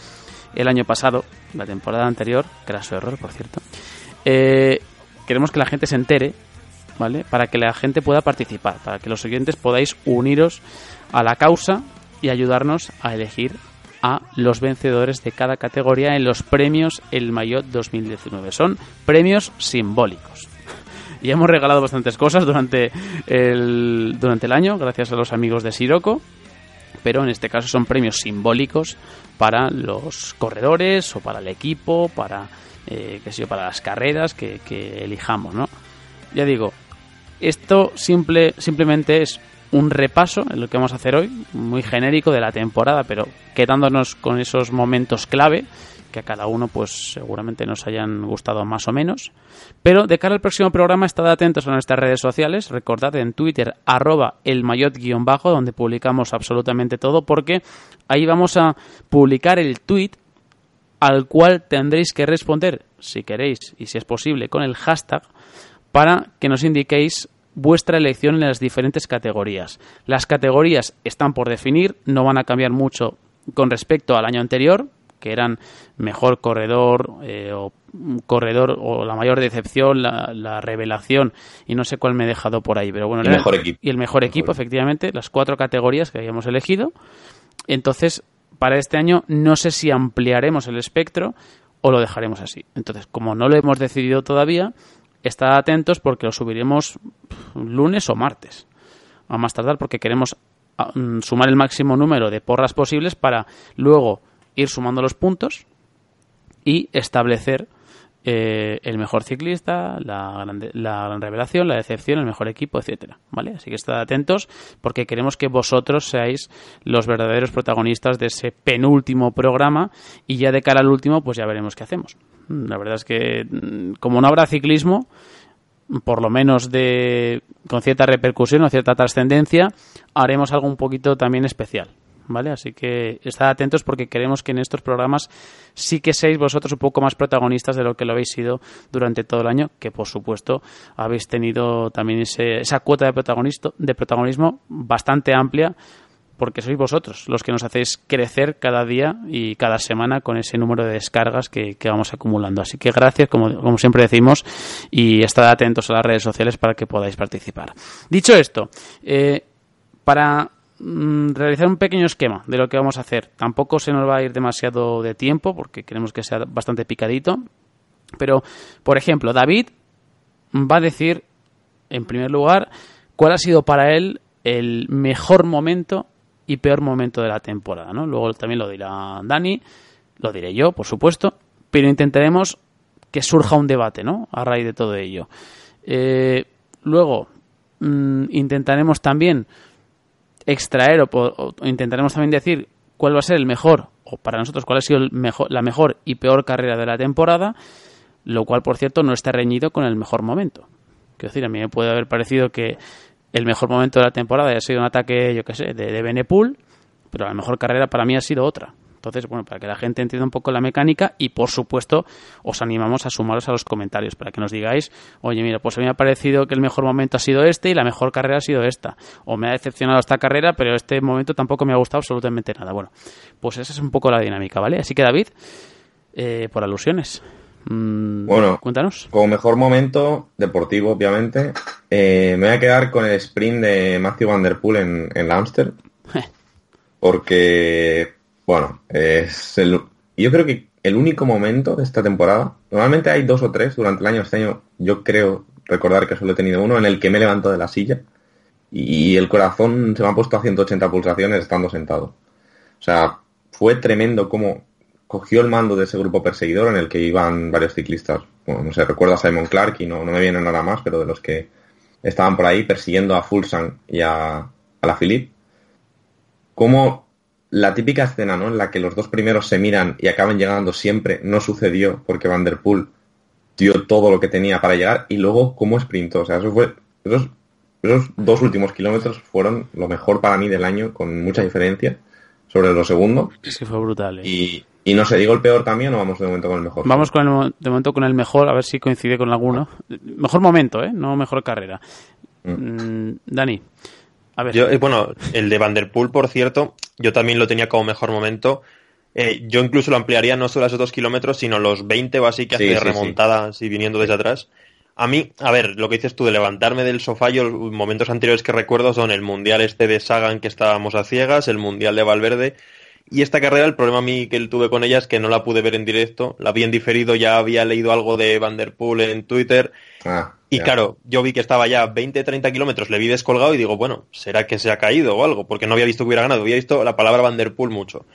el año pasado, la temporada anterior, que era su error, por cierto, eh, queremos que la gente se entere, ¿vale? Para que la gente pueda participar, para que los oyentes podáis uniros a la causa y ayudarnos a elegir a los vencedores de cada categoría en los premios El Maillot 2019. Son premios simbólicos. Y hemos regalado bastantes cosas durante el, durante el año, gracias a los amigos de Siroco, pero en este caso son premios simbólicos para los corredores o para el equipo, para, eh, para las carreras que, que elijamos, ¿no? Ya digo, esto simple, simplemente es un repaso en lo que vamos a hacer hoy, muy genérico de la temporada, pero quedándonos con esos momentos clave que a cada uno pues seguramente nos hayan gustado más o menos. Pero de cara al próximo programa, estad atentos a nuestras redes sociales. Recordad en Twitter, arroba el bajo donde publicamos absolutamente todo, porque ahí vamos a publicar el tweet al cual tendréis que responder, si queréis y si es posible, con el hashtag para que nos indiquéis vuestra elección en las diferentes categorías. Las categorías están por definir, no van a cambiar mucho con respecto al año anterior, que eran mejor corredor eh, o corredor o la mayor decepción, la, revelación y no sé cuál me he dejado por ahí, pero bueno, y el mejor equipo. Y el mejor equipo, efectivamente, las cuatro categorías que habíamos elegido. Entonces, para este año no sé si ampliaremos el espectro o lo dejaremos así. Entonces, como no lo hemos decidido todavía, estad atentos porque lo subiremos lunes o martes. A más tardar porque queremos ah, mm, sumar el máximo número de porras posibles para luego ir sumando los puntos y establecer eh, el mejor ciclista, la gran, la gran, revelación, la decepción, el mejor equipo, etcétera, ¿vale? Así que estad atentos porque queremos que vosotros seáis los verdaderos protagonistas de ese penúltimo programa y ya de cara al último, pues ya veremos qué hacemos. La verdad es que mm, como no habrá ciclismo, por lo menos de con cierta repercusión o cierta trascendencia, haremos algo un poquito también especial, ¿vale? Así que estad atentos porque queremos que en estos programas sí que seáis vosotros un poco más protagonistas de lo que lo habéis sido durante todo el año, que por supuesto habéis tenido también esa cuota de, protagonista, de protagonismo bastante amplia porque sois vosotros los que nos hacéis crecer cada día y cada semana con ese número de descargas que, vamos acumulando. Así que gracias, como, como, siempre decimos, y estad atentos a las redes sociales para que podáis participar. Dicho esto, eh, para realizar un pequeño esquema de lo que vamos a hacer. Tampoco se nos va a ir demasiado de tiempo porque queremos que sea bastante picadito. Pero, por ejemplo, David va a decir, en primer lugar, cuál ha sido para él el mejor momento y peor momento de la temporada. ¿no? Luego también lo dirá Dani, lo diré yo, por supuesto, pero intentaremos que surja un debate ¿no? a raíz de todo ello. Eh, luego, mm, intentaremos también extraer o, intentaremos también decir cuál va a ser el mejor, o para nosotros cuál ha sido el mejor, la mejor y peor carrera de la temporada, lo cual, por cierto, no está reñido con el mejor momento. Quiero decir, a mí me puede haber parecido que el mejor momento de la temporada haya sido un ataque, yo qué sé, de, de Benepool, pero la mejor carrera para mí ha sido otra. Entonces, bueno, para que la gente entienda un poco la mecánica y, por supuesto, os animamos a sumaros a los comentarios para que nos digáis, oye, mira, pues a mí me ha parecido que el mejor momento ha sido este y la mejor carrera ha sido esta. O me ha decepcionado esta carrera, pero este momento tampoco me ha gustado absolutamente nada. Bueno, pues esa es un poco la dinámica, ¿vale? Así que, David, eh, por alusiones. Mm, bueno, cuéntanos. Como mejor momento deportivo, obviamente, eh, me voy a quedar con el sprint de Matthew Van Der Poel en, en porque bueno, es el, yo creo que el único momento de esta temporada, normalmente hay dos o tres durante el año, este año yo creo recordar que solo he tenido uno en el que me levanto de la silla y el corazón se me ha puesto a 180 pulsaciones estando sentado. O sea, fue tremendo como cogió el mando de ese grupo perseguidor en el que iban varios ciclistas. Bueno, no sé, recuerdo a Simon Clark y no, no me viene nada más, pero de los que estaban por ahí persiguiendo a Fulsan y a, a la Philippe. Cómo la típica escena, ¿no? En la que los dos primeros se miran y acaban llegando siempre, no sucedió porque Van Der Poel dio todo lo que tenía para llegar y luego cómo sprintó. O sea, eso fue, esos, esos dos últimos kilómetros fueron lo mejor para mí del año, con mucha diferencia sobre los segundos. Es que fue brutal. ¿eh? Y, y no sé, digo el peor también o vamos de momento con el mejor. Vamos con el, de momento con el mejor, a ver si coincide con alguno. Mejor momento, ¿eh? No mejor carrera. Mm. Mm, Dani. Yo, eh, bueno, el de Vanderpool, por cierto, yo también lo tenía como mejor momento. Eh, yo incluso lo ampliaría no solo a esos dos kilómetros, sino los 20 o así que hace remontadas y viniendo desde atrás. A mí, a ver, lo que dices tú de levantarme del sofá, yo los momentos anteriores que recuerdo son el mundial este de Sagan que estábamos a ciegas, el mundial de Valverde. Y esta carrera, el problema a mí que tuve con ella es que no la pude ver en directo, la vi en diferido, ya había leído algo de Vanderpool en Twitter. Ah. Y claro, yo vi que estaba ya 20, 30 kilómetros, le vi descolgado y digo, bueno, ¿será que se ha caído o algo? Porque no había visto que hubiera ganado, había visto la palabra Van Der Poel mucho.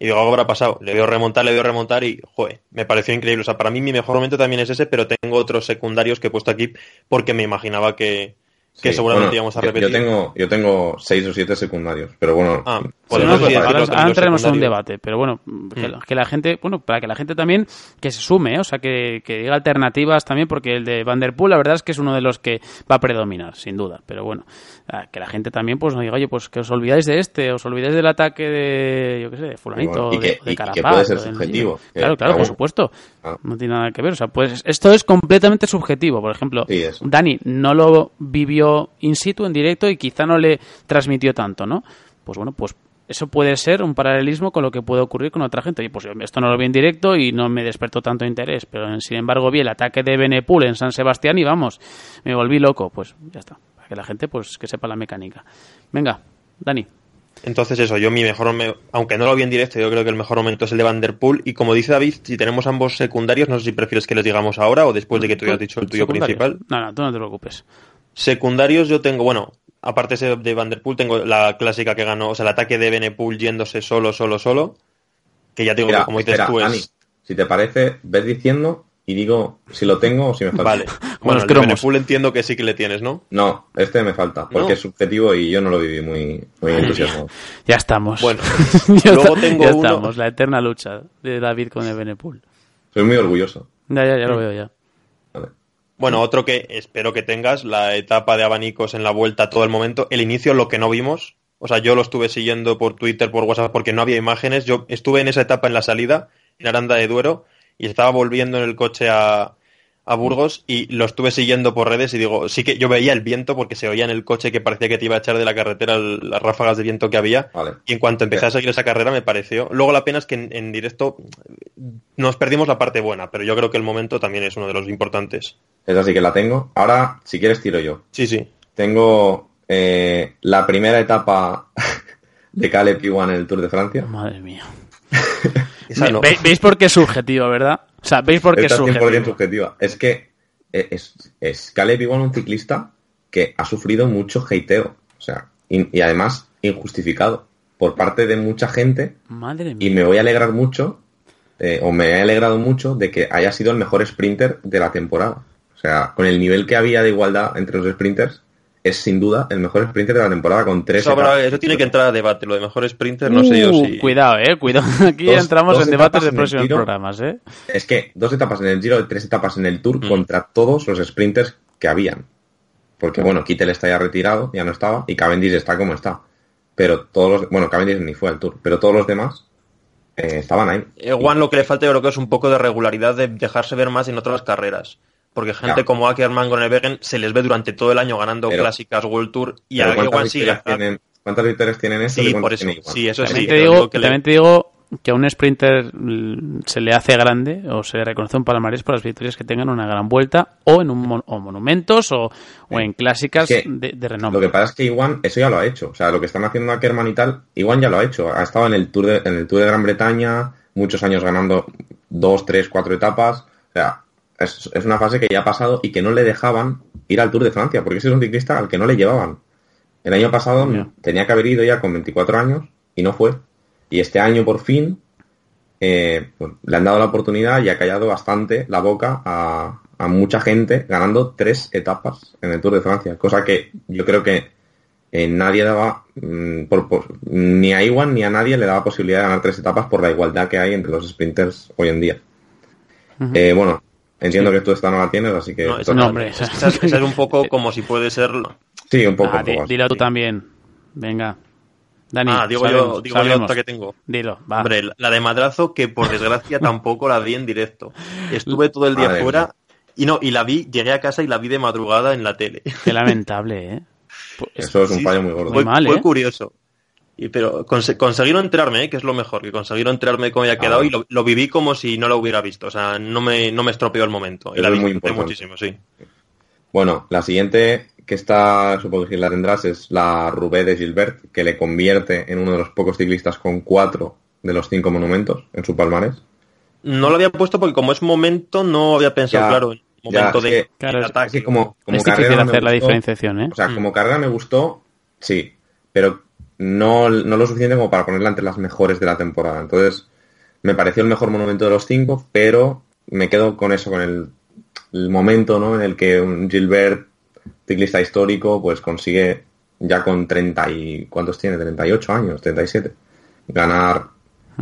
Y digo, algo habrá pasado. Le veo remontar, le veo remontar y, joder, me pareció increíble. O sea, para mí mi mejor momento también es ese, pero tengo otros secundarios que he puesto aquí porque me imaginaba que, que seguramente íbamos a repetir. Yo tengo, yo tengo seis o siete secundarios, pero bueno. Ah, ahora, entraremos en un debate, pero bueno, mm. que, la gente, bueno, para que la gente también que se sume, ¿eh? o sea, que, diga alternativas también, porque el de Vanderpool la verdad es que es uno de los que va a predominar, sin duda, pero bueno, que la gente también pues nos diga, oye, pues que os olvidáis de este, os olvidáis del ataque de, yo qué sé, de fulanito, de, de que puede ser subjetivo. claro, claro, por supuesto. Ah. No tiene nada que ver, o sea, pues esto es completamente subjetivo, por ejemplo, Dani no lo vivió in situ, en directo, y quizá no le transmitió tanto, ¿no? Pues bueno, pues eso puede ser un paralelismo con lo que puede ocurrir con otra gente. Y pues esto no lo vi en directo y no me despertó tanto interés, pero sin embargo vi el ataque de Benepul en San Sebastián y vamos, me volví loco. Pues ya está, para que la gente pues que sepa la mecánica. Venga, Dani. Entonces eso, yo mi mejor, aunque no lo vi en directo, yo creo que el mejor momento es el de Vanderpool. Y como dice David, si tenemos ambos secundarios, no sé si prefieres que les digamos ahora o después de que tú hayas dicho el tuyo principal. No, no, tú no te preocupes. Secundarios yo tengo, bueno, aparte de Vanderpool, tengo la clásica que ganó, o sea, el ataque de Benepool yéndose solo, solo, solo. Que ya tengo, como dices tú, si te parece, ves diciendo y digo si lo tengo o si me falta. Vale. Bueno, el de Benepool entiendo que sí que le tienes, ¿no? No, este me falta, porque es subjetivo y yo no lo viví muy, muy entusiasmado. Ya estamos. Bueno, luego tengo ya estamos, la eterna lucha de David con el Benepool. Soy muy orgulloso. Ya, ya, ya lo veo ya. Bueno, otro que espero que tengas, la etapa de abanicos en la vuelta todo el momento. El inicio, lo que no vimos. O sea, yo lo estuve siguiendo por Twitter, por WhatsApp, porque no había imágenes. Yo estuve en esa etapa en la salida, en Aranda de Duero, y estaba volviendo en el coche a, a Burgos y lo estuve siguiendo por redes y digo, sí que yo veía el viento porque se oía en el coche que parecía que te iba a echar de la carretera las ráfagas de viento que había. Y en cuanto empecé a seguir esa carrera me pareció. Luego la pena es que en, directo nos perdimos la parte buena, pero yo creo que el momento también es uno de los importantes. Esa sí que la tengo. Ahora, si quieres, tiro yo. Sí, sí. Tengo eh, la primera etapa de Caleb Iwan en el Tour de Francia. Madre mía. ¿Veis por qué es subjetivo, verdad? O sea, ¿veis por qué es subjetiva? Es que es, es Caleb igual un ciclista que ha sufrido mucho hateo. O sea, y, además injustificado por parte de mucha gente. Madre Y me voy a alegrar mucho, eh, o me he alegrado mucho de que haya sido el mejor sprinter de la temporada. O sea, con el nivel que había de igualdad entre los sprinters, es sin duda el mejor sprinter de la temporada con tres. Eso, eso tiene que entrar a debate. Lo de mejor sprinter, no sé yo uh, si. Cuidado, eh, cuidado. Aquí entramos en debates de próximos programas, eh. Es que dos etapas en el Giro, tres etapas en el Tour mm. contra todos los sprinters que habían. Porque bueno, Kittel está ya retirado, ya no estaba, y Cavendish está como está. Pero todos los. Bueno, Cavendish ni fue al Tour, pero todos los demás eh, estaban ahí. Eh, Juan, lo que le falta yo creo que es un poco de regularidad de dejarse ver más en otras carreras porque gente como Ackerman con el se les ve durante todo el año ganando clásicas World Tour y a igual sigue. Tienen, ¿Cuántas victorias tienen eso? Sí, por eso. Sí, eso también Te digo, que también te digo que a un sprinter se le hace grande o se le reconoce un palmarés por las victorias que tengan una gran vuelta o en un o monumentos o, o en clásicas de, de, renombre. Lo que pasa es que Iwan eso ya lo ha hecho. O sea, lo que están haciendo Ackerman y tal, Iwan ya lo ha hecho. Ha estado en el Tour de, en el Tour de Gran Bretaña, muchos años ganando dos, tres, cuatro etapas. O sea, es, una fase que ya ha pasado y que no le dejaban ir al Tour de Francia, porque ese es un ciclista al que no le llevaban. El año pasado tenía que haber ido ya con 24 años y no fue. Y este año por fin eh, pues, le han dado la oportunidad y ha callado bastante la boca a, mucha gente ganando tres etapas en el Tour de Francia, cosa que yo creo que eh, nadie daba, mm, ni a Iwan ni a nadie le daba posibilidad de ganar tres etapas por la igualdad que hay entre los sprinters hoy en día. Eh, bueno, Entiendo que tú esta no la tienes, así que... No, es, hombre, es, un poco como si puede serlo. Sí, un poco. Ah, dilo tú también. Venga. Dani, ah, digo yo, digo yo otra que tengo. Dilo, va. Hombre, la de madrazo que por desgracia tampoco la vi en directo. Estuve todo el día fuera y no, y la vi, llegué a casa y la vi de madrugada en la tele. Qué lamentable, ¿eh? Eso es un fallo muy gordo. Fue, mal, fue ¿eh? curioso. Y, pero consiguieron enterarme, ¿eh? que es lo mejor, que consiguieron enterarme cómo había quedado ah. y lo, viví como si no lo hubiera visto. O sea, no me, no me estropeó el momento. Y la vi muy muchísimo, sí. Bueno, la siguiente que está, supongo que la tendrás, es la Rubé de Gilbert, que le convierte en uno de los pocos ciclistas con cuatro de los cinco monumentos en su palmarés. No lo había puesto porque como es momento no había pensado, claro, en momento de, ataque. como, como es difícil hacer la diferenciación, ¿eh? O sea, como mm. carrera me gustó, sí, pero no, no lo suficiente como para ponerla entre las mejores de la temporada. Entonces, me pareció el mejor monumento de los cinco, pero me quedo con eso, con el, momento ¿no? en el que un Gilbert, ciclista histórico, pues consigue ya con 30 y... ¿cuántos tiene? 38 años, 37. Ganar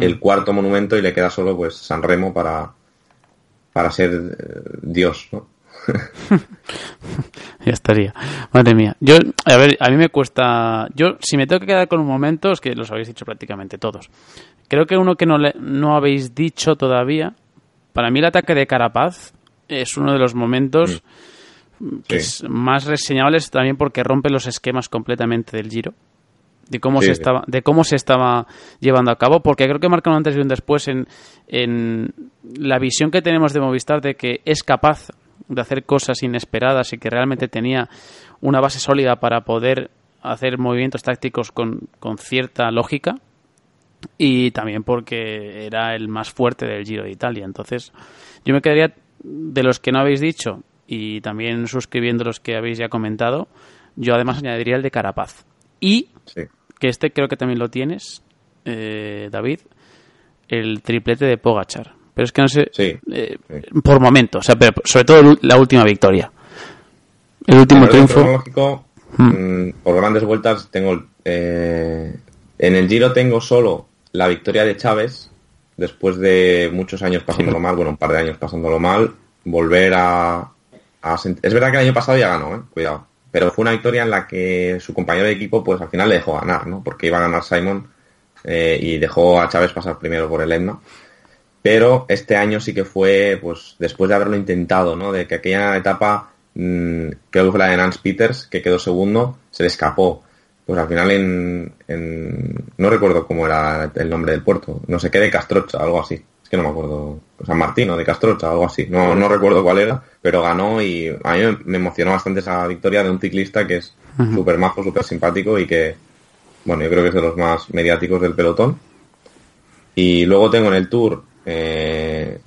el cuarto monumento y le queda solo pues San Remo para, para ser eh, Dios, ¿no? ya estaría. Madre mía. Yo, a ver, a mí me cuesta. Yo, si me tengo que quedar con un momento, es que los habéis dicho prácticamente todos. Creo que uno que no, le, no habéis dicho todavía, para mí el ataque de Carapaz es uno de los momentos mm. más reseñables también porque rompe los esquemas completamente del giro. de cómo Sí, se sí. estaba de cómo se estaba llevando a cabo porque creo que marca un antes y un después en, en la visión que tenemos de Movistar de que es capaz de hacer cosas inesperadas y que realmente tenía una base sólida para poder hacer movimientos tácticos con, con cierta lógica y también porque era el más fuerte del Giro de Italia. Entonces, yo me quedaría de los que no habéis dicho y también suscribiendo los que habéis ya comentado, yo además añadiría el de Carapaz. Y Sí. que este creo que también lo tienes, eh, David, el triplete de Pogachar. Pero es que no sé, Sí, eh, sí. por momento, o sea, pero sobre todo la última victoria. El último triunfo. cronológico, mm, por grandes vueltas, tengo. eh, en el Giro tengo solo la victoria de Chávez, después de muchos años pasándolo mal, bueno, un par de años pasándolo mal, volver a. es verdad que el año pasado ya ganó, eh, cuidado. Pero fue una victoria en la que su compañero de equipo, pues al final le dejó ganar, ¿no? Porque iba a ganar Simon eh, y dejó a Chávez pasar primero por el Etna. Pero este año sí que fue, pues, después de haberlo intentado, ¿no? De que aquella etapa, mm, creo que fue la de Nance Peters, que quedó segundo, se le escapó. Pues al final en, en- no recuerdo cómo era el nombre del puerto, no sé qué de Castrocha, algo así. Es que no me acuerdo, San Martino de Castrocha, algo así. No, no recuerdo cuál era, pero ganó y a mí me emocionó bastante esa victoria de un ciclista que es súper majo, súper simpático y que, bueno, yo creo que es de los más mediáticos del pelotón. Y luego tengo en el Tour eh,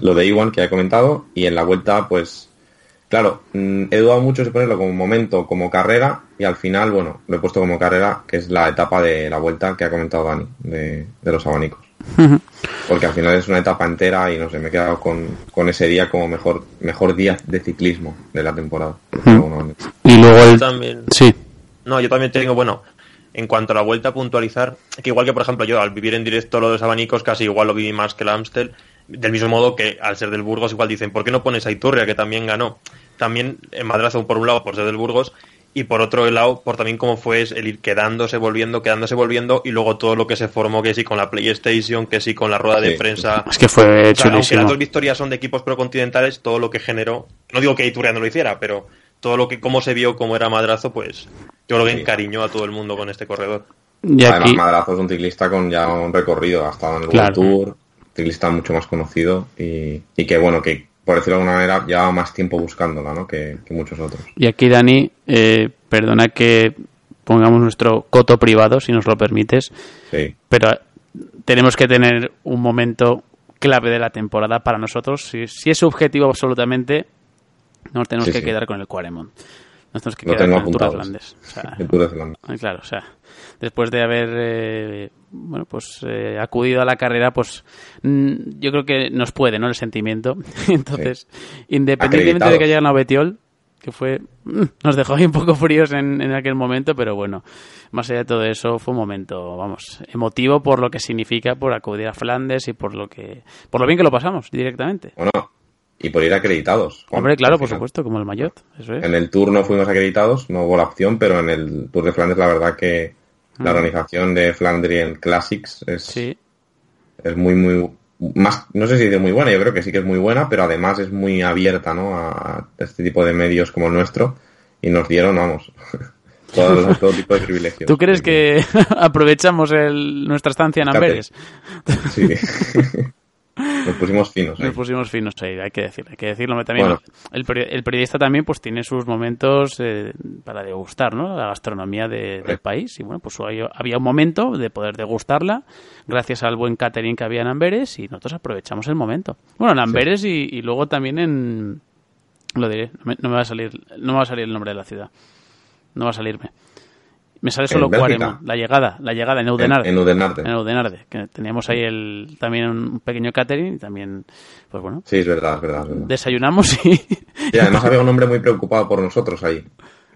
lo de Iwan que he comentado y en la vuelta pues claro, mm, he dudado mucho si ponerlo como momento, como carrera y al final, bueno, lo he puesto como carrera que es la etapa de la vuelta que ha comentado Dani de, de los abanicos. Porque al final es una etapa entera y no sé, me he quedado con, con ese día como mejor, mejor día de ciclismo de la temporada. Y luego el... También. Sí. No, yo también tengo, bueno, en cuanto a la vuelta a puntualizar, que igual que por ejemplo yo al vivir en directo lo de los abanicos casi igual lo viví más que el Amstel, del mismo modo que al ser del Burgos igual dicen, ¿por qué no pones a Iturria que también ganó? También en Madrazo por un lado por ser del Burgos y por otro lado por también cómo fue el ir quedándose, volviendo, quedándose, volviendo y luego todo lo que se formó que sí con la PlayStation, que sí con la rueda de prensa. Es que fue O sea, aunque las dos victorias son de equipos procontinentales, todo lo que generó, no digo que Iturria no lo hiciera, pero todo lo que, cómo se vio, cómo era Madrazo, pues yo creo que Sí. encariñó a todo el mundo con este corredor. Y Además, aquí... Madrazo es un ciclista con ya un recorrido, ha estado en el Claro. World Tour, ciclista mucho más conocido y, y que, bueno, que por decirlo de alguna manera, lleva más tiempo buscándola, ¿no? Que, que muchos otros. Y aquí, Dani, eh, perdona que pongamos nuestro coto privado, si nos lo permites, Sí, pero tenemos que tener un momento clave de la temporada para nosotros. Si, si es subjetivo absolutamente, nos tenemos Sí, que sí. quedar con el Quaremont. Que Tour de apuntado. Flandes. O sea, Claro, o sea, después de haber eh, bueno, pues eh, acudido a la carrera, pues mm, yo creo que nos puede, ¿no? El sentimiento. Entonces, independientemente de que haya ganado Betiol, que fue mm, nos dejó ahí un poco fríos en, en aquel momento, pero bueno, más allá de todo eso, fue un momento, vamos, emotivo por lo que significa por acudir a Flandes y por lo que por lo bien que lo pasamos directamente. Bueno, y por ir acreditados. Juan, Hombre, claro, por supuesto, como el Mayotte, eso es. En el Tour no fuimos acreditados, no hubo la opción, pero en el Tour de Flandes la verdad que la organización de Flandrian Classics es, Sí. es muy, muy, más, no sé si dice muy buena, yo creo que sí que es muy buena, pero además es muy abierta, ¿no? A este tipo de medios como el nuestro y nos dieron, vamos, todo, todo tipo de privilegios. ¿Tú crees que aprovechamos el, nuestra estancia en. Amberes? Sí. Nos pusimos finos ahí. Nos pusimos finos ahí, hay que decirlo, hay que decirlo. También Bueno. el, peri- el periodista también pues tiene sus momentos eh, para degustar, ¿no? La gastronomía de- del país y bueno, pues había, un momento de poder degustarla gracias al buen catering que había en Amberes y nosotros aprovechamos el momento. Bueno, en Amberes y, y luego también en lo diré, no me, no me va a salir, no me va a salir el nombre de la ciudad, no va a salirme. Me sale solo ¿En? Quaremont, la llegada, la llegada en En, Eudenarde. en Udenarde. En Eudenarde, que teníamos ahí el, también un pequeño catering y también, pues bueno, Sí, es verdad, es verdad. Es verdad. desayunamos y... Y además había un hombre muy preocupado por nosotros ahí.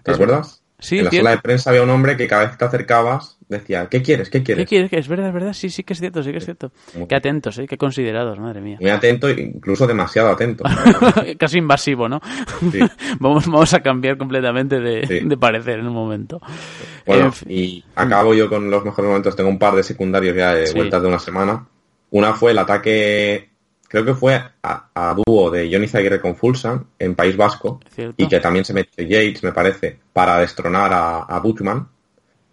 ¿Te acuerdas? Sí, en la sala de prensa había un hombre que cada vez que te acercabas decía, ¿qué quieres? ¿Qué quieres? ¿Qué quieres? Que es verdad, es verdad, sí, sí que es cierto, sí que es cierto. Muy Qué atentos, ¿eh? Qué considerados, madre mía. Muy atento, incluso demasiado atento. Casi invasivo, ¿no? Sí. vamos, vamos a cambiar completamente de, Sí. de parecer en un momento. Bueno, y acabo yo con los mejores momentos. Tengo un par de secundarios ya de vueltas de una semana. Una fue el ataque, creo que fue a, a dúo de Johnny Zaguirre con Fulsan en País Vasco. Cierto. Y que también se metió Yates, me parece, para destronar a, a Buchmann.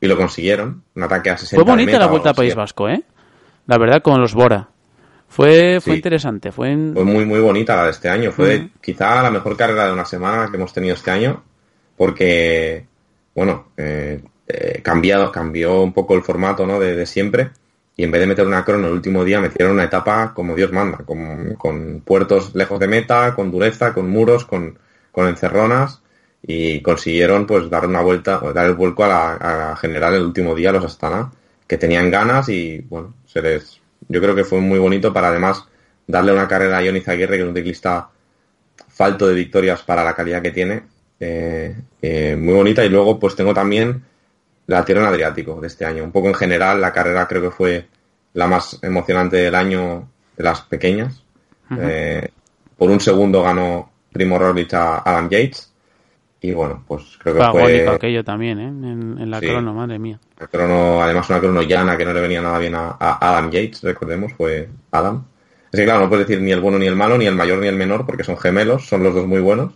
y lo consiguieron. Un ataque a 60 Fue bonita la vuelta a. País Vasco, ¿eh? La verdad, con los Bora. Fue, fue Sí. interesante. Fue en- Fue muy, muy bonita la de este año. Fue quizá la mejor carrera de una semana que hemos tenido este año, porque, bueno, eh, eh, cambiado, cambió un poco el formato ¿no? de, de siempre. Y en vez de meter una crono el último día, metieron una etapa como Dios manda, con, con puertos lejos de meta, con dureza, con muros, con, con encerronas. Y consiguieron pues dar una vuelta, dar el vuelco a la, general el último día los Astana, que tenían ganas y bueno, se les, yo creo que fue muy bonito para además darle una carrera a Johnny Aguirre, que es un ciclista falto de victorias para la calidad que tiene, eh, eh, muy bonita. Y luego pues tengo también la Tirón Adriático de este año. Un poco en general, la carrera creo que fue la más emocionante del año de las pequeñas. Eh, por un segundo ganó Primo Roglic a Adam Yates. Y bueno, pues creo que fue aquello también, ¿eh? En, en la Sí. crono, madre mía. crono, además una crono llana que no le venía nada bien a, a Adam Yates, recordemos, fue Adam. Es que claro, no puedes decir ni el bueno ni el malo, ni el mayor ni el menor, porque son gemelos, son los dos muy buenos.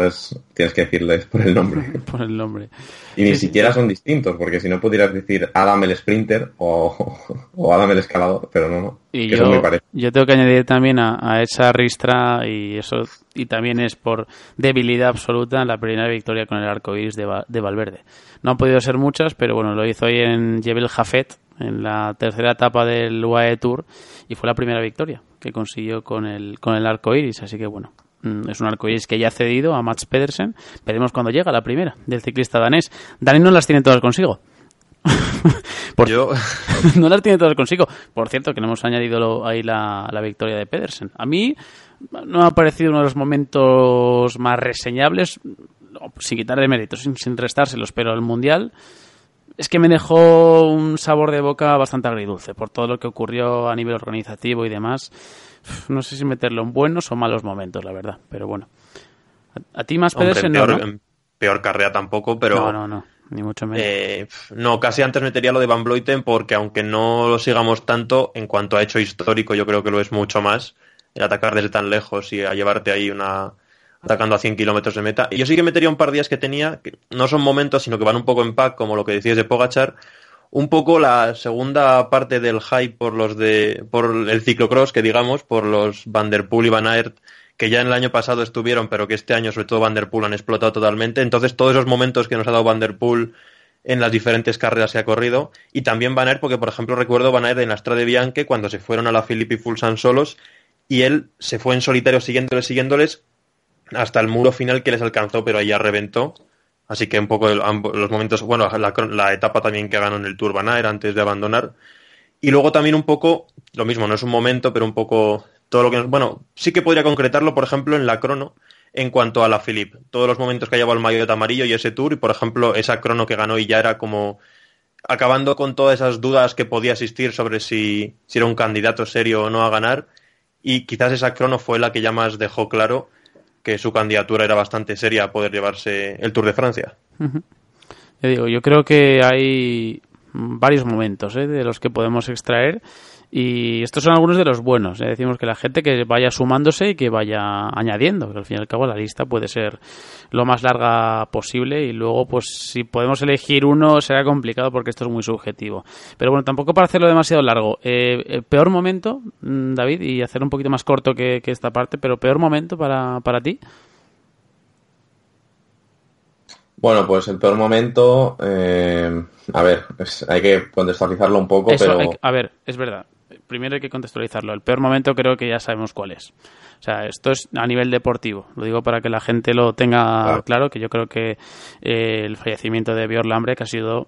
Entonces tienes que decirles por el nombre. Por el nombre. Y ni Sí, sí. siquiera son distintos, porque si no pudieras decir Adam el Sprinter o, o Adam el Escalador, pero no, no. Y que son yo, muy yo tengo que añadir también a, a esa ristra, y eso y también es por debilidad absoluta, la primera victoria con el arco iris de, de Valverde. No han podido ser muchas, pero bueno, lo hizo hoy en Jebel Jafet, en la tercera etapa del UAE Tour, y fue la primera victoria que consiguió con el, con el arco iris. Así que bueno, es un arco iris que ya ha cedido a Mats Pedersen. Veremos cuando llega la primera del ciclista danés. Dani no las tiene todas consigo. Por- Yo, no las tiene todas consigo. Por cierto, que no hemos añadido lo- ahí la, la victoria de Pedersen. A mí no me ha parecido uno de los momentos más reseñables, no, sin quitar de méritos, sin, sin restárselos, pero el Mundial es que me dejó un sabor de boca bastante agridulce por todo lo que ocurrió a nivel organizativo y demás. No sé si meterlo en buenos o malos momentos, la verdad, pero bueno. A, a ti más Pedersen en no, peor, ¿no? peor carrera tampoco, pero... No, no, no, ni mucho menos. Eh, no, casi antes metería lo de Van Vleuten porque aunque no lo sigamos tanto, en cuanto a hecho histórico, yo creo que lo es mucho más el atacar desde tan lejos y a llevarte ahí una atacando a 100 kilómetros de meta. Y yo sí que metería un par de días que tenía, que no son momentos, sino que van un poco en pack, como lo que decías de Pogachar, un poco la segunda parte del hype por los de por el ciclocross, que digamos, por los Van der Poel y Van Aert, que ya en el año pasado estuvieron, pero que este año, sobre todo Van der Poel, han explotado totalmente. Entonces, todos esos momentos que nos ha dado Van der Poel en las diferentes carreras que ha corrido, y también Van Aert, porque por ejemplo recuerdo Van Aert en la Strade Bianche cuando se fueron a la Filippi Fulsan solos, y él se fue en solitario siguiéndoles, siguiéndoles, hasta el muro final que les alcanzó, pero ahí ya reventó. Así que un poco el- los momentos, bueno, la, la etapa también que ganó en el Tour Van Aert antes de abandonar. Y luego también un poco, lo mismo, no es un momento, pero un poco todo lo que... Bueno, sí que podría concretarlo, por ejemplo, en la crono, en cuanto a la Philip. Todos los momentos que ha llevado el maillot amarillo y ese Tour, y por ejemplo, esa crono que ganó y ya era como acabando con todas esas dudas que podía existir sobre si, si era un candidato serio o no a ganar. Y quizás esa crono fue la que ya más dejó claro que su candidatura era bastante seria a poder llevarse el Tour de Francia. Yo digo, yo creo que hay varios momentos ¿eh? de los que podemos extraer y estos son algunos de los buenos. ¿eh? Decimos que la gente que vaya sumándose y que vaya añadiendo, que al fin y al cabo la lista puede ser lo más larga posible y luego pues si podemos elegir uno será complicado porque esto es muy subjetivo. Pero bueno, tampoco para hacerlo demasiado largo. Eh, el peor momento, mm, David, y hacer un poquito más corto que, que esta parte, pero peor momento para, para ti. Bueno, pues el peor momento, eh, a ver, es- hay que contextualizarlo un poco, Eso, pero hay a ver, es verdad. Primero hay que contextualizarlo. El peor momento creo que ya sabemos cuál es. O sea, esto es a nivel deportivo. Lo digo para que la gente lo tenga Claro. claro, que yo creo que eh, el fallecimiento de Björn Lambrecht ha sido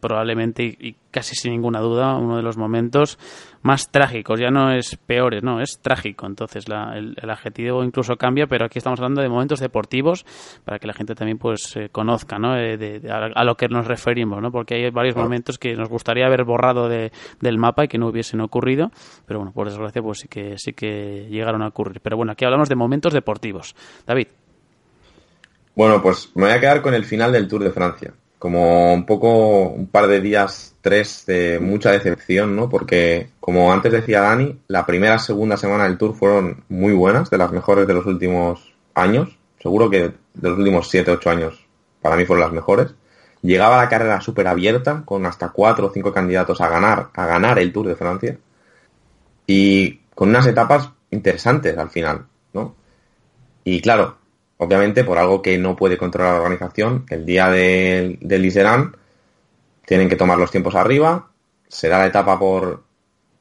probablemente y, casi sin ninguna duda uno de los momentos más trágicos. Ya no es peores, no, es trágico. Entonces la- el, el adjetivo incluso cambia, pero aquí estamos hablando de momentos deportivos para que la gente también pues eh, conozca ¿no? Eh, de- de- a, a lo que nos referimos, ¿no? porque hay varios momentos que nos gustaría haber borrado de- del mapa y que no hubiesen ocurrido, pero bueno, por desgracia pues sí que sí que llegaron a ocurrir. Pero bueno, aquí hablamos de momentos deportivos. David, bueno, pues me voy a quedar con el final del Tour de Francia. Como un poco, un par de días, tres de mucha decepción, ¿no? Porque, como antes decía Dani, la primera, segunda semana del Tour fueron muy buenas, de las mejores de los últimos años. Seguro que de los últimos siete, ocho años, para mí fueron las mejores. llegaba la carrera súper abierta, con hasta cuatro o cinco candidatos a ganar, a ganar el Tour de Francia, y con unas etapas interesantes al final, ¿no? Y claro, obviamente por algo que no puede controlar la organización, el día del de tienen que tomar los tiempos arriba, se da la etapa por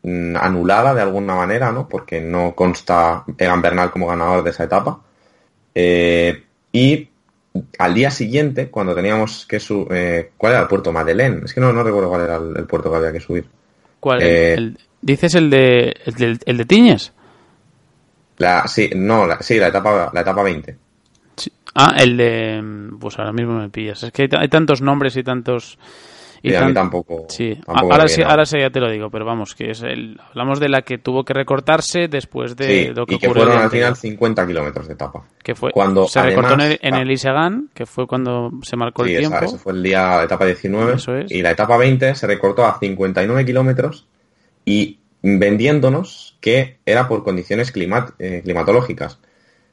mm, anulada de alguna manera, ¿no? Porque no consta Egan Bernal como ganador de esa etapa. Eh, y al día siguiente, cuando teníamos que subir... Eh, ¿Cuál era el puerto? Madeleine. Es que no, no recuerdo cuál era el, puerto que había que subir. ¿Cuál? Eh, ¿Dices el de, el de, Tiñes? La, sí, no, la, sí, la etapa, la etapa 20. Ah, el de... Pues ahora mismo me pillas. Es que hay tantos nombres y tantos y, a mí tampoco. Sí, ahora, sí ahora sí ya te lo digo, pero vamos, que es el, hablamos de la que tuvo que recortarse después de lo que y que fueron al final 50 kilómetros de etapa. Que fue, cuando se recortó en el, en que fue cuando se marcó el tiempo. Esa, fue el día, la etapa 19. Y la etapa 20 se recortó a 59 kilómetros y vendiéndonos que era por condiciones climat, eh, climatológicas.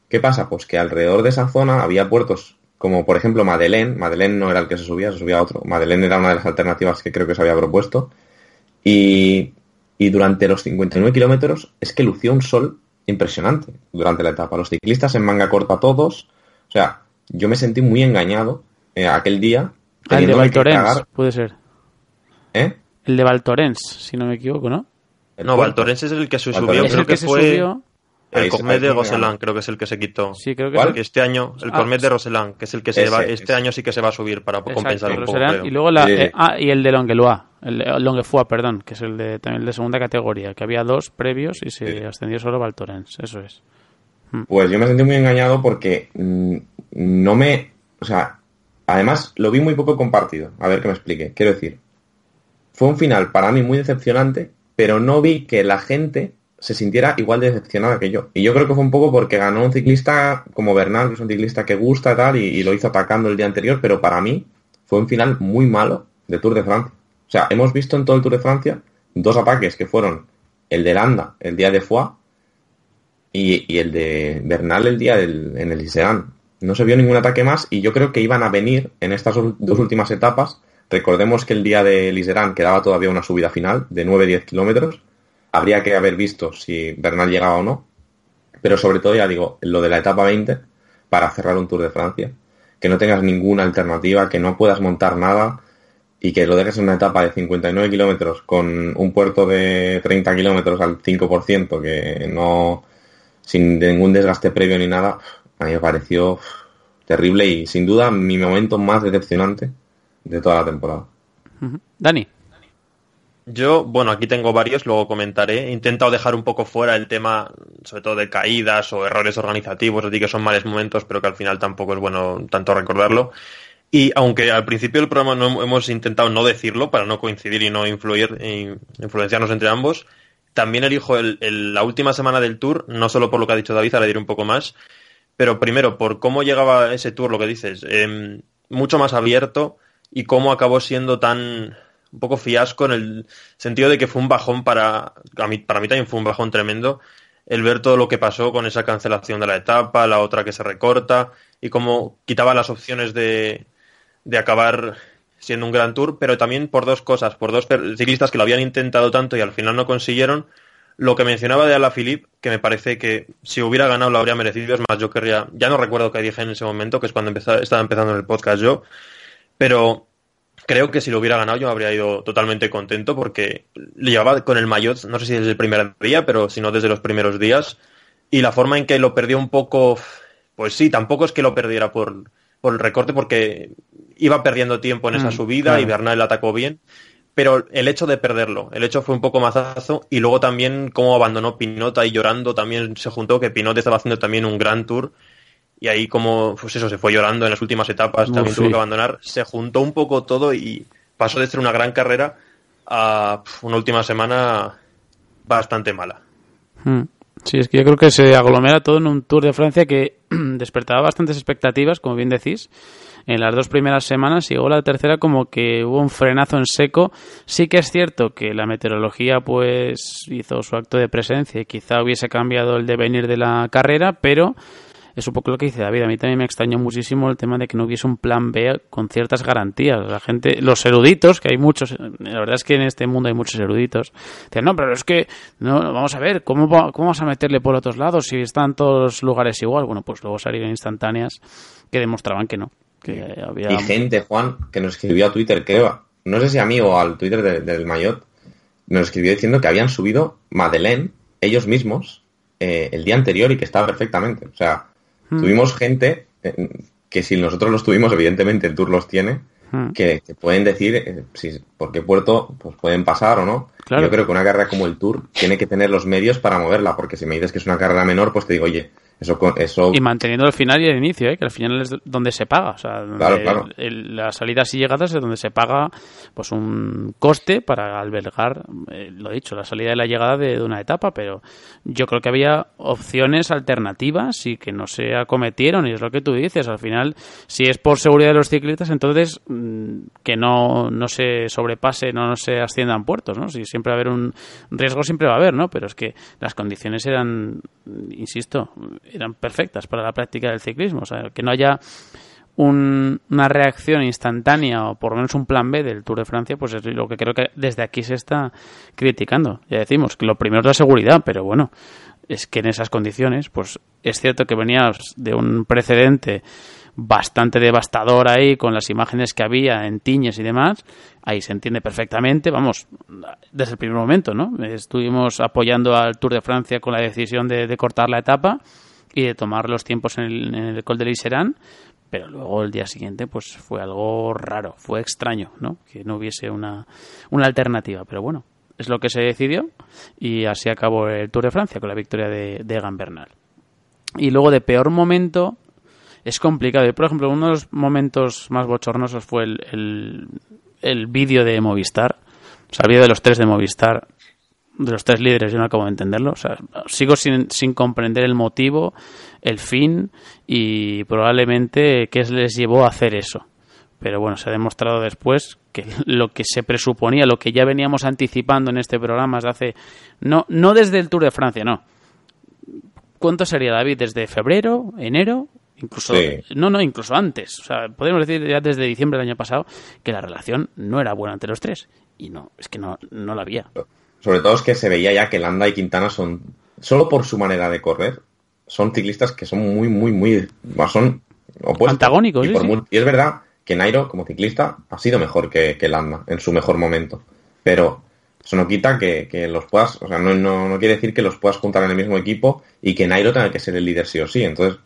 ¿Qué pasa? Pues que alrededor de esa zona había puertos como por ejemplo Madeleine, Madeleine no era el que se subía, se subía otro, Madeleine era una de las alternativas que creo que se había propuesto, y, y durante los 59 kilómetros es que lució un sol impresionante durante la etapa. Los ciclistas en manga corta todos, o sea, yo me sentí muy engañado eh, aquel día. Ah, el de Valtorens, puede ser. ¿Eh? El de Valtorens, si no me equivoco, ¿no? No, Valtorens es el que se subió, creo que, fue... El Cormet de Roseland creo que es el que se quitó. Sí, creo que este año, el ah, Cormet de Roseland, que es el que se va, este año sí que se va a subir para compensar un poco. Y luego la, eh, ah, y el de Longuelois, el perdón, que es el de también el de segunda categoría, que había dos previos y se ascendió solo Valtorens, eso es. Mm. Pues yo me sentí muy engañado porque mm, no me, o sea, además lo vi muy poco compartido. A ver que me explique. Quiero decir, fue un final para mí muy decepcionante, pero no vi que la gente se sintiera igual de decepcionada que yo. Y yo creo que fue un poco porque ganó un ciclista como Bernal, que es un ciclista que gusta y tal, y, lo hizo atacando el día anterior, pero para mí fue un final muy malo de Tour de Francia. O sea, hemos visto en todo el Tour de Francia dos ataques que fueron el de Landa el día de Foix y, el de Bernal el día del, en el Lisean. No se vio ningún ataque más y yo creo que iban a venir en estas dos últimas etapas. Recordemos que el día de Liseran quedaba todavía una subida final de 9-10 kilómetros habría que haber visto si Bernal llegaba o no. Pero sobre todo, ya digo, lo de la etapa 20 para cerrar un Tour de Francia. Que no tengas ninguna alternativa, que no puedas montar nada y que lo dejes en una etapa de 59 kilómetros con un puerto de 30 kilómetros al 5%, que no, sin ningún desgaste previo ni nada, a mí me pareció terrible y sin duda mi momento más decepcionante de toda la temporada. Dani. Yo, bueno, aquí tengo varios, luego comentaré. He intentado dejar un poco fuera el tema, sobre todo de caídas o errores organizativos, así que son malos momentos, pero que al final tampoco es bueno tanto recordarlo. Y aunque al principio del programa no hemos intentado no decirlo para no coincidir y no influir, e influenciarnos entre ambos, también elijo el, la última semana del tour, no solo por lo que ha dicho David, ahora diré un poco más, pero primero por cómo llegaba ese tour, lo que dices, em, mucho más abierto y cómo acabó siendo tan un poco fiasco en el sentido de que fue un bajón para, a mí, para mí también fue un bajón tremendo el ver todo lo que pasó con esa cancelación de la etapa, la otra que se recorta y cómo quitaba las opciones de, de acabar siendo un gran tour, pero también por dos cosas, por dos ciclistas que lo habían intentado tanto y al final no consiguieron. Lo que mencionaba de Alaphilippe, que me parece que si hubiera ganado lo habría merecido, es más, yo querría, ya no recuerdo qué dije en ese momento, que es cuando estaba empezando en el podcast yo, pero creo que si lo hubiera ganado yo habría ido totalmente contento porque le llevaba con el maillot, no sé si desde el primer día, pero si no desde los primeros días. Y la forma en que lo perdió un poco, pues sí, tampoco es que lo perdiera por, por el recorte porque iba perdiendo tiempo en esa mm, subida y Bernal atacó bien. Pero el hecho de perderlo, el hecho fue un poco mazazo y luego también cómo abandonó Pinota y llorando también se juntó que Pinot estaba haciendo también un gran tour y ahí como, pues eso, se fue llorando en las últimas etapas, también tuvo que abandonar, se juntó un poco todo y pasó de ser una gran carrera a una última semana bastante mala. Hmm. Sí, es que yo creo que se aglomera todo en un Tour de Francia que despertaba bastantes expectativas, como bien decís, en las dos primeras semanas y luego la tercera como que hubo un frenazo en seco. Sí que es cierto que la meteorología pues hizo su acto de presencia y quizá hubiese cambiado el devenir de la carrera, pero es un poco lo que dice David. A mí también me extrañó muchísimo el tema de que no hubiese un plan B con ciertas garantías. La gente, los eruditos, que hay muchos, la verdad es que en este mundo hay muchos eruditos, dicen, no, pero es que, no, vamos a ver, ¿cómo, cómo vamos a meterle por otros lados si están todos los lugares igual? Bueno, pues luego salieron instantáneas que demostraban que no. Que había... Y gente, Juan, que nos escribió a Twitter, creo, no sé si a mí o al Twitter del Mayot, nos escribió diciendo que habían subido Madeleine ellos mismos eh, el día anterior y que estaba perfectamente. O sea, hmm. tuvimos gente eh, que si nosotros los tuvimos, evidentemente el tour los tiene, hmm. que, pueden decir eh, si, por qué puerto pues pueden pasar o no. Yo creo que una carrera como el tour tiene que tener los medios para moverla, porque si me dices que es una carrera menor, pues te digo, oye, eso, eso... Y manteniendo el final y el inicio, ¿eh? que al final es donde se paga. O sea, las salidas y llegadas es donde se paga pues un coste para albergar, eh, lo dicho, la salida y la llegada de, una etapa, pero yo creo que había opciones alternativas y que no se acometieron, y es lo que tú dices. Al final, si es por seguridad de los ciclistas, entonces mm, que no, no se sobrepase, no, se asciendan puertos, ¿no? Si siempre va a haber un riesgo, siempre va a haber, ¿no? Pero es que las condiciones eran, insisto, eran perfectas para la práctica del ciclismo. O sea, que no haya una reacción instantánea o por lo menos un plan B del Tour de Francia, pues es lo que creo que desde aquí se está criticando. Ya decimos que lo primero es la seguridad, pero bueno, es que en esas condiciones, pues es cierto que venías de un precedente bastante devastador ahí con las imágenes que había en Tiñes y demás, ahí se entiende perfectamente, vamos, desde el primer momento, ¿no? Estuvimos apoyando al Tour de Francia con la decisión de cortar la etapa y de tomar los tiempos en el, en el Col de Liserán, pero luego el día siguiente pues fue algo raro, fue extraño, ¿no? Que no hubiese una, una alternativa, pero bueno, es lo que se decidió y así acabó el Tour de Francia con la victoria de, de Egan Bernal. Y luego de peor momento es complicado. Por ejemplo, uno de los momentos más bochornosos fue el, el, el vídeo de Movistar. O sea, el vídeo de los tres de Movistar de los tres líderes, yo no acabo de entenderlo. O sea, sigo sin, sin comprender el motivo, el fin y probablemente qué les llevó a hacer eso. Pero bueno, se ha demostrado después que lo que se presuponía, lo que ya veníamos anticipando en este programa desde hace. No, no desde el Tour de Francia, no. ¿Cuánto sería, David? ¿Desde febrero, enero? Incluso, no, no, incluso antes. O sea, podemos decir ya desde diciembre del año pasado que la relación no era buena entre los tres. Y no, es que no, no la había sobre todo es que se veía ya que Landa y Quintana son, solo por su manera de correr, son ciclistas que son muy, muy, muy, son opuestos. Antagónicos, y, y es verdad que Nairo, como ciclista, ha sido mejor que, que Landa en su mejor momento. Pero eso no quita que, los puedas, o sea, no, no, quiere decir que los puedas juntar en el mismo equipo y que Nairo tenga que ser el líder sí o sí. Entonces,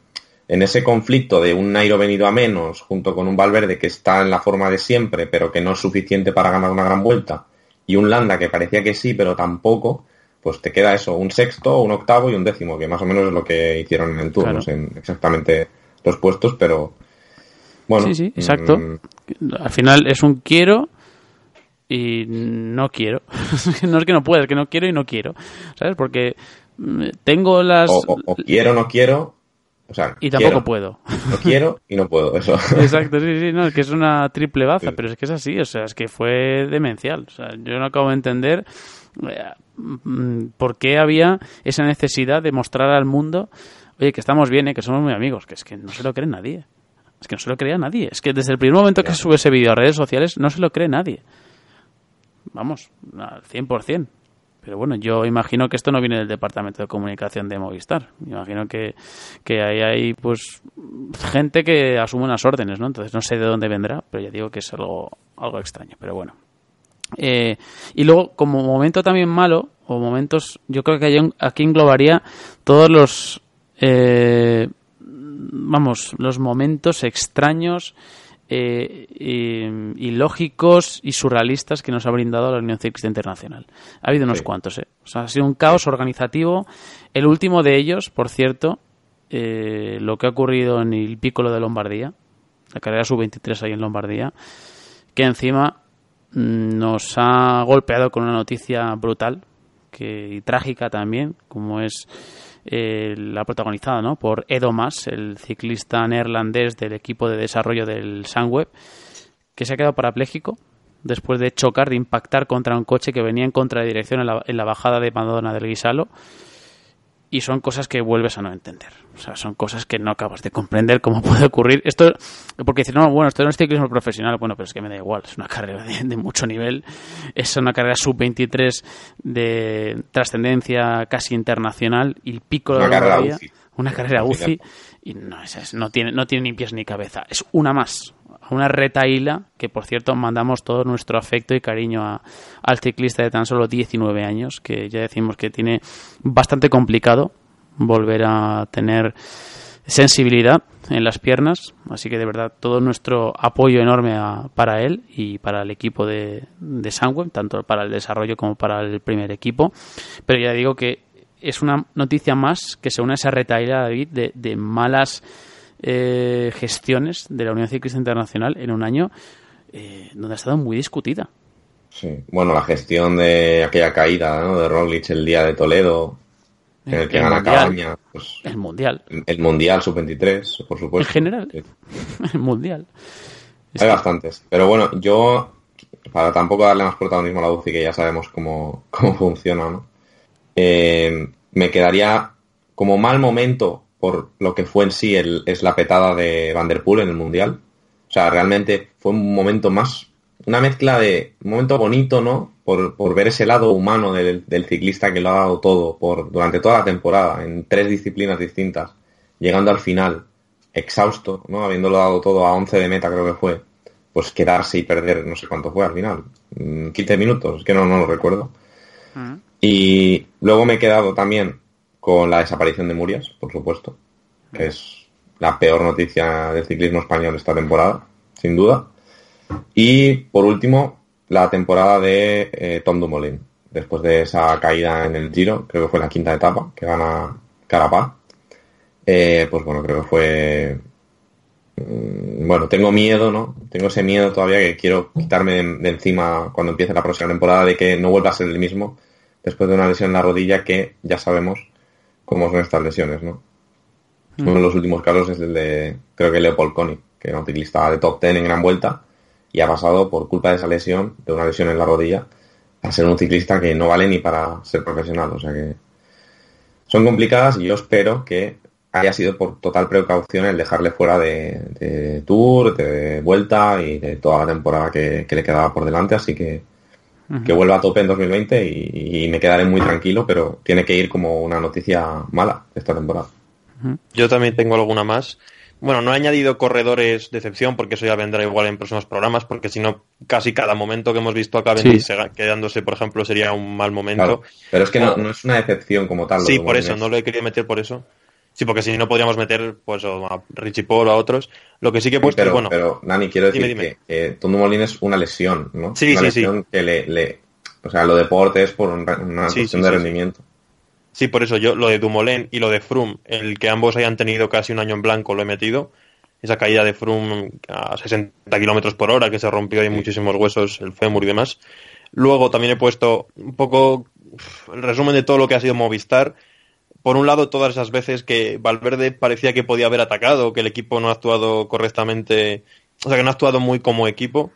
en ese conflicto de un Nairo venido a menos, junto con un Valverde que está en la forma de siempre, pero que no es suficiente para ganar una gran vuelta, y un Landa que parecía que sí, pero tampoco, pues te queda eso, un sexto, un octavo y un décimo, que más o menos es lo que hicieron en el tour, no sé exactamente los puestos, pero bueno. Sí, sí, exacto. Mm, Al final es un quiero y no quiero. no es que no pueda, es que no quiero y no quiero, ¿sabes? Porque mm, tengo las... O, quiero, no quiero, o sea, y tampoco puedo. No quiero y no puedo, eso. Exacto, sí, sí, no, es que es una triple baza, pero es que es así, o sea, es que fue demencial. O sea, yo no acabo de entender eh, por qué había esa necesidad de mostrar al mundo, oye, que estamos bien, eh, que somos muy amigos, que es que no se lo cree nadie. Es que no se lo cree nadie. Es que desde el primer momento que sube ese vídeo a redes sociales no se lo cree nadie. Vamos, al 100%. Pero bueno, yo imagino que esto no viene del departamento de comunicación de Movistar. Imagino que, que ahí hay pues gente que asume unas órdenes, ¿no? Entonces no sé de dónde vendrá, pero ya digo que es algo, algo extraño. Pero bueno. Eh, y luego, como momento también malo, o momentos, yo creo que aquí englobaría todos los, eh, vamos, los momentos extraños eh, ilógicos y surrealistas que nos ha brindado la Unión Ciclista Internacional. Ha habido unos cuantos, ¿eh? ha sido un caos organizativo. El último de ellos, por cierto, eh, lo que ha ocurrido en el Piccolo de Lombardía, la carrera sub-23 ahí en Lombardía, que encima mm, nos ha golpeado con una noticia brutal que, y trágica también, como es eh, la protagonizada ¿no? por Edo Mas, el ciclista neerlandés del equipo de desarrollo del Sunweb, que se ha quedado parapléjico después de chocar, de impactar contra un coche que venía en contradirección en la, en la bajada de Madonna del Guisalo. Y son cosas que vuelves a no entender. O sea, son cosas que no acabas de comprender cómo puede ocurrir. Esto, porque dices, no, bueno, esto no es ciclismo profesional. Bueno, pero es que me da igual. Es una carrera de, mucho nivel. Es una carrera sub-23 de trascendencia casi internacional. Y el pico de la carrera. Una carrera UCI. Y no, es, es- no, tiene, no tiene ni pies ni cabeza. Es una más. Una retaíla que, por cierto, mandamos todo nuestro afecto y cariño a- al ciclista de tan solo 19 años, que ya decimos que tiene bastante complicado volver a tener sensibilidad en las piernas. Así que, de verdad, todo nuestro apoyo enorme a- para él y para el equipo de, de tanto para el desarrollo como para el primer equipo. Pero ya digo que es una noticia más que se une a esa retaíla, David, de malas eh, gestiones de la Unión Ciclista Internacional en un año eh, donde ha estado muy discutida. Sí. Bueno, la gestión de aquella caída ¿no? de Roglic el día de Toledo, en el que El gana Mundial. Cabaña, pues, El Mundial. el Mundial Sub-23, por supuesto. En general. Sí. El Mundial. Hay bastantes. Pero bueno, yo, para tampoco darle más protagonismo a la UCI, que ya sabemos cómo, cómo funciona, ¿no? Eh, me quedaría como mal momento por lo que fue en sí el, es la petada de Van Der Poel en el Mundial. O sea, realmente fue un momento más, una mezcla de un momento bonito, ¿no? Por, por ver ese lado humano del, del ciclista que lo ha dado todo por, durante toda la temporada, en tres disciplinas distintas, llegando al final, exhausto, ¿no? Habiéndolo dado todo a 11 de meta, creo que fue, pues quedarse y perder, no sé cuánto fue al final, mm, 15 minutos, es que no, no lo recuerdo. Y luego me he quedado también con la desaparición de Murias, por supuesto, que es la peor noticia del ciclismo español esta temporada, sin duda. Y por último, la temporada de eh, Tom Dumoulin, después de esa caída en el Giro, creo que fue la quinta etapa, que gana Carapaz. Eh, pues bueno, creo que fue mm, bueno, tengo miedo, ¿no? Tengo ese miedo todavía que quiero quitarme de, de encima cuando empiece la próxima temporada de que no vuelva a ser el mismo después de una lesión en la rodilla que ya sabemos cómo son estas lesiones, ¿no? Uno de los últimos casos es el de, creo que Leopold Koenig, que era un ciclista de top 10 en gran vuelta y ha pasado por culpa de esa lesión, de una lesión en la rodilla, a ser un ciclista que no vale ni para ser profesional. O sea que son complicadas y yo espero que haya sido por total precaución el dejarle fuera de, de Tour, de Vuelta y de toda la temporada que, que le quedaba por delante. Así que que vuelva a tope en 2020 y, y me quedaré muy tranquilo, pero tiene que ir como una noticia mala de esta temporada. Yo también tengo alguna más. Bueno, no he añadido corredores de excepción porque eso ya vendrá igual en próximos programas, porque si no, casi cada momento que hemos visto a Cavendish Sí. quedándose, por ejemplo, sería un mal momento. Claro, pero es que no, no es una decepción como tal. Sí, por eso, no lo he querido meter por eso. Sí, porque si no podríamos meter pues a Richie Paul o a otros. Lo que sí que he puesto pero, es, bueno, pero, Nani, quiero decir Dime, dime. que eh, Dumoulin es una lesión, ¿no? Sí, una sí, sí. lesión que le, le- O sea, lo deporte es por una Sí, cuestión sí, de sí, sí. rendimiento. sí, por eso yo lo de Dumoulin y lo de Froome, el que ambos hayan tenido casi un año en blanco, lo he metido. Esa caída de Froome a 60 kilómetros por hora que se rompió y muchísimos huesos, el fémur y demás. Luego también he puesto un poco el resumen de todo lo que ha sido Movistar. Por un lado, todas esas veces que Valverde parecía que podía haber atacado, que el equipo no ha actuado correctamente, o sea, que no ha actuado muy como equipo.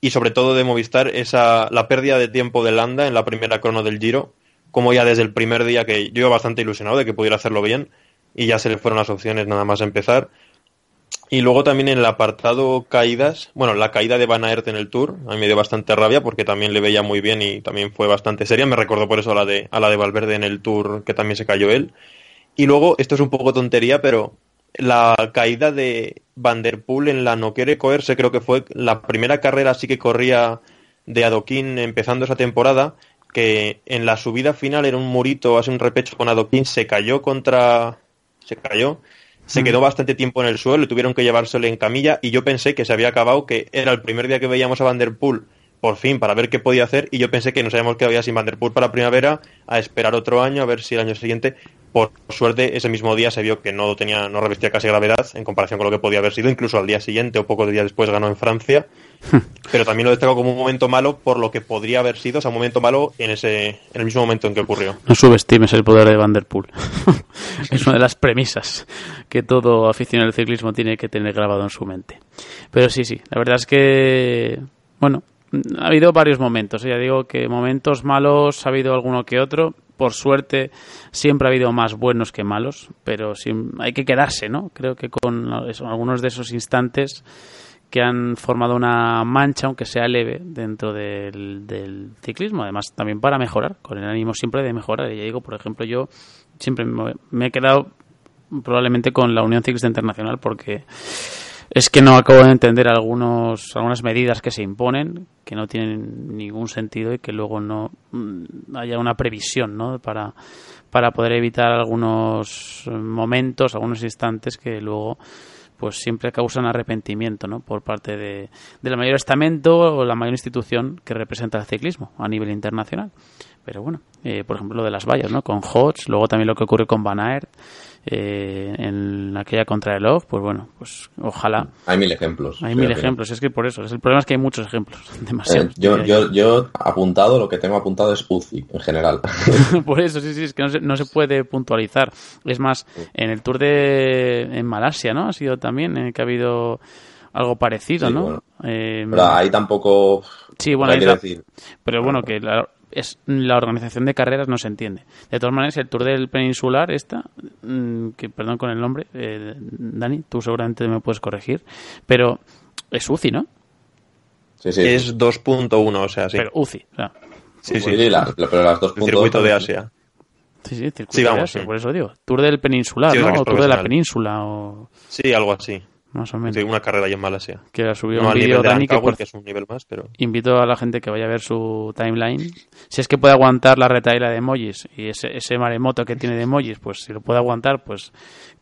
Y sobre todo de Movistar, esa, la pérdida de tiempo de Landa en la primera crono del Giro, como ya desde el primer día que yo iba bastante ilusionado de que pudiera hacerlo bien, y ya se le fueron las opciones nada más empezar. Y luego también en el apartado caídas, bueno, la caída de Van Aert en el Tour, a mí me dio bastante rabia porque también le veía muy bien y también fue bastante seria. Me recordó por eso a la de, a la de Valverde en el Tour, que también se cayó él. Y luego, esto es un poco tontería, pero la caída de Van Der Poel en la No Quiere Coerse, creo que fue la primera carrera así que corría de Adoquín empezando esa temporada, que en la subida final era un murito, hace un repecho con Adoquín, se cayó contra... se cayó, se quedó bastante tiempo en el suelo tuvieron que llevárselo en camilla y yo pensé que se había acabado, que era el primer día que veíamos a Van Der Poel por fin para ver qué podía hacer y yo pensé que nos habíamos quedado ya sin Van Der Poel para primavera a esperar otro año a ver si el año siguiente por suerte ese mismo día se vio que no tenía no revestía casi gravedad en comparación con lo que podía haber sido incluso al día siguiente o pocos días después ganó en Francia pero también lo destaco como un momento malo por lo que podría haber sido o sea un momento malo en ese en el mismo momento en que ocurrió No subestimes el poder de Van Der Poel. es una de las premisas que todo aficionado al ciclismo tiene que tener grabado en su mente. Pero sí, sí, la verdad es que, bueno, ha habido varios momentos. ¿eh? Ya digo que momentos malos ha habido alguno que otro. Por suerte siempre ha habido más buenos que malos, pero hay que quedarse, ¿no? Creo que con algunos de esos instantes que han formado una mancha, aunque sea leve, dentro del, ciclismo. Además, también para mejorar, con el ánimo siempre de mejorar. Y ya digo, por ejemplo, yo siempre me he quedado probablemente con la Unión Ciclista Internacional porque es que no acabo de entender algunos, algunas medidas que se imponen que no tienen ningún sentido y que luego no mm, haya una previsión ¿no? para, para poder evitar algunos momentos, algunos instantes que luego pues siempre causan arrepentimiento ¿no? por parte de, la mayor estamento o la mayor institución que representa el ciclismo a nivel internacional. Pero bueno, eh, por ejemplo, lo de las vallas, ¿no? Con Hodge, luego también lo que ocurre con Van Aert, eh, en aquella contra el Love, pues bueno, pues ojalá. Hay mil ejemplos. Hay mil ejemplos, es que por eso, el problema es que hay muchos ejemplos, demasiados. Eh, yo, yo, yo apuntado, lo que tengo apuntado es UCI en general. por eso, sí, sí, es que no se, no se puede puntualizar. Es más, en el Tour de en Malasia, ¿no? Ha sido también eh, que ha habido algo parecido, ¿no? pero ahí tampoco. Sí, bueno, hay que decir. Pero bueno, que la, es la organización de carreras no se entiende. De todas maneras, el Tour del Peninsular, esta, mm, que perdón con el nombre, eh, Dani, tú seguramente me puedes corregir, pero es UCI, ¿no? Sí, sí. Es 2.1, o sea, sí. Pero UCI, o sea. Sí, sí, pero las 2.1. El circuito de Asia. Sí, sí, circuito de Asia, por eso digo. Tour del Peninsular, ¿no? O Tour de la Península, o... Sí, algo así más o menos. Sí, una carrera ya en Malasia. Que ha subido un vídeo Dani que, es un nivel más, pero... Invito a la gente que vaya a ver su timeline. Si es que puede aguantar la retaila de emojis y ese, ese maremoto que tiene de emojis, pues si lo puede aguantar, pues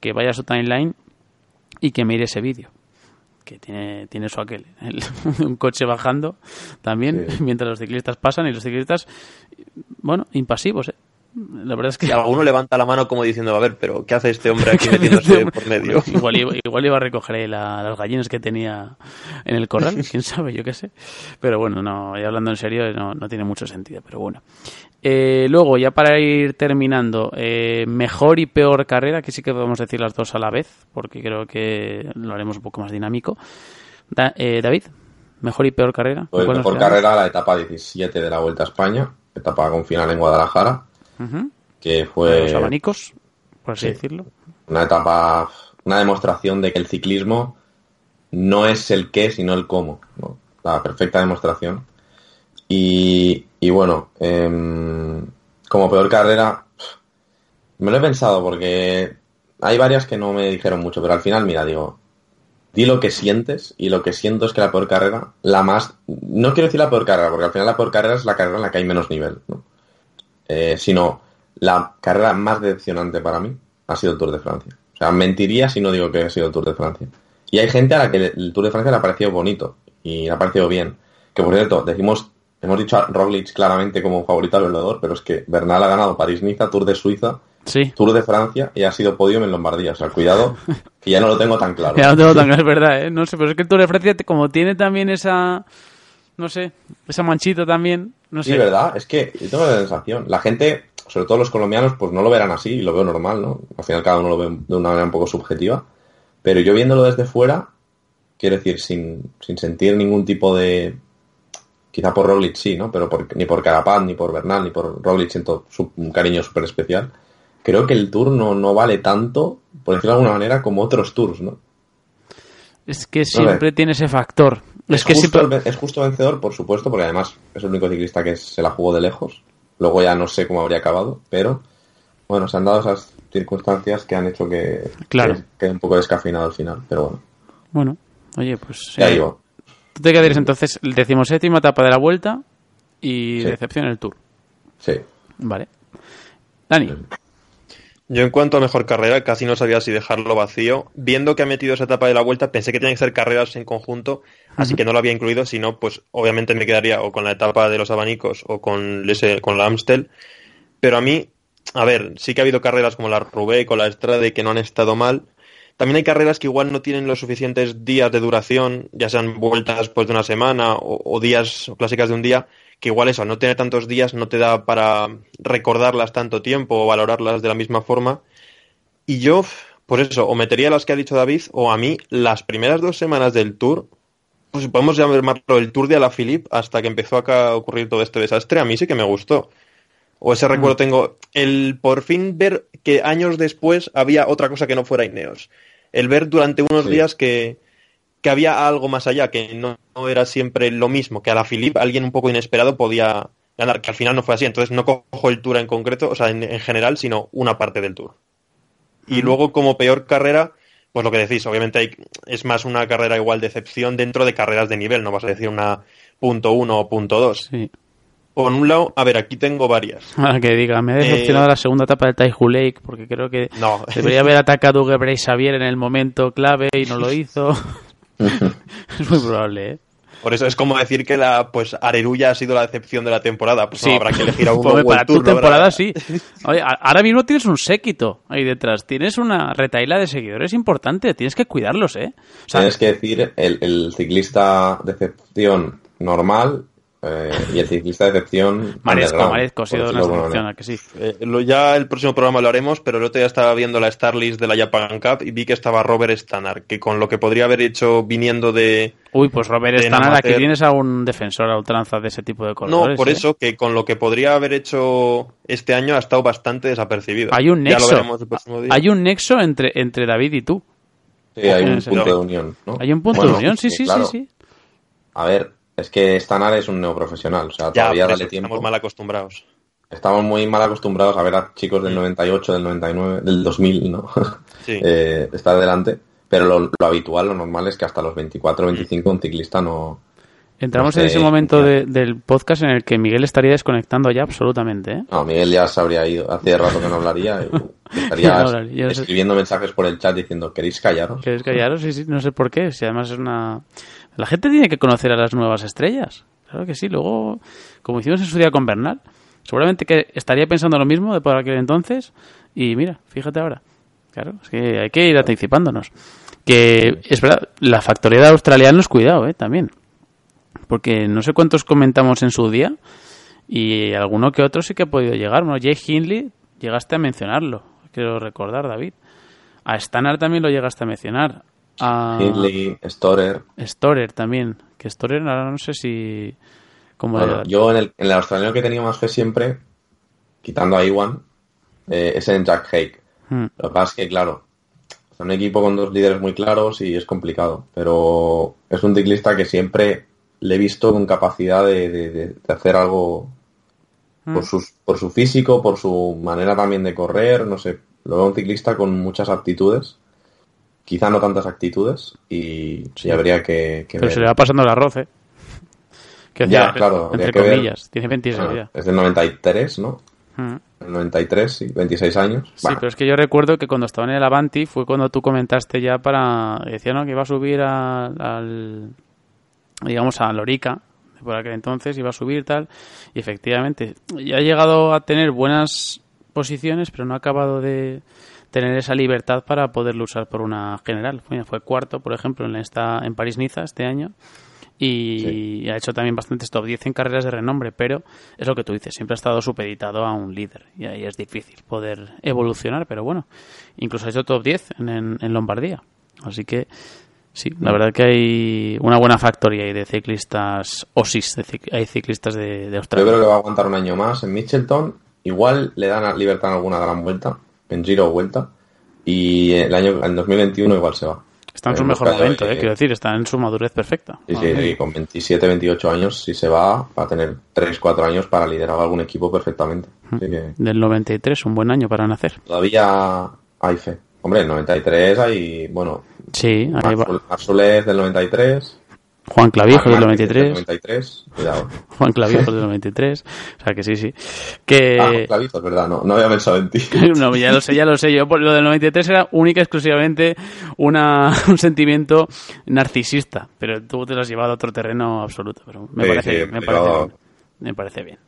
que vaya a su timeline y que mire ese vídeo. Que tiene, tiene su aquel. un coche bajando también, mientras los ciclistas pasan y los ciclistas, bueno, impasivos, ¿eh? La verdad es que... alguno levanta la mano como diciendo, a ver, pero ¿qué hace este hombre aquí metiéndose por medio? igual, iba, igual iba a recoger las gallinas que tenía en el corral, quién sabe, yo qué sé. Pero bueno, no, y hablando en serio, no, no tiene mucho sentido, pero bueno. Eh, luego, ya para ir terminando, eh, mejor y peor carrera, que sí que podemos decir las dos a la vez, porque creo que lo haremos un poco más dinámico. Eh, David, mejor y peor carrera. Pues mejor carrera la etapa 17 de la Vuelta a España, etapa con final en Guadalajara que fue... Los abanicos, por así decirlo. Una etapa, una demostración de que el ciclismo no es el qué, sino el cómo. La perfecta demostración. Y, y bueno, em, como peor carrera, me lo he pensado porque hay varias que no me dijeron mucho, pero al final, mira, digo, di lo que sientes y lo que siento es que la peor carrera, la más, no quiero decir la peor carrera, porque al final la peor carrera es la carrera en la que hay menos nivel, ¿no? Eh, sino la carrera más decepcionante para mí ha sido el Tour de Francia. O sea, mentiría si no digo que ha sido el Tour de Francia. Y hay gente a la que el Tour de Francia le ha parecido bonito y le ha parecido bien. Que por cierto, decimos, hemos dicho a Roglic claramente como favorito al velador, pero es que Bernal ha ganado París-Niza, Tour de Suiza, Tour de Francia y ha sido podio en Lombardía. O sea, cuidado, que ya no lo tengo tan claro. Ya no tengo tan claro, es verdad, ¿eh? No sé, pero es que el Tour de Francia, como tiene también esa no sé, esa manchita también, no sé. Sí, verdad, es que yo tengo la sensación, la gente, sobre todo los colombianos, pues no lo verán así y lo veo normal, ¿no? Al final cada uno lo ve de una manera un poco subjetiva, pero yo viéndolo desde fuera, quiero decir, sin, sin sentir ningún tipo de... Quizá por Roglic sí, ¿no? Pero ni por Carapaz, ni por Bernal, ni por Roglic siento un cariño súper especial. Creo que el tour no, no vale tanto, por decirlo de alguna manera, como otros tours, ¿no? Es que siempre tiene ese factor. Es, que justo, es justo vencedor, por supuesto, porque además es el único ciclista que se la jugó de lejos. Luego ya no sé cómo habría acabado, pero bueno, se han dado esas circunstancias que han hecho que, claro. quede un poco descafeinado al final, pero bueno. Bueno, oye, pues... Ya digo. Tú te quedarías entonces el decimoséptima etapa de la vuelta y decepción en el Tour. Sí. Vale. Dani. Yo en cuanto a mejor carrera, casi no sabía si dejarlo vacío. Viendo que ha metido esa etapa de la vuelta, pensé que tenían que ser carreras en conjunto, así que no lo había incluido, si no, pues obviamente me quedaría o con la etapa de los abanicos o con, con la Amstel. Pero a mí, a ver, sí que ha habido carreras como la Roubaix o la Estrade que no han estado mal. También hay carreras que igual no tienen los suficientes días de duración, ya sean vueltas pues, de una semana o, o días o clásicas de un día, que igual eso, no tener tantos días no te da para recordarlas tanto tiempo o valorarlas de la misma forma. Y yo, pues eso, o metería las que ha dicho David, o a mí, las primeras dos semanas del tour, pues podemos llamarlo el tour de Alaphilippe hasta que empezó a ocurrir todo este desastre, a mí sí que me gustó. O ese recuerdo tengo, el por fin ver que años después había otra cosa que no fuera Ineos. El ver durante unos Sí. días que, que había algo más allá, que no, no era siempre lo mismo, que a la Philippe alguien un poco inesperado podía ganar, que al final no fue así. Entonces no cojo el Tour en concreto, o sea, en, en general, sino una parte del Tour. Y luego como peor carrera, pues lo que decís, obviamente hay- es más una carrera igual de excepción dentro de carreras de nivel, no vas a decir una punto uno o punto dos. Sí. Por un lado, a ver, aquí tengo varias. Ahora que diga, me ha decepcionado Eh, la segunda etapa del Taihu Lake porque creo que No, debería haber atacado Gebrey Xavier en el momento clave y no lo hizo. es muy probable, ¿eh? por eso es como decir que la pues Areruya ha sido la decepción de la temporada. Pues no, habrá que elegir a uno. Para tu temporada sí. Oye, ahora mismo tienes un séquito ahí detrás. Tienes una retaila de seguidores importante. Tienes que cuidarlos, ¿eh? O sea, Tienes que decir el, el ciclista de excepción normal eh, y el ciclista de excepción. Marezco, underground, Marezco ha sido una excepción, manera. ¿a que sí? Eh, lo- ya el próximo programa lo haremos, pero el otro día estaba viendo la Star List de la Japan Cup y vi que estaba Robert Stannard, que con lo que podría haber hecho viniendo de... Uy, pues Robert Stannard, aquí tienes a un defensor a ultranza de ese tipo de corredores. No, por ¿eh? eso, que con lo que podría haber hecho este año ha estado bastante desapercibido. Hay un Ya lo nexo. veremos el próximo día. Hay un nexo entre, entre David y tú. Sí, hay un punto de unión. ¿no? Hay un punto Bueno, de unión, sí, sí, claro. sí, sí. A ver, es que Stanar es un neoprofesional. O sea, Ya, todavía dale tiempo. estamos mal acostumbrados. Estamos muy mal acostumbrados a ver a chicos del 98, del 99, del 2000, ¿no? Sí. eh, estar delante. Pero lo, lo habitual, lo normal es que hasta los 24, 25 un ciclista no... Entramos No en ese momento de- del podcast en el que Miguel estaría desconectando ya absolutamente, ¿eh? No, Miguel ya se habría ido. Hace rato que no hablaría. y estaría No hablaría, yo sé. escribiendo mensajes por el chat diciendo, ¿queréis callaros? ¿Quieres callaros? Sí, sí, no sé por qué. Si además es una... La gente tiene que conocer a las nuevas estrellas. Claro que sí. Luego, como hicimos en su día con Bernal, seguramente que estaría pensando lo mismo de por aquel entonces. Y mira, fíjate ahora. Claro, es que hay que ir anticipándonos. Que es verdad, la factoría de australianos, cuidado, ¿eh? También. Porque no sé cuántos comentamos en su día y alguno que otro sí que ha podido llegar. Bueno, Jay Hindley, llegaste a mencionarlo, quiero recordar, David. A Stannard también lo llegaste a mencionar. A Hindley, Storer. Storer también. Que Storer ahora no sé si... Cómo Bueno, yo en el, en el australiano que he tenido más fe siempre, quitando a Iwan, eh, es en Jack Hake. Hmm. Lo que pasa es que, claro, es un equipo con dos líderes muy claros y es complicado. Pero es un ciclista que siempre le he visto con capacidad de, de- de- de hacer algo por, sus, por su físico, por su manera también de correr, no sé. Lo veo un ciclista con muchas aptitudes. Quizá no tantas actitudes y, y habría que, que Pero ver. se le va pasando el arroz, ¿eh? Que Ya, claro, Entre que ver. comillas. Tiene 26 Bueno, ya. es del 93, ¿no? El 93, sí, 26 años. Sí, Bueno, pero es que yo recuerdo que cuando estaba en el Avanti fue cuando tú comentaste ya para... Decía, ¿no? Que iba a subir a- al... digamos, a Lorica, por aquel entonces, iba a subir tal, y efectivamente, ya ha llegado a tener buenas posiciones, pero no ha acabado de tener esa libertad para poderlo usar por una general. Fue, fue cuarto, por ejemplo, en esta en París-Niza este año, y ha hecho también bastantes top 10 en carreras de renombre, pero es lo que tú dices, siempre ha estado supeditado a un líder y ahí es difícil poder evolucionar, pero bueno, incluso ha hecho top 10 en, en, en Lombardía. Así que sí, la verdad que hay una buena factoría ahí de ciclistas OSIS, de cic- hay ciclistas de, de yo Australia. creo que va a aguantar un año más en Mitchelton. Igual le dan a libertad en alguna gran vuelta, en giro o vuelta. Y el año en 2021 igual se va. Está en su mejor de- momento, eh, quiero decir, está en su madurez perfecta. Sí, sí, sí, con 27, 28 años, si se va, va a tener 3, 4 años para liderar algún equipo perfectamente. Así que Del 93, un buen año para nacer. todavía hay fe. Hombre, en 93 hay, bueno, Sí, ahí va. Marsules del 93. Juan Clavijo del Marc Márquez 93. 93, cuidado. Juan Clavijo del 93. O sea que sí, sí. Que... Ah, Clavijo, es verdad, no, no había pensado en ti. No, ya lo sé, ya lo sé. Yo por lo del 93 era única y exclusivamente una, un sentimiento narcisista, pero tú te lo has llevado a otro terreno absoluto. Pero me Sí, parece sí, bien, me pero- parece bien. Me parece bien.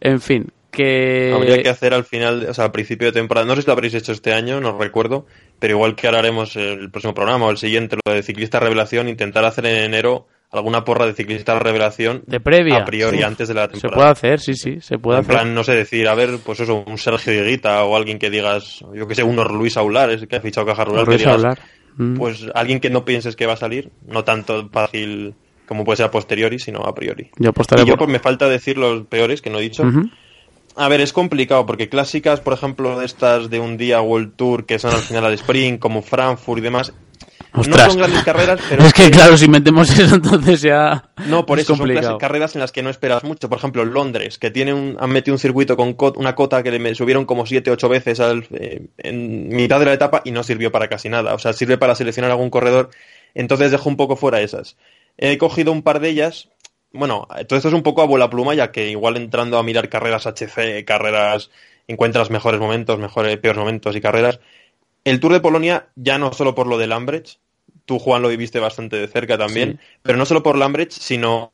En fin, que... Habría que hacer al final, o sea, al principio de temporada, no sé si lo habréis hecho este año, no recuerdo, pero igual que ahora haremos el próximo programa o el siguiente, lo de ciclista revelación, intentar hacer en enero alguna porra de ciclista revelación De previa. a priori Uf, antes de la Se temporada. puede hacer, sí, sí, se puede en hacer. plan, no sé, decir, a ver, pues eso, un Sergio Higuita o alguien que digas, yo que sé, uno Luis Aular, es el que ha fichado Caja Rural, que digas, hablar. Mm. pues alguien que no pienses que va a salir, no tanto fácil como puede ser a posteriori, sino a priori. Yo apostaré Y yo por... pues me falta decir los peores, que no he dicho. A ver, es complicado porque clásicas, por ejemplo, de estas de un día World Tour que son al final al sprint, como Frankfurt y demás, no son grandes carreras, pero es que, claro, si metemos eso entonces ya no por es eso complicado. son carreras en las que no esperas mucho. Por ejemplo, Londres, que tiene un, han metido un circuito con cot- una cota que le subieron como siete ocho veces al, eh, en mitad de la etapa y no sirvió para casi nada. O sea, sirve para seleccionar algún corredor. Entonces dejo un poco fuera esas. He cogido un par de ellas. Bueno, todo esto es un poco a bola pluma, ya que igual entrando a mirar carreras HC, carreras, encuentras mejores momentos, mejores, peores momentos y carreras. El Tour de Polonia, ya no solo por lo de Lambrecht, tú Juan lo viviste bastante de cerca también, pero no solo por Lambrecht, sino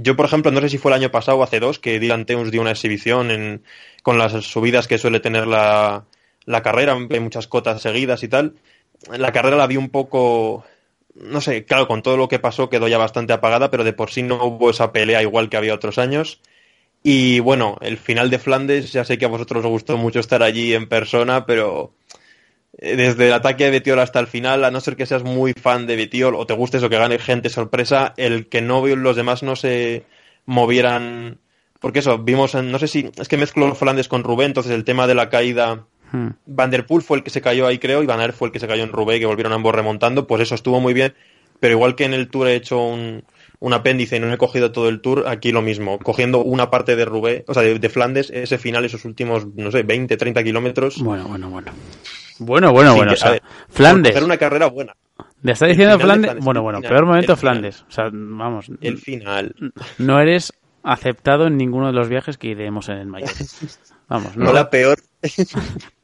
yo por ejemplo, no sé si fue el año pasado o hace dos, que Dylan Teuns dio una exhibición en, con las subidas que suele tener la, la carrera, hay muchas cotas seguidas y tal. La carrera la vi un poco, no sé, claro, con todo lo que pasó quedó ya bastante apagada, pero de por sí no hubo esa pelea igual que había otros años. Y bueno, el final de Flandes, ya sé que a vosotros os gustó mucho estar allí en persona, pero eh, desde el ataque de Betiol hasta el final, a no ser que seas muy fan de Betiol o te guste eso que gane gente sorpresa, el que no los demás no se movieran. Porque eso, vimos en, no sé si, es que mezclo Flandes con Rubén, entonces el tema de la caída. Hmm. Van der Poel fue el que se cayó ahí, creo, y Van Aert fue el que se cayó en Roubaix, que volvieron ambos remontando, pues eso estuvo muy bien. Pero igual que en el Tour he hecho un, un apéndice y no he cogido todo el Tour, aquí lo mismo. Cogiendo una parte de Roubaix, o sea, de, de Flandes, ese final, esos últimos, no sé, 20, 30 kilómetros. Bueno, bueno, bueno. Bueno, bueno, bueno. que- o sea, a ver, por Flandes. coger una carrera buena. Le está diciendo Flandes. Flandes, Bueno, bueno, final, peor momento final. Flandes. O sea, vamos. El final. No eres aceptado en ninguno de los viajes que iremos en el mayor. Vamos, No no. la peor,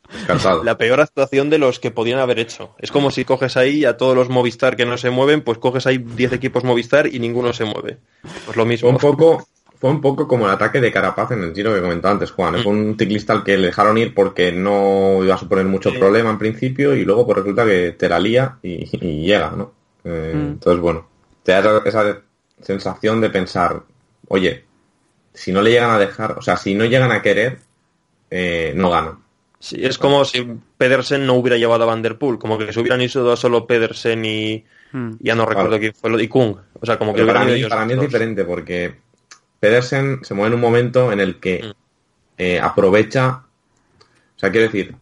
La peor actuación de los que podían haber hecho. Es como si coges ahí a todos los Movistar que no se mueven, pues coges ahí 10 equipos Movistar y ninguno se mueve. Pues lo Fue mismo. un poco, fue un poco como el ataque de Carapaz en el giro que comentaba antes Juan. Fue un ciclista al que le dejaron ir porque no iba a suponer mucho Sí. problema en principio y luego pues resulta que te la lía y, y llega, ¿no? Eh, Mm. Entonces, bueno, te da esa sensación de pensar, oye, si no le llegan a dejar, o sea, si no llegan a querer, eh, no ganan. Sí, es como si Pedersen no hubiera llevado a Van Der Poel, como que se hubieran ido solo Pedersen y Hmm. ya no recuerdo Claro. quién fue lo y Kung. O sea, como que para mí, para es diferente porque Pedersen se mueve en un momento en el que Mm. eh, aprovecha, o sea, quiero decir,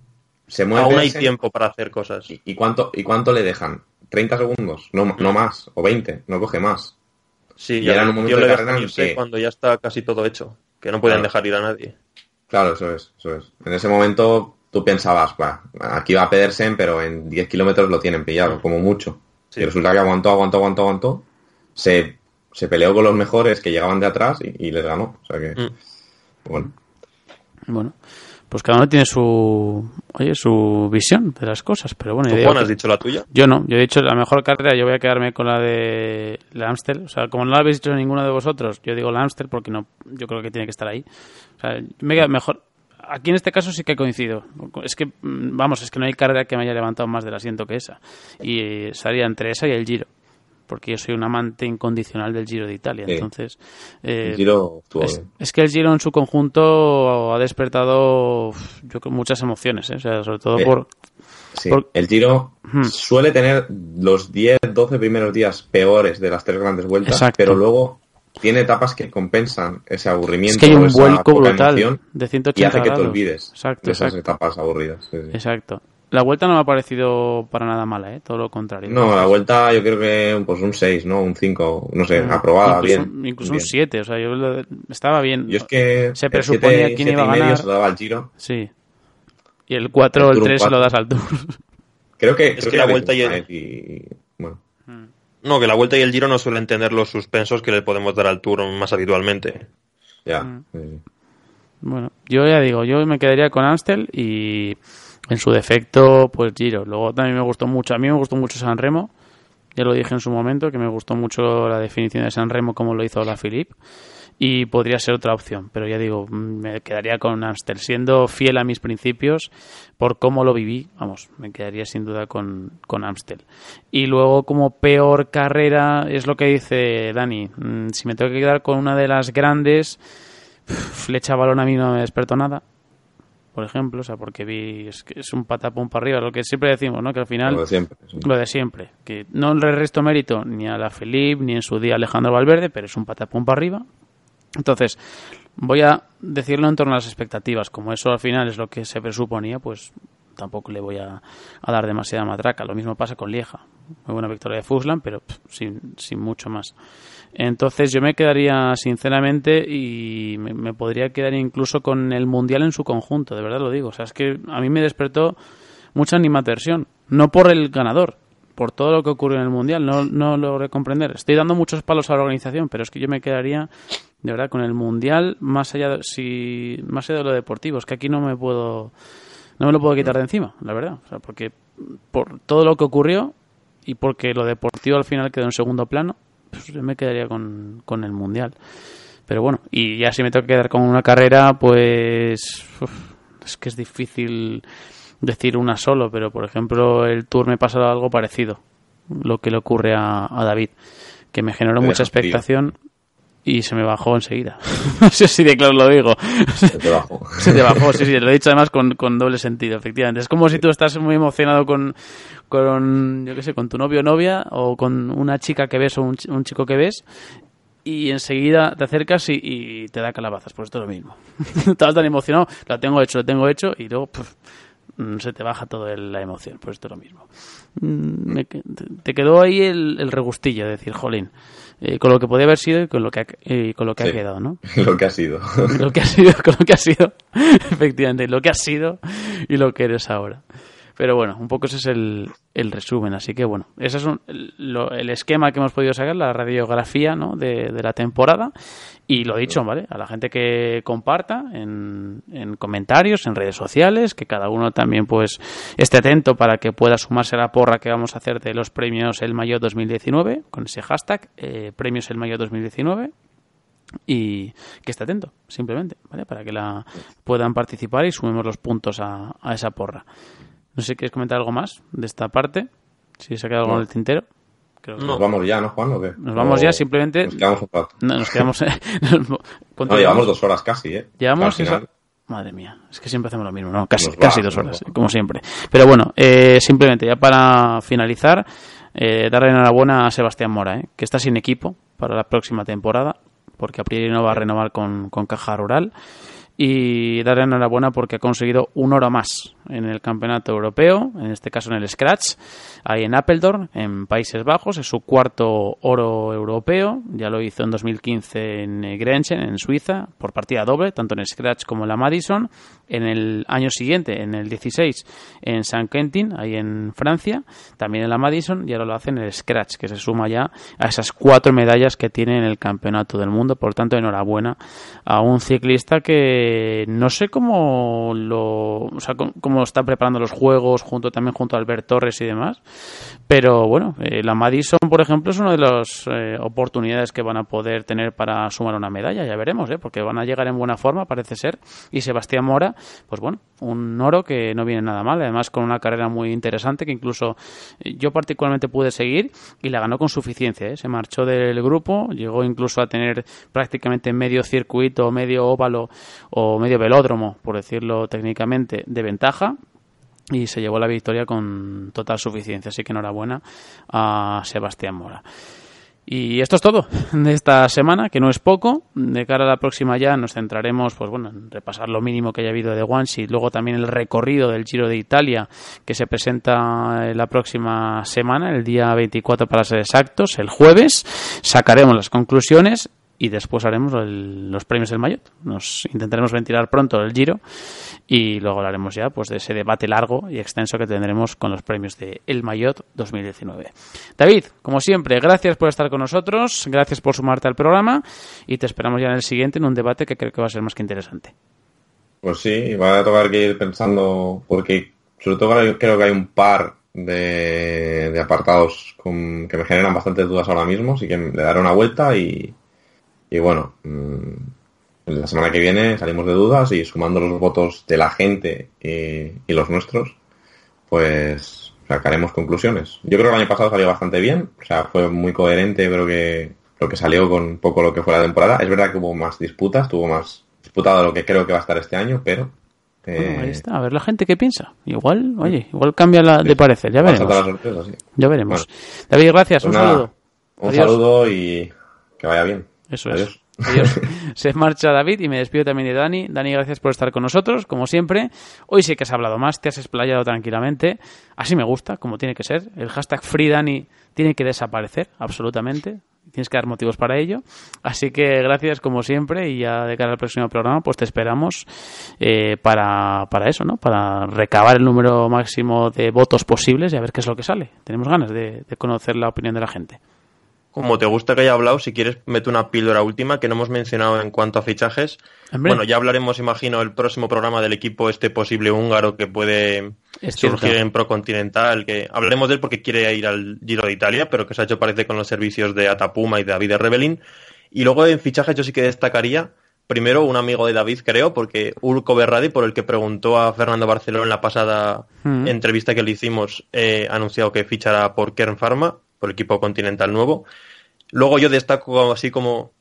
se mueve Aún hay tiempo para hacer cosas. ¿y, y cuánto, ¿y cuánto le dejan? ¿30 segundos? No, no más, o 20, no coge más. Sí, Y ya era en un momento yo de le carrera dejan en el irse que- cuando ya está casi todo hecho, que no pueden Claro. dejar ir a nadie. Claro, eso es, eso es. En ese momento tú pensabas, "Buah, aquí va Pedersen, pero en 10 kilómetros lo tienen pillado, como mucho. Sí. Y resulta que aguantó, aguantó, aguantó, aguantó. Se, se peleó con los mejores que llegaban de atrás y, y les ganó. O sea que, Mm. bueno. Bueno, pues cada uno tiene su, oye, su visión de las cosas, pero bueno, ¿Tú, Juan, has que- dicho la tuya? yo no, yo he dicho la mejor carrera, yo voy a quedarme con la de la Amstel, o sea, como no la habéis dicho ninguno de vosotros, yo digo la Amstel porque no, yo creo que tiene que estar ahí. O sea, me queda mejor. Aquí en este caso sí que coincido. Es que, mm, vamos, es que no hay carrera que me haya levantado más del asiento que esa. Y estaría entre esa y el Giro. Porque yo soy un amante incondicional del Giro de Italia. Sí. Entonces, eh, El giro estuvo es, que el Giro en su conjunto ha despertado yo creo muchas emociones, ¿eh? o sea, sobre todo Eh, por Sí, por- el Giro Hmm. suele tener los 10, 12 primeros días peores de las tres grandes vueltas, Exacto. pero luego tiene etapas que compensan ese aburrimiento. Es que hay un vuelco brutal y 180 hace que te olvides Exacto, de esas exacto. etapas aburridas. sí, sí. Exacto. La vuelta no me ha parecido para nada mala, ¿eh? todo lo contrario. No, la vuelta yo creo que pues un 6, ¿no? Un 5, no sé, Mm, aprobada, incluso, bien. Incluso un bien. 7, o sea, yo lo- estaba bien. Yo es que Se el presuponía siete- quién siete iba a y medio ganar. se lo daba al Giro. Sí. Y el 4 o El el Tour 3 se lo das al Tour. Creo que, Es creo que la vuelta y el- y- bueno, No, que la Vuelta y el Giro no suelen tener los suspensos que le podemos dar al Tour más habitualmente. ya. Mm. sí. Bueno, yo ya digo, yo me quedaría con Amstel y en su defecto, pues Giro. Luego también me gustó mucho, a mí me gustó mucho San Remo, ya lo dije en su momento, que me gustó mucho la definición de San Remo como lo hizo la Philippe y podría ser otra opción, pero ya digo, mm, me quedaría con Amstel, siendo fiel a mis principios por cómo lo viví, vamos, me quedaría sin duda con, con Amstel. Y luego como peor carrera es lo que dice Dani, Mm, si me tengo que quedar con una de las grandes, flecha balón a mí no me despertó nada por ejemplo, o sea, porque vi es, que es un patapón para arriba, lo que siempre decimos, ¿no? Que al final Lo de siempre. sí. lo de siempre, que no le resto mérito ni a la Felipe ni en su día a Alejandro Valverde, pero es un patapón para arriba. Entonces, voy a decirlo en torno a las expectativas. Como eso al final es lo que se presuponía, pues tampoco le voy a, dar demasiada matraca. Lo mismo pasa con Lieja. Muy buena victoria de Fuslan, pero sin, sin mucho más. Entonces yo me quedaría sinceramente y me, podría quedar incluso con el Mundial en su conjunto, de verdad lo digo. O sea, es que a mí me despertó mucha animadversión, no por el ganador, por todo lo que ocurrió en el Mundial, no, no logré comprender. Estoy dando muchos palos a la organización, pero es que yo me quedaría de verdad con el Mundial más allá de, si, más allá de lo deportivo. Es que aquí no me puedo no me lo puedo quitar de encima, la verdad. O sea, porque por todo lo que ocurrió y porque lo deportivo al final quedó en segundo plano, pues yo me quedaría con, con el Mundial. Pero bueno, y ya si me tengo que quedar con una carrera, pues es que es difícil decir una solo, pero por ejemplo el Tour me pasa algo parecido, lo que le ocurre a, a David, que me generó mucha expectación y se me bajó enseguida. sí, de claro lo digo. Se te bajó. se te bajó, sí, sí, lo he dicho además con, con doble sentido, efectivamente. Es como si tú estás muy emocionado con, con, yo qué sé, con tu novio o novia o con una chica que ves o un, un chico que ves y enseguida te acercas y, te da calabazas, pues esto es lo mismo. Estás tan emocionado, lo tengo hecho, lo tengo hecho y luego mm, se te baja toda la emoción, pues esto es lo mismo. Mm, te quedó ahí el, el regustillo de decir, jolín, eh, con lo que podía haber sido y con lo que ha, eh, con lo que ha quedado, ¿no? lo que ha sido. lo que ha sido, con lo que ha sido, efectivamente, lo que ha sido y lo que eres ahora. Pero bueno, un poco ese es el, el resumen. Así que bueno, ese es el esquema que hemos podido sacar, la radiografía ¿no? de, de, la temporada. Y lo dicho, ¿vale? A la gente que comparta en, en, comentarios, en redes sociales, que cada uno también pues esté atento para que pueda sumarse a la porra que vamos a hacer de los premios El Mayo 2019, con ese hashtag, eh, premios El Mayo 2019 y que esté atento, simplemente, ¿vale? Para que la puedan participar y sumemos los puntos a, a esa porra. No sé, ¿quieres comentar algo más de esta parte? Si se ha quedado algo en el tintero. Nos vamos ya, ¿no, Juan? ¿o qué? Nos vamos ya, simplemente. Nos quedamos un rato. No, nos quedamos. no, llevamos dos horas casi, ¿eh? Llevamos. Madre mía, es que siempre hacemos lo mismo, ¿no? Casi, casi dos horas, como siempre. Pero bueno, eh, simplemente ya para finalizar, eh, darle enhorabuena a Sebastián Mora, ¿eh? que está sin equipo para la próxima temporada, porque a priori no va a renovar con, con Caja Rural y darle enhorabuena porque ha conseguido un oro más en el campeonato europeo, en este caso en el Scratch, ahí en Apeldoorn, en Países Bajos, es su cuarto oro europeo, ya lo hizo en 2015 en Grenchen, en Suiza, por partida doble, tanto en Scratch como en la Madison, en el año siguiente, en el 16, en San Quentin, ahí en Francia, también en la Madison, y ahora lo hace en el Scratch, que se suma ya a esas cuatro medallas que tiene en el campeonato del mundo, por tanto enhorabuena a un ciclista que no sé cómo lo, o sea, cómo, está preparando los juegos junto también junto a Albert Torres y demás, pero bueno, eh, la Madison, por ejemplo, es una de las eh, oportunidades que van a poder tener para sumar una medalla, ya veremos, ¿eh? porque van a llegar en buena forma, parece ser, y Sebastián Mora, pues bueno, un oro que no viene nada mal, además con una carrera muy interesante que incluso yo particularmente pude seguir y la ganó con suficiencia, se marchó del grupo, llegó incluso a tener prácticamente medio circuito, medio óvalo o medio velódromo, por decirlo técnicamente, de ventaja y se llevó la victoria con total suficiencia. Así que enhorabuena a Sebastián Mora. Y esto es todo de esta semana, que no es poco. De cara a la próxima ya nos centraremos, pues bueno, en repasar lo mínimo que haya habido de Guanxi, luego también el recorrido del Giro de Italia, que se presenta la próxima semana, el día 24 para ser exactos, el jueves. Sacaremos las conclusiones y después haremos los premios del Mayotte. Nos intentaremos ventilar pronto el Giro y luego hablaremos ya pues de ese debate largo y extenso que tendremos con los premios de El Mayotte 2019. David, como siempre, gracias por estar con nosotros, gracias por sumarte al programa y te esperamos ya en el siguiente en un debate que creo que va a ser más que interesante. Pues sí, va a tocar que ir pensando porque sobre todo creo que hay un par de, apartados que me generan bastantes dudas ahora mismo, así que le daré una vuelta y, y bueno, mm, la semana que viene salimos de dudas y sumando los votos de la gente y, los nuestros, pues sacaremos conclusiones. Yo creo que el año pasado salió bastante bien, o sea, fue muy coherente, creo que lo que salió con un poco lo que fue la temporada. Es verdad que hubo más disputas, tuvo más disputado lo que creo que va a estar este año, pero... ahí eh, está, a ver la gente qué piensa. Igual, oye, igual cambia la de parecer, ya veremos. Ya veremos. David, gracias, un pues saludo. Un saludo y que vaya bien. Eso es. Adiós. Se marcha David y me despido también de Dani. Dani, gracias por estar con nosotros, como siempre. Hoy sí que has hablado más, te has explayado tranquilamente. Así me gusta, como tiene que ser. El hashtag FreeDani tiene que desaparecer, absolutamente. Tienes que dar motivos para ello. Así que gracias como siempre y ya de cara al próximo programa pues te esperamos eh, para, para eso, ¿no? Para recabar el número máximo de votos posibles y a ver qué es lo que sale. Tenemos ganas de conocer la opinión de la gente como te gusta que haya hablado, si quieres, mete una píldora última que no hemos mencionado en cuanto a fichajes. Bueno, ya hablaremos, imagino, el próximo programa del equipo este posible húngaro que puede surgir en Pro Continental, que hablaremos de él porque quiere ir al Giro de Italia, pero que se ha hecho parece con los servicios de Atapuma y de David Rebelin. Y luego en fichajes yo sí que destacaría, primero, un amigo de David, creo, porque Urco Berradi, por el que preguntó a Fernando Barceló en la pasada mm. entrevista que le hicimos, eh, ha anunciado que fichará por Kern Pharma por el equipo continental nuevo. Luego yo destaco así como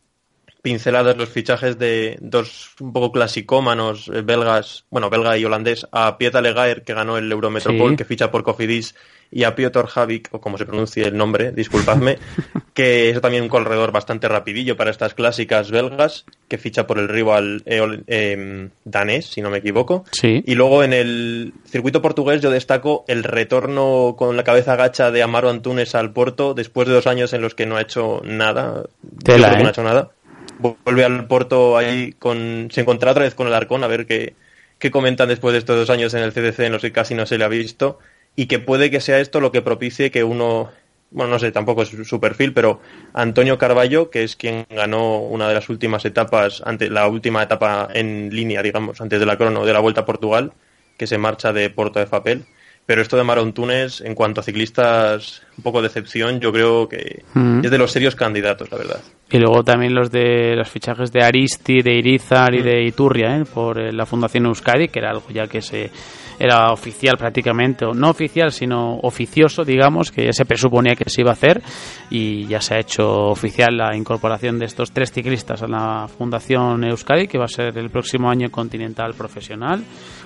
pinceladas los fichajes de dos un poco clasicómanos eh, belgas, bueno, belga y holandés, a Pieta Legaer, que ganó el Eurometropol, que ficha por Cofidis, y a Piotr Havik, o como se pronuncie el nombre, disculpadme, que es también un corredor bastante rapidillo para estas clásicas belgas, que ficha por el rival eh, danés, si no me equivoco. Y luego en el circuito portugués yo destaco el retorno con la cabeza gacha de Amaro Antunes al Porto, después de dos años en los que no ha hecho nada. no ha ¿eh? hecho nada vuelve al Porto ahí con. Se encuentra otra vez con el Arcón a ver qué, qué comentan después de estos dos años en el CDC, en los que casi no se le ha visto. Y que puede que sea esto lo que propicie que uno. Bueno, no sé, tampoco es su perfil, pero Antonio Carballo, que es quien ganó una de las últimas etapas, ante, la última etapa en línea, digamos, antes de la crono de la Vuelta a Portugal, que se marcha de Porto de Papel pero esto de Maron Túnez, en cuanto a ciclistas, un poco de decepción, yo creo que mm. es de los serios candidatos, la verdad. Y luego también los de los fichajes de Aristi, de Irizar y mm. de Iturria, ¿eh? por eh, la Fundación Euskadi, que era algo ya que se era oficial prácticamente, no oficial, sino oficioso, digamos, que ya se presuponía que se iba a hacer y ya se ha hecho oficial la incorporación de estos tres ciclistas a la Fundación Euskadi, que va a ser el próximo año continental profesional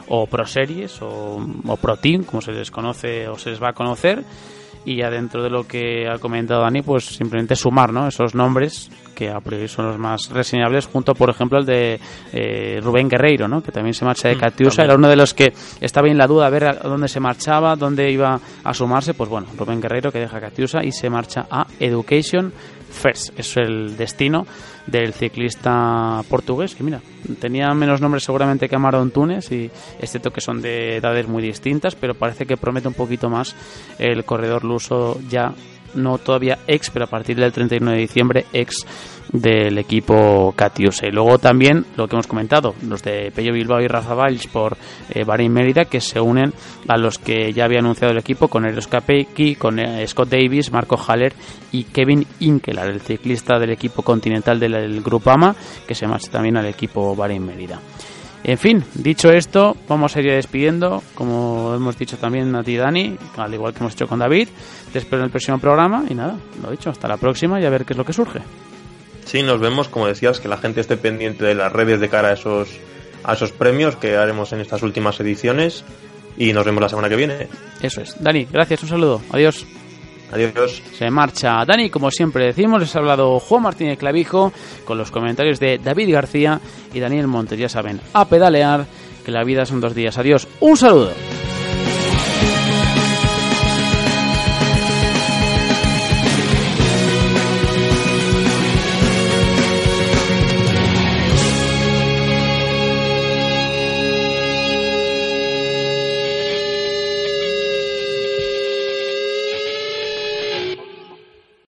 o Pro Series o, o Pro Team, como se les conoce o se les va a conocer. Y ya dentro de lo que ha comentado Dani, pues simplemente sumar ¿no? esos nombres que a priori son los más reseñables, junto por ejemplo el de eh, Rubén Guerreiro, ¿no? que también se marcha de mm, Catiusa, era uno de los que estaba en la duda a ver a dónde se marchaba, dónde iba a sumarse, pues bueno, Rubén Guerreiro que deja Catiusa y se marcha a Education First, es el destino del ciclista portugués, que mira, tenía menos nombres seguramente que Amaro Túnez, y excepto que son de edades muy distintas, pero parece que promete un poquito más el corredor luso ya no todavía ex, pero a partir del 31 de diciembre ex del equipo Catiusa. Y luego también lo que hemos comentado, los de Pello Bilbao y Rafa Valls por eh, Mérida, que se unen a los que ya había anunciado el equipo con Eros Capecchi, con eh, Scott Davis, Marco Haller y Kevin Inkelar, el ciclista del equipo continental del, Grupo AMA, que se marcha también al equipo Bahrein Mérida. En fin, dicho esto, vamos a ir despidiendo, como hemos dicho también a ti, Dani, al igual que hemos hecho con David. Te espero en el próximo programa y nada, lo dicho, hasta la próxima y a ver qué es lo que surge. Sí, nos vemos, como decías, que la gente esté pendiente de las redes de cara a esos, a esos premios que haremos en estas últimas ediciones y nos vemos la semana que viene. Eso es. Dani, gracias, un saludo. Adiós. Adiós. Se marcha Dani, como siempre decimos, les ha hablado Juan Martínez Clavijo con los comentarios de David García y Daniel Montes. Ya saben, a pedalear, que la vida son dos días. Adiós, un saludo.